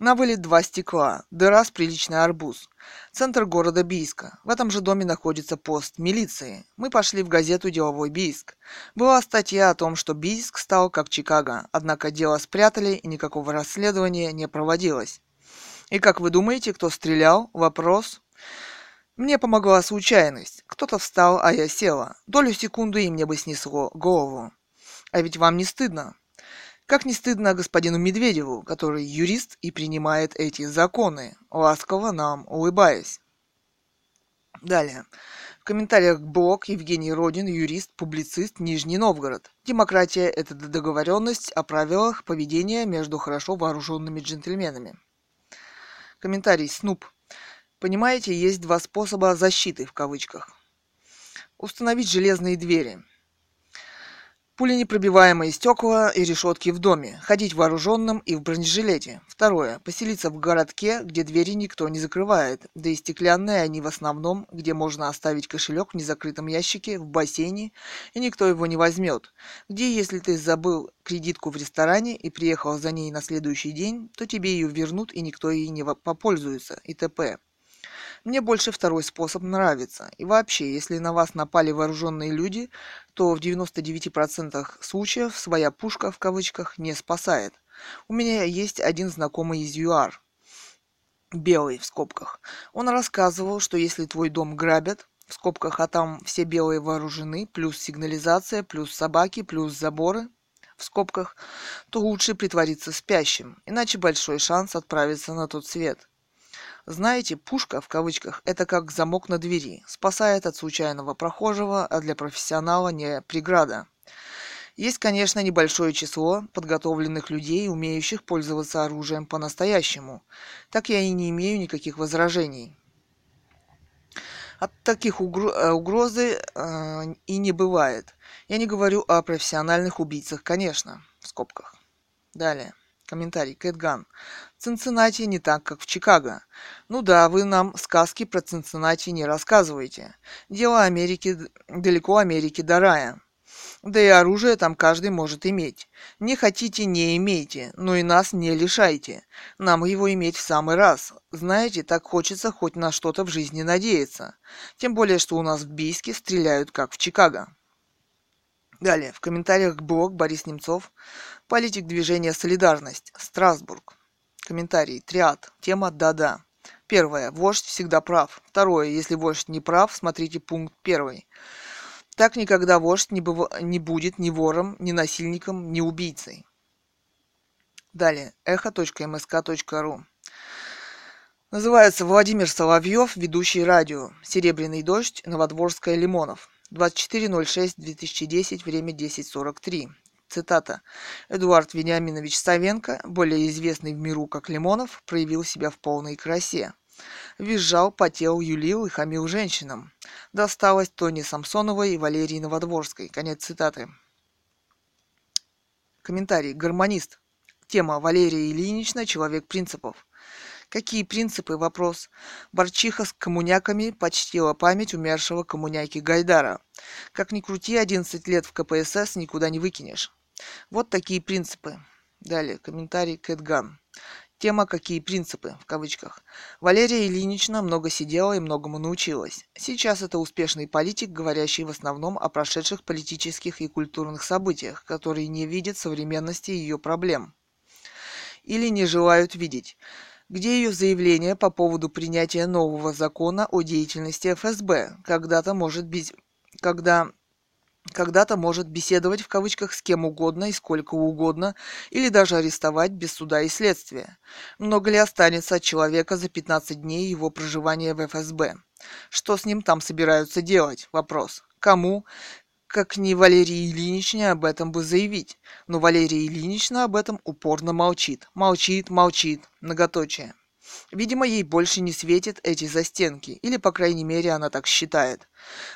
На вылет два стекла, дыра с приличный арбуз. Центр города Бийска. В этом же доме находится пост милиции. Мы пошли в газету «Деловой Бийск». Была статья о том, что Бийск стал как Чикаго, однако дело спрятали и никакого расследования не проводилось. И как вы думаете, кто стрелял? Вопрос. Мне помогла случайность. Кто-то встал, а я села. Долю секунды и мне бы снесло голову. А ведь вам не стыдно? Как не стыдно господину Медведеву, который юрист и принимает эти законы, ласково нам улыбаясь. Далее. В комментариях блог Евгений Родин, юрист, публицист, Нижний Новгород. Демократия – это договоренность о правилах поведения между хорошо вооруженными джентльменами. Комментарий Снуп. Понимаете, есть два способа защиты в кавычках. Установить железные двери – Пуленепробиваемые стекла и решетки в доме. Ходить вооруженным и в бронежилете. Второе. Поселиться в городке, где двери никто не закрывает. Да и стеклянные они в основном, где можно оставить кошелек в незакрытом ящике, в бассейне, и никто его не возьмет. Где, если ты забыл кредитку в ресторане и приехал за ней на следующий день, то тебе ее вернут и никто ей не попользуется и т.п. Мне больше второй способ нравится. И вообще, если на вас напали вооруженные люди, то в 99% случаев своя пушка в кавычках не спасает. У меня есть один знакомый из ЮАР, белый в скобках. Он рассказывал, что если твой дом грабят, в скобках, а там все белые вооружены, плюс сигнализация, плюс собаки, плюс заборы, в скобках, то лучше притвориться спящим, иначе большой шанс отправиться на тот свет. Знаете, пушка, в кавычках, это как замок на двери. Спасает от случайного прохожего, а для профессионала не преграда. Есть, конечно, небольшое число подготовленных людей, умеющих пользоваться оружием по-настоящему. Так я и не имею никаких возражений. От таких э, угрозы э, и не бывает. Я не говорю о профессиональных убийцах, конечно, в скобках. Далее. Комментарий. Кэтган. Цинциннати не так, как в Чикаго. Ну да, вы нам сказки про Цинциннати не рассказываете. Дело Америки далеко Америки до рая. Да и оружие там каждый может иметь. Не хотите, не имейте, но и нас не лишайте. Нам его иметь в самый раз. Знаете, так хочется хоть на что-то в жизни надеяться. Тем более, что у нас в Бийске стреляют, как в Чикаго. Далее, в комментариях блог Борис Немцов, политик движения «Солидарность», Страсбург. Комментарий. Триад. Тема «Да-да». Первое. Вождь всегда прав. Второе. Если вождь не прав, смотрите пункт первый. Так никогда вождь не, быв... не будет ни вором, ни насильником, ни убийцей. Далее. эхо.мск.ру Называется Владимир Соловьев, ведущий радио. Серебряный дождь, Новодворская, Лимонов. 24.06.2010, время 10.43. Цитата. Эдуард Вениаминович Савенко, более известный в миру как Лимонов, проявил себя в полной красе. Визжал, потел, юлил и хамил женщинам. Досталось Тони Самсоновой и Валерии Новодворской. Конец цитаты. Комментарий. Гармонист. Тема Валерия Ильинична «Человек принципов». Какие принципы? Вопрос. Борчиха с коммуняками почтила память умершего коммуняки Гайдара. Как ни крути, 11 лет в КПСС никуда не выкинешь. Вот такие принципы. Далее, комментарий Кэтган. Тема «Какие принципы?» в кавычках. Валерия Ильинична много сидела и многому научилась. Сейчас это успешный политик, говорящий в основном о прошедших политических и культурных событиях, которые не видят современности ее проблем или не желают видеть. Где ее заявление по поводу принятия нового закона о деятельности ФСБ? Когда-то может быть, когда когда-то может беседовать в кавычках с кем угодно и сколько угодно, или даже арестовать без суда и следствия. Много ли останется от человека за 15 дней его проживания в ФСБ? Что с ним там собираются делать? Вопрос. Кому? Как ни Валерий Ильиничне об этом бы заявить. Но Валерия Ильинична об этом упорно молчит. Молчит, молчит. Многоточие. Видимо, ей больше не светят эти застенки, или, по крайней мере, она так считает.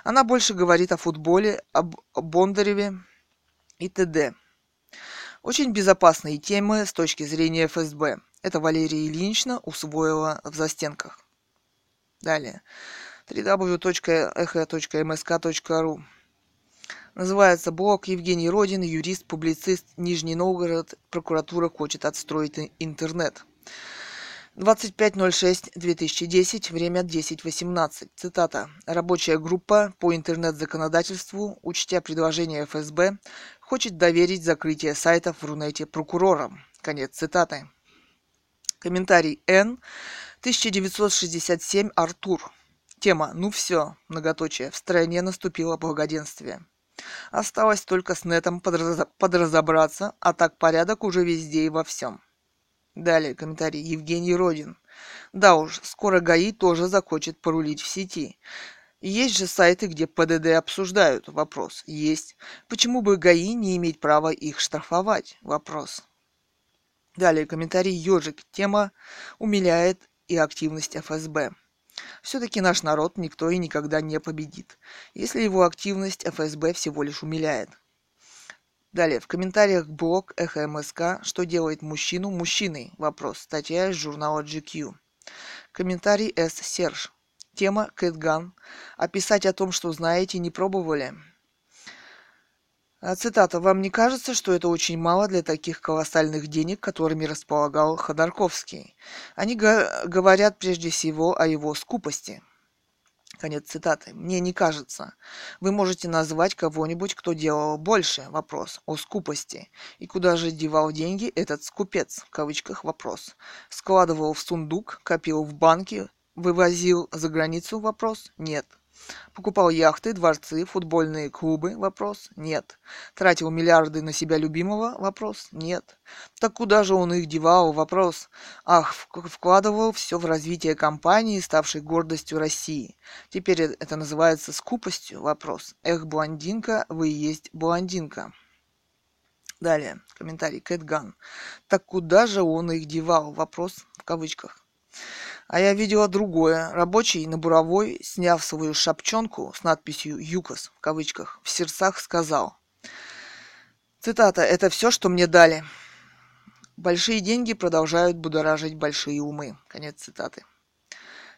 Она больше говорит о футболе, об Бондареве и т.д. Очень безопасные темы с точки зрения ФСБ. Это Валерия Ильинична усвоила в застенках. Далее. www.echo.msk.ru Называется блог Евгений Родин, юрист, публицист, Нижний Новгород, прокуратура хочет отстроить интернет. 25.06.2010, время 10.18. Цитата. Рабочая группа по интернет-законодательству, учтя предложение ФСБ, хочет доверить закрытие сайтов в Рунете прокурорам. Конец цитаты. Комментарий Н. 1967 Артур. Тема «Ну все», многоточие, в стране наступило благоденствие. Осталось только с нетом подразобраться, а так порядок уже везде и во всем. Далее комментарий Евгений Родин. Да уж, скоро ГАИ тоже захочет порулить в сети. Есть же сайты, где ПДД обсуждают. Вопрос. Есть. Почему бы ГАИ не иметь права их штрафовать? Вопрос. Далее комментарий Ежик. Тема умиляет и активность ФСБ. Все-таки наш народ никто и никогда не победит, если его активность ФСБ всего лишь умиляет. Далее, в комментариях блог Эхо МСК «Что делает мужчину мужчиной?» Вопрос. Статья из журнала GQ. Комментарий С. Серж. Тема Кэтган. Описать о том, что знаете, не пробовали. А, цитата. «Вам не кажется, что это очень мало для таких колоссальных денег, которыми располагал Ходорковский? Они говорят прежде всего о его скупости». Конец цитаты. Мне не кажется. Вы можете назвать кого-нибудь, кто делал больше. Вопрос. О скупости. И куда же девал деньги этот скупец? В кавычках вопрос. Складывал в сундук, копил в банке, вывозил за границу? Вопрос. Нет. Покупал яхты, дворцы, футбольные клубы? Вопрос. Нет. Тратил миллиарды на себя любимого? Вопрос. Нет. Так куда же он их девал? Вопрос. Ах, вкладывал все в развитие компании, ставшей гордостью России. Теперь это называется скупостью? Вопрос. Эх, блондинка, вы и есть блондинка. Далее, комментарий Кэтган. Так куда же он их девал? Вопрос в кавычках. А я видела другое. Рабочий на буровой, сняв свою шапчонку с надписью «ЮКОС» в кавычках, в сердцах сказал. Цитата «Это все, что мне дали». Большие деньги продолжают будоражить большие умы. Конец цитаты.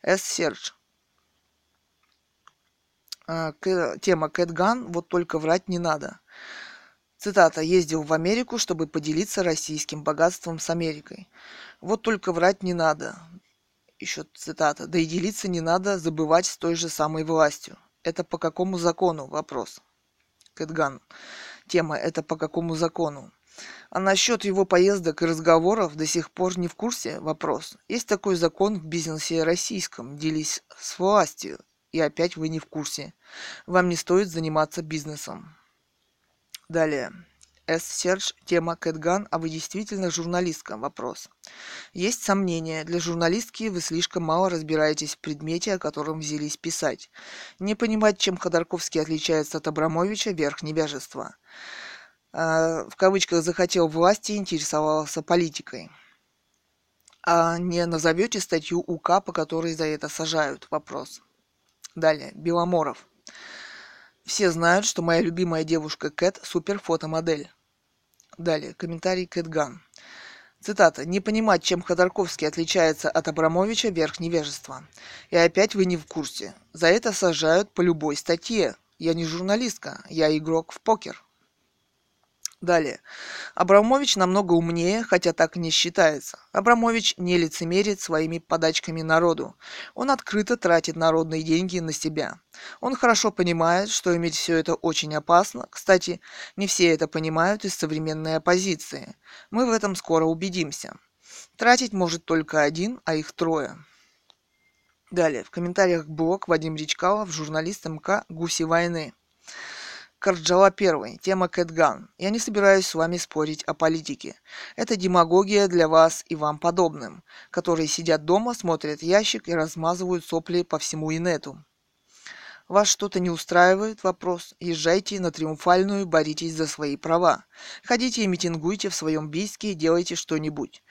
С. Сердж. А, тема Кэтган «Вот только врать не надо». Цитата. «Ездил в Америку, чтобы поделиться российским богатством с Америкой. Вот только врать не надо еще цитата, да и делиться не надо забывать с той же самой властью. Это по какому закону? Вопрос. Кэтган. Тема «Это по какому закону?» А насчет его поездок и разговоров до сих пор не в курсе? Вопрос. Есть такой закон в бизнесе российском. Делись с властью. И опять вы не в курсе. Вам не стоит заниматься бизнесом. Далее. С. Серж, тема Кэтган, а вы действительно журналистка? Вопрос. Есть сомнения. Для журналистки вы слишком мало разбираетесь в предмете, о котором взялись писать. Не понимать, чем Ходорковский отличается от Абрамовича, верх невежества. э, в кавычках захотел власти, интересовался политикой. А не назовете статью УК, по которой за это сажают? Вопрос. Далее. Беломоров. Все знают, что моя любимая девушка Кэт супер фотомодель. Далее. Комментарий Кэтган. Цитата. «Не понимать, чем Ходорковский отличается от Абрамовича – верх невежества. И опять вы не в курсе. За это сажают по любой статье. Я не журналистка, я игрок в покер». Далее. Абрамович намного умнее, хотя так не считается. Абрамович не лицемерит своими подачками народу. Он открыто тратит народные деньги на себя. Он хорошо понимает, что иметь все это очень опасно. Кстати, не все это понимают из современной оппозиции. Мы в этом скоро убедимся. Тратить может только один, а их трое. Далее. В комментариях блог Вадим Речкалов, журналист МК «Гуси войны». Карджала первый. Тема Кэтган. Я не собираюсь с вами спорить о политике. Это демагогия для вас и вам подобным, которые сидят дома, смотрят ящик и размазывают сопли по всему инету. Вас что-то не устраивает? Вопрос. Езжайте на Триумфальную, боритесь за свои права. Ходите и митингуйте в своем бийске и делайте что-нибудь.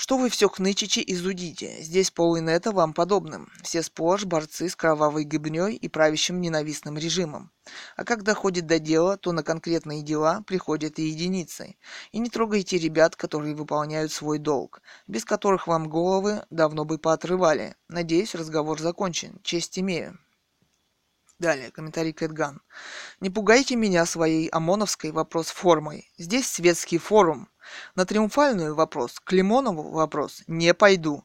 Что вы все хнычите и зудите? Здесь пол инета вам подобным. Все сплошь борцы с кровавой гибней и правящим ненавистным режимом. А как доходит до дела, то на конкретные дела приходят и единицы. И не трогайте ребят, которые выполняют свой долг, без которых вам головы давно бы поотрывали. Надеюсь, разговор закончен. Честь имею. Далее, комментарий Кэтган. Не пугайте меня своей ОМОНовской вопрос формой. Здесь светский форум. На Триумфальную вопрос, к Лимонову вопрос не пойду.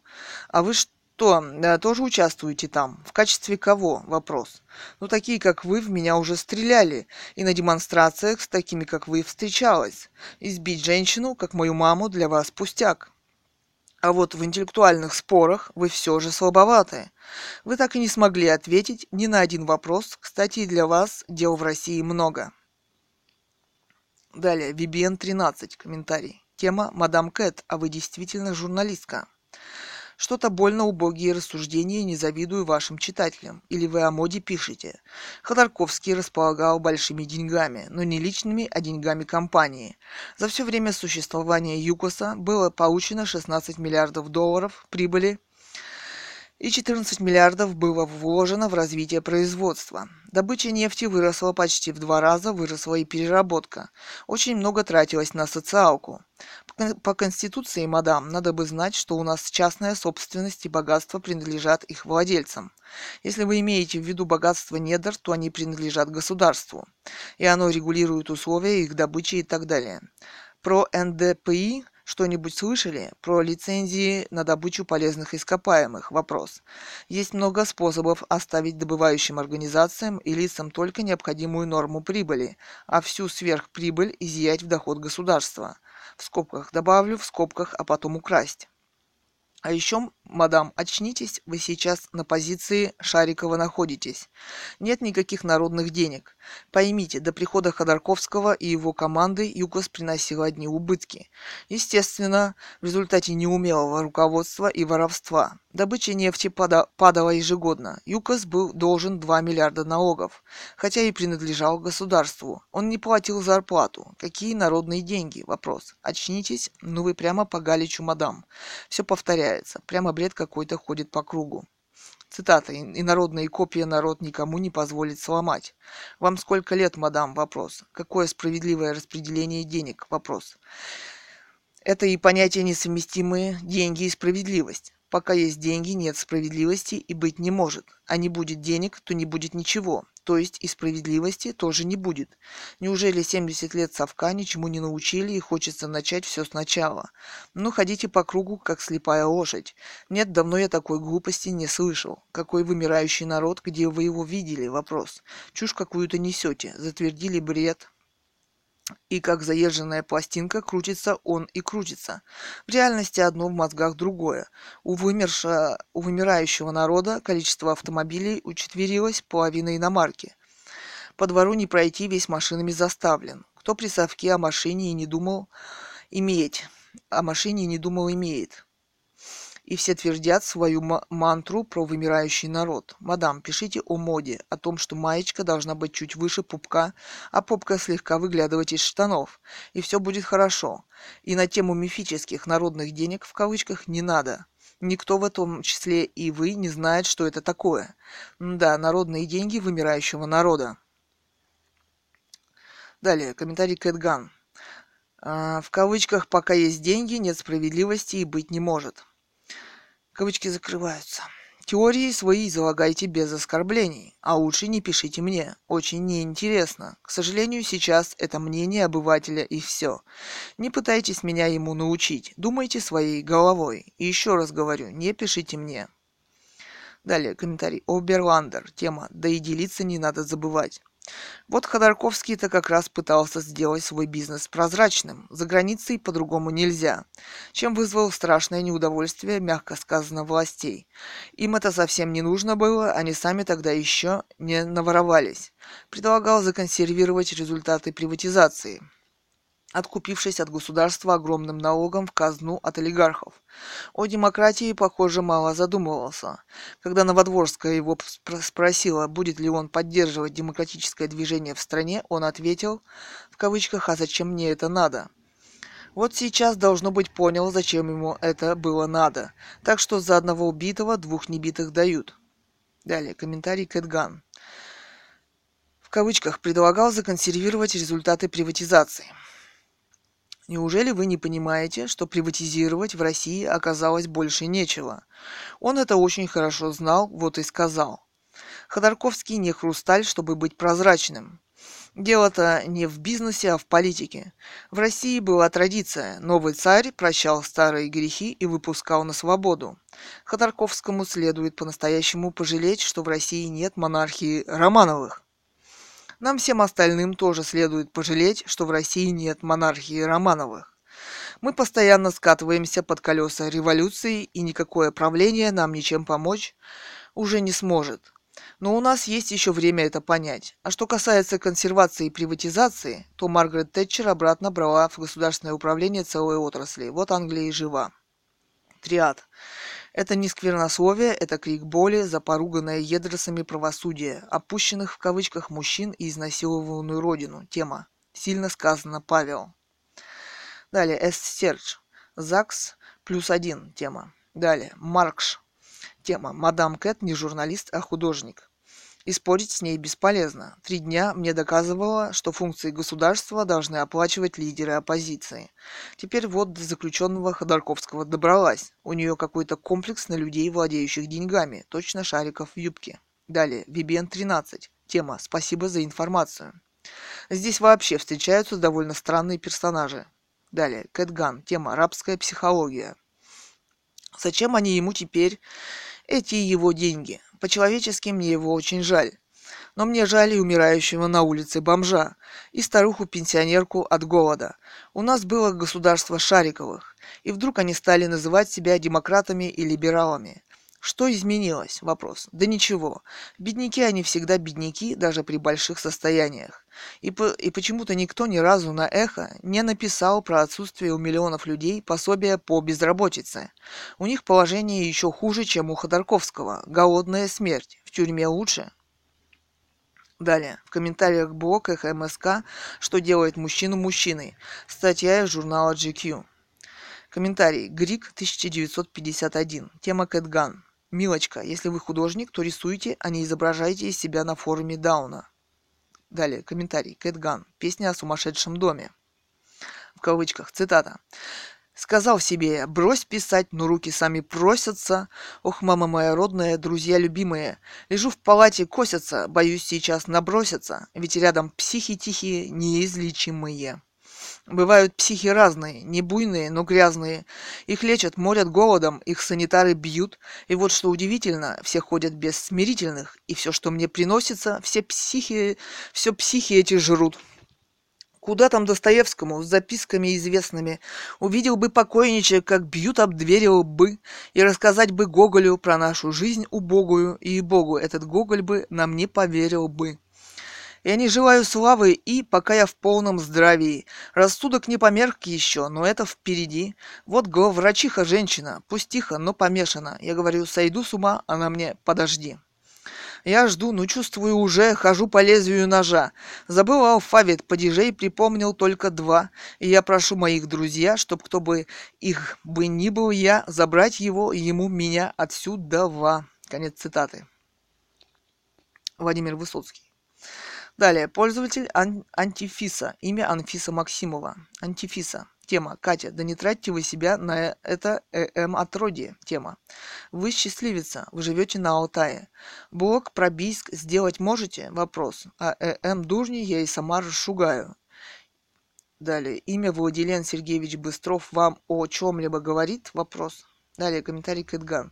А вы что, да, тоже участвуете там? В качестве кого? Вопрос. Ну, такие, как вы, в меня уже стреляли. И на демонстрациях с такими, как вы, встречалась. Избить женщину, как мою маму, для вас пустяк. А вот в интеллектуальных спорах вы все же слабоваты. Вы так и не смогли ответить ни на один вопрос. Кстати, для вас дел в России много. Далее, VBN 13, комментарий. Тема «Мадам Кэт, а вы действительно журналистка?» Что-то больно убогие рассуждения, не завидую вашим читателям. Или вы о моде пишете. Ходорковский располагал большими деньгами, но не личными, а деньгами компании. За все время существования ЮКОСа было получено 16 миллиардов долларов прибыли и 14 миллиардов было вложено в развитие производства. Добыча нефти выросла почти в два раза, выросла и переработка. Очень много тратилось на социалку. По Конституции, мадам, надо бы знать, что у нас частная собственность и богатство принадлежат их владельцам. Если вы имеете в виду богатство недр, то они принадлежат государству, и оно регулирует условия их добычи и так далее. Про НДПИ что-нибудь слышали про лицензии на добычу полезных ископаемых? Вопрос. Есть много способов оставить добывающим организациям и лицам только необходимую норму прибыли, а всю сверхприбыль изъять в доход государства. В скобках добавлю, в скобках, а потом украсть. А еще, мадам, очнитесь, вы сейчас на позиции Шарикова находитесь. Нет никаких народных денег. Поймите, до прихода Ходорковского и его команды ЮКОС приносил одни убытки. Естественно, в результате неумелого руководства и воровства. Добыча нефти пада- падала ежегодно. ЮКОС был должен 2 миллиарда налогов, хотя и принадлежал государству. Он не платил зарплату. Какие народные деньги? Вопрос. Очнитесь, ну вы прямо по Галичу. Все повторяется. Прямо бред какой-то ходит по кругу. Цитата. «Инородные копии народ никому не позволит сломать». «Вам сколько лет, мадам?» Вопрос. «Какое справедливое распределение денег?» Вопрос. Это и понятия несовместимые деньги и справедливость. Пока есть деньги, нет справедливости и быть не может. А не будет денег, то не будет ничего. То есть и справедливости тоже не будет. Неужели 70 лет совка ничему не научили и хочется начать все сначала? Ну, ходите по кругу, как слепая лошадь. Нет, давно я такой глупости не слышал. Какой вымирающий народ, где вы его видели? Вопрос. Чушь какую-то несете. Затвердили бред, и как заезженная пластинка крутится он и крутится. В реальности одно в мозгах другое. У, вымерша, у вымирающего народа количество автомобилей учетверилось половиной иномарки. По двору не пройти, весь машинами заставлен. Кто при совке о машине и не думал иметь, о машине не думал имеет. И все твердят свою мантру про вымирающий народ. Мадам, пишите о моде, о том, что маечка должна быть чуть выше пупка, а попка слегка выглядывать из штанов. И все будет хорошо. И на тему мифических народных денег в кавычках не надо. Никто в том числе и вы не знает, что это такое. Да, народные деньги вымирающего народа. Далее, комментарий Кэтган. А, в кавычках «пока есть деньги, нет справедливости и быть не может». Кавычки закрываются. Теории свои излагайте без оскорблений, а лучше не пишите мне. Очень неинтересно. К сожалению, сейчас это мнение обывателя и все. Не пытайтесь меня ему научить. Думайте своей головой. И еще раз говорю, не пишите мне. Далее комментарий. Оберландер. Тема. Да и делиться не надо забывать. Вот Ходорковский-то как раз пытался сделать свой бизнес прозрачным. За границей по-другому нельзя. Чем вызвал страшное неудовольствие, мягко сказано, властей. Им это совсем не нужно было, они сами тогда еще не наворовались. Предлагал законсервировать результаты приватизации откупившись от государства огромным налогом в казну от олигархов. О демократии, похоже, мало задумывался. Когда Новодворская его спросила, будет ли он поддерживать демократическое движение в стране, он ответил, в кавычках, «А зачем мне это надо?» Вот сейчас, должно быть, понял, зачем ему это было надо. Так что за одного убитого двух небитых дают. Далее, комментарий Кэтган. В кавычках предлагал законсервировать результаты приватизации. Неужели вы не понимаете, что приватизировать в России оказалось больше нечего? Он это очень хорошо знал, вот и сказал. Ходорковский не хрусталь, чтобы быть прозрачным. Дело-то не в бизнесе, а в политике. В России была традиция. Новый царь прощал старые грехи и выпускал на свободу. Ходорковскому следует по-настоящему пожалеть, что в России нет монархии Романовых. Нам всем остальным тоже следует пожалеть, что в России нет монархии Романовых. Мы постоянно скатываемся под колеса революции, и никакое правление нам ничем помочь уже не сможет. Но у нас есть еще время это понять. А что касается консервации и приватизации, то Маргарет Тэтчер обратно брала в государственное управление целой отрасли. Вот Англия и жива. Триад. Это не сквернословие, это крик боли за поруганное едросами правосудие, опущенных в кавычках мужчин и изнасилованную родину. Тема. Сильно сказано Павел. Далее. Эстерч. ЗАГС плюс один. Тема. Далее. Маркш. Тема. Мадам Кэт не журналист, а художник и спорить с ней бесполезно. Три дня мне доказывала, что функции государства должны оплачивать лидеры оппозиции. Теперь вот до заключенного Ходорковского добралась. У нее какой-то комплекс на людей, владеющих деньгами. Точно шариков в юбке. Далее. VBN 13. Тема «Спасибо за информацию». Здесь вообще встречаются довольно странные персонажи. Далее. Кэтган. Тема «Рабская психология». Зачем они ему теперь эти его деньги? По-человечески мне его очень жаль. Но мне жаль и умирающего на улице бомжа, и старуху-пенсионерку от голода. У нас было государство Шариковых, и вдруг они стали называть себя демократами и либералами. Что изменилось? Вопрос. Да ничего. Бедняки они всегда бедняки, даже при больших состояниях. И, по, и почему-то никто ни разу на эхо не написал про отсутствие у миллионов людей пособия по безработице. У них положение еще хуже, чем у Ходорковского. Голодная смерть. В тюрьме лучше. Далее. В комментариях к блоках МСК «Что делает мужчину мужчиной?» Статья из журнала GQ. Комментарий. Грик, 1951. Тема Кэтган. Милочка, если вы художник, то рисуйте, а не изображайте из себя на форуме Дауна. Далее, комментарий. Кэтган. Песня о сумасшедшем доме. В кавычках. Цитата. Сказал себе брось писать, но руки сами просятся. Ох, мама моя родная, друзья любимые. Лежу в палате, косятся, боюсь сейчас набросятся, ведь рядом психи тихие, неизлечимые. Бывают психи разные, не буйные, но грязные. Их лечат, морят голодом, их санитары бьют. И вот что удивительно, все ходят без смирительных, и все, что мне приносится, все психи, все психи эти жрут. Куда там Достоевскому с записками известными? Увидел бы покойничек, как бьют об двери бы, и рассказать бы Гоголю про нашу жизнь убогую, и Богу этот Гоголь бы нам не поверил бы. Я не желаю славы и, пока я в полном здравии. Рассудок не померк еще, но это впереди. Вот главврачиха женщина, пусть тихо, но помешана. Я говорю, сойду с ума, она мне, подожди. Я жду, но чувствую уже, хожу по лезвию ножа. Забыл алфавит, падежей припомнил только два. И я прошу моих друзья, чтоб кто бы их бы ни был я, забрать его, ему, меня отсюда. Конец цитаты. Владимир Высоцкий. Далее. Пользователь ан- Антифиса. Имя Анфиса Максимова. Антифиса. Тема. Катя, да не тратьте вы себя на это ЭМ отродье. Тема. Вы счастливица, вы живете на Алтае. Блок про Бийск сделать можете? Вопрос. А ЭМ дурни я и сама расшугаю. Далее. Имя Владилен Сергеевич Быстров вам о чем-либо говорит? Вопрос. Далее. Комментарий Кэтган.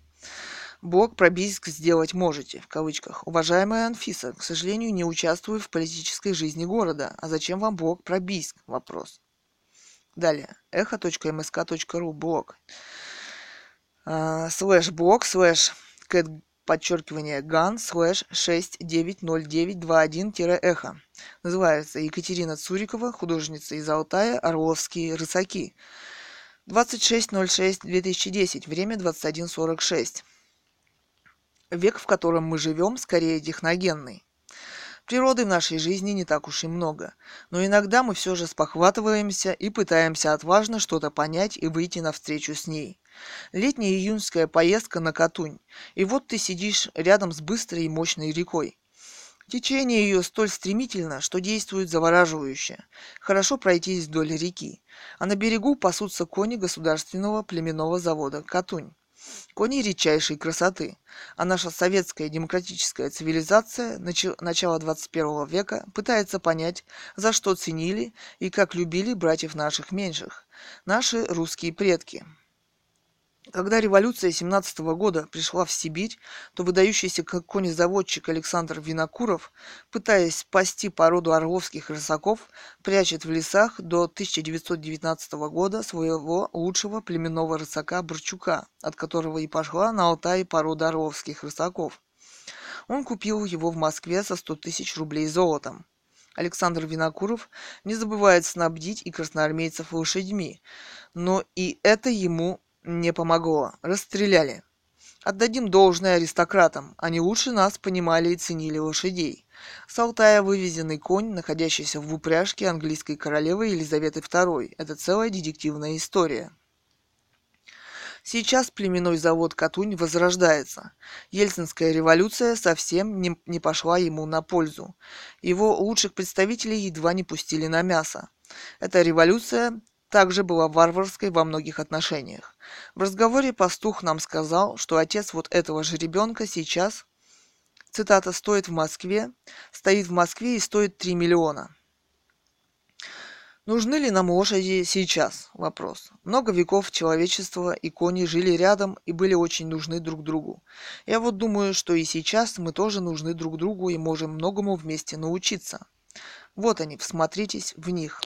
Блок про сделать можете, в кавычках. Уважаемая Анфиса, к сожалению, не участвую в политической жизни города. А зачем вам блок про Бийск? Вопрос. Далее. эхо.мск.ру блог. А, слэш блог слэш кэт подчеркивание ган слэш 690921-эхо. Называется Екатерина Цурикова, художница из Алтая, Орловские рысаки. 26.06.2010, время 21.46. Век, в котором мы живем, скорее техногенный. Природы в нашей жизни не так уж и много, но иногда мы все же спохватываемся и пытаемся отважно что-то понять и выйти навстречу с ней. Летняя июньская поездка на Катунь, и вот ты сидишь рядом с быстрой и мощной рекой. Течение ее столь стремительно, что действует завораживающе. Хорошо пройтись вдоль реки, а на берегу пасутся кони государственного племенного завода «Катунь». Кони редчайшей красоты, а наша советская демократическая цивилизация начала 21 века пытается понять, за что ценили и как любили братьев наших меньших, наши русские предки – когда революция 17 года пришла в Сибирь, то выдающийся конезаводчик Александр Винокуров, пытаясь спасти породу орловских рысаков, прячет в лесах до 1919 года своего лучшего племенного рысака Борчука, от которого и пошла на Алтае порода орловских рысаков. Он купил его в Москве за 100 тысяч рублей золотом. Александр Винокуров не забывает снабдить и красноармейцев лошадьми, но и это ему не помогло. Расстреляли. Отдадим должное аристократам. Они лучше нас понимали и ценили лошадей. С Алтая вывезенный конь, находящийся в упряжке английской королевы Елизаветы II. Это целая детективная история. Сейчас племенной завод Катунь возрождается. Ельцинская революция совсем не, не пошла ему на пользу. Его лучших представителей едва не пустили на мясо. Эта революция также была варварской во многих отношениях. В разговоре пастух нам сказал, что отец вот этого же ребенка сейчас, цитата, стоит в Москве, стоит в Москве и стоит 3 миллиона. Нужны ли нам лошади сейчас? Вопрос. Много веков человечества и кони жили рядом и были очень нужны друг другу. Я вот думаю, что и сейчас мы тоже нужны друг другу и можем многому вместе научиться. Вот они, всмотритесь в них.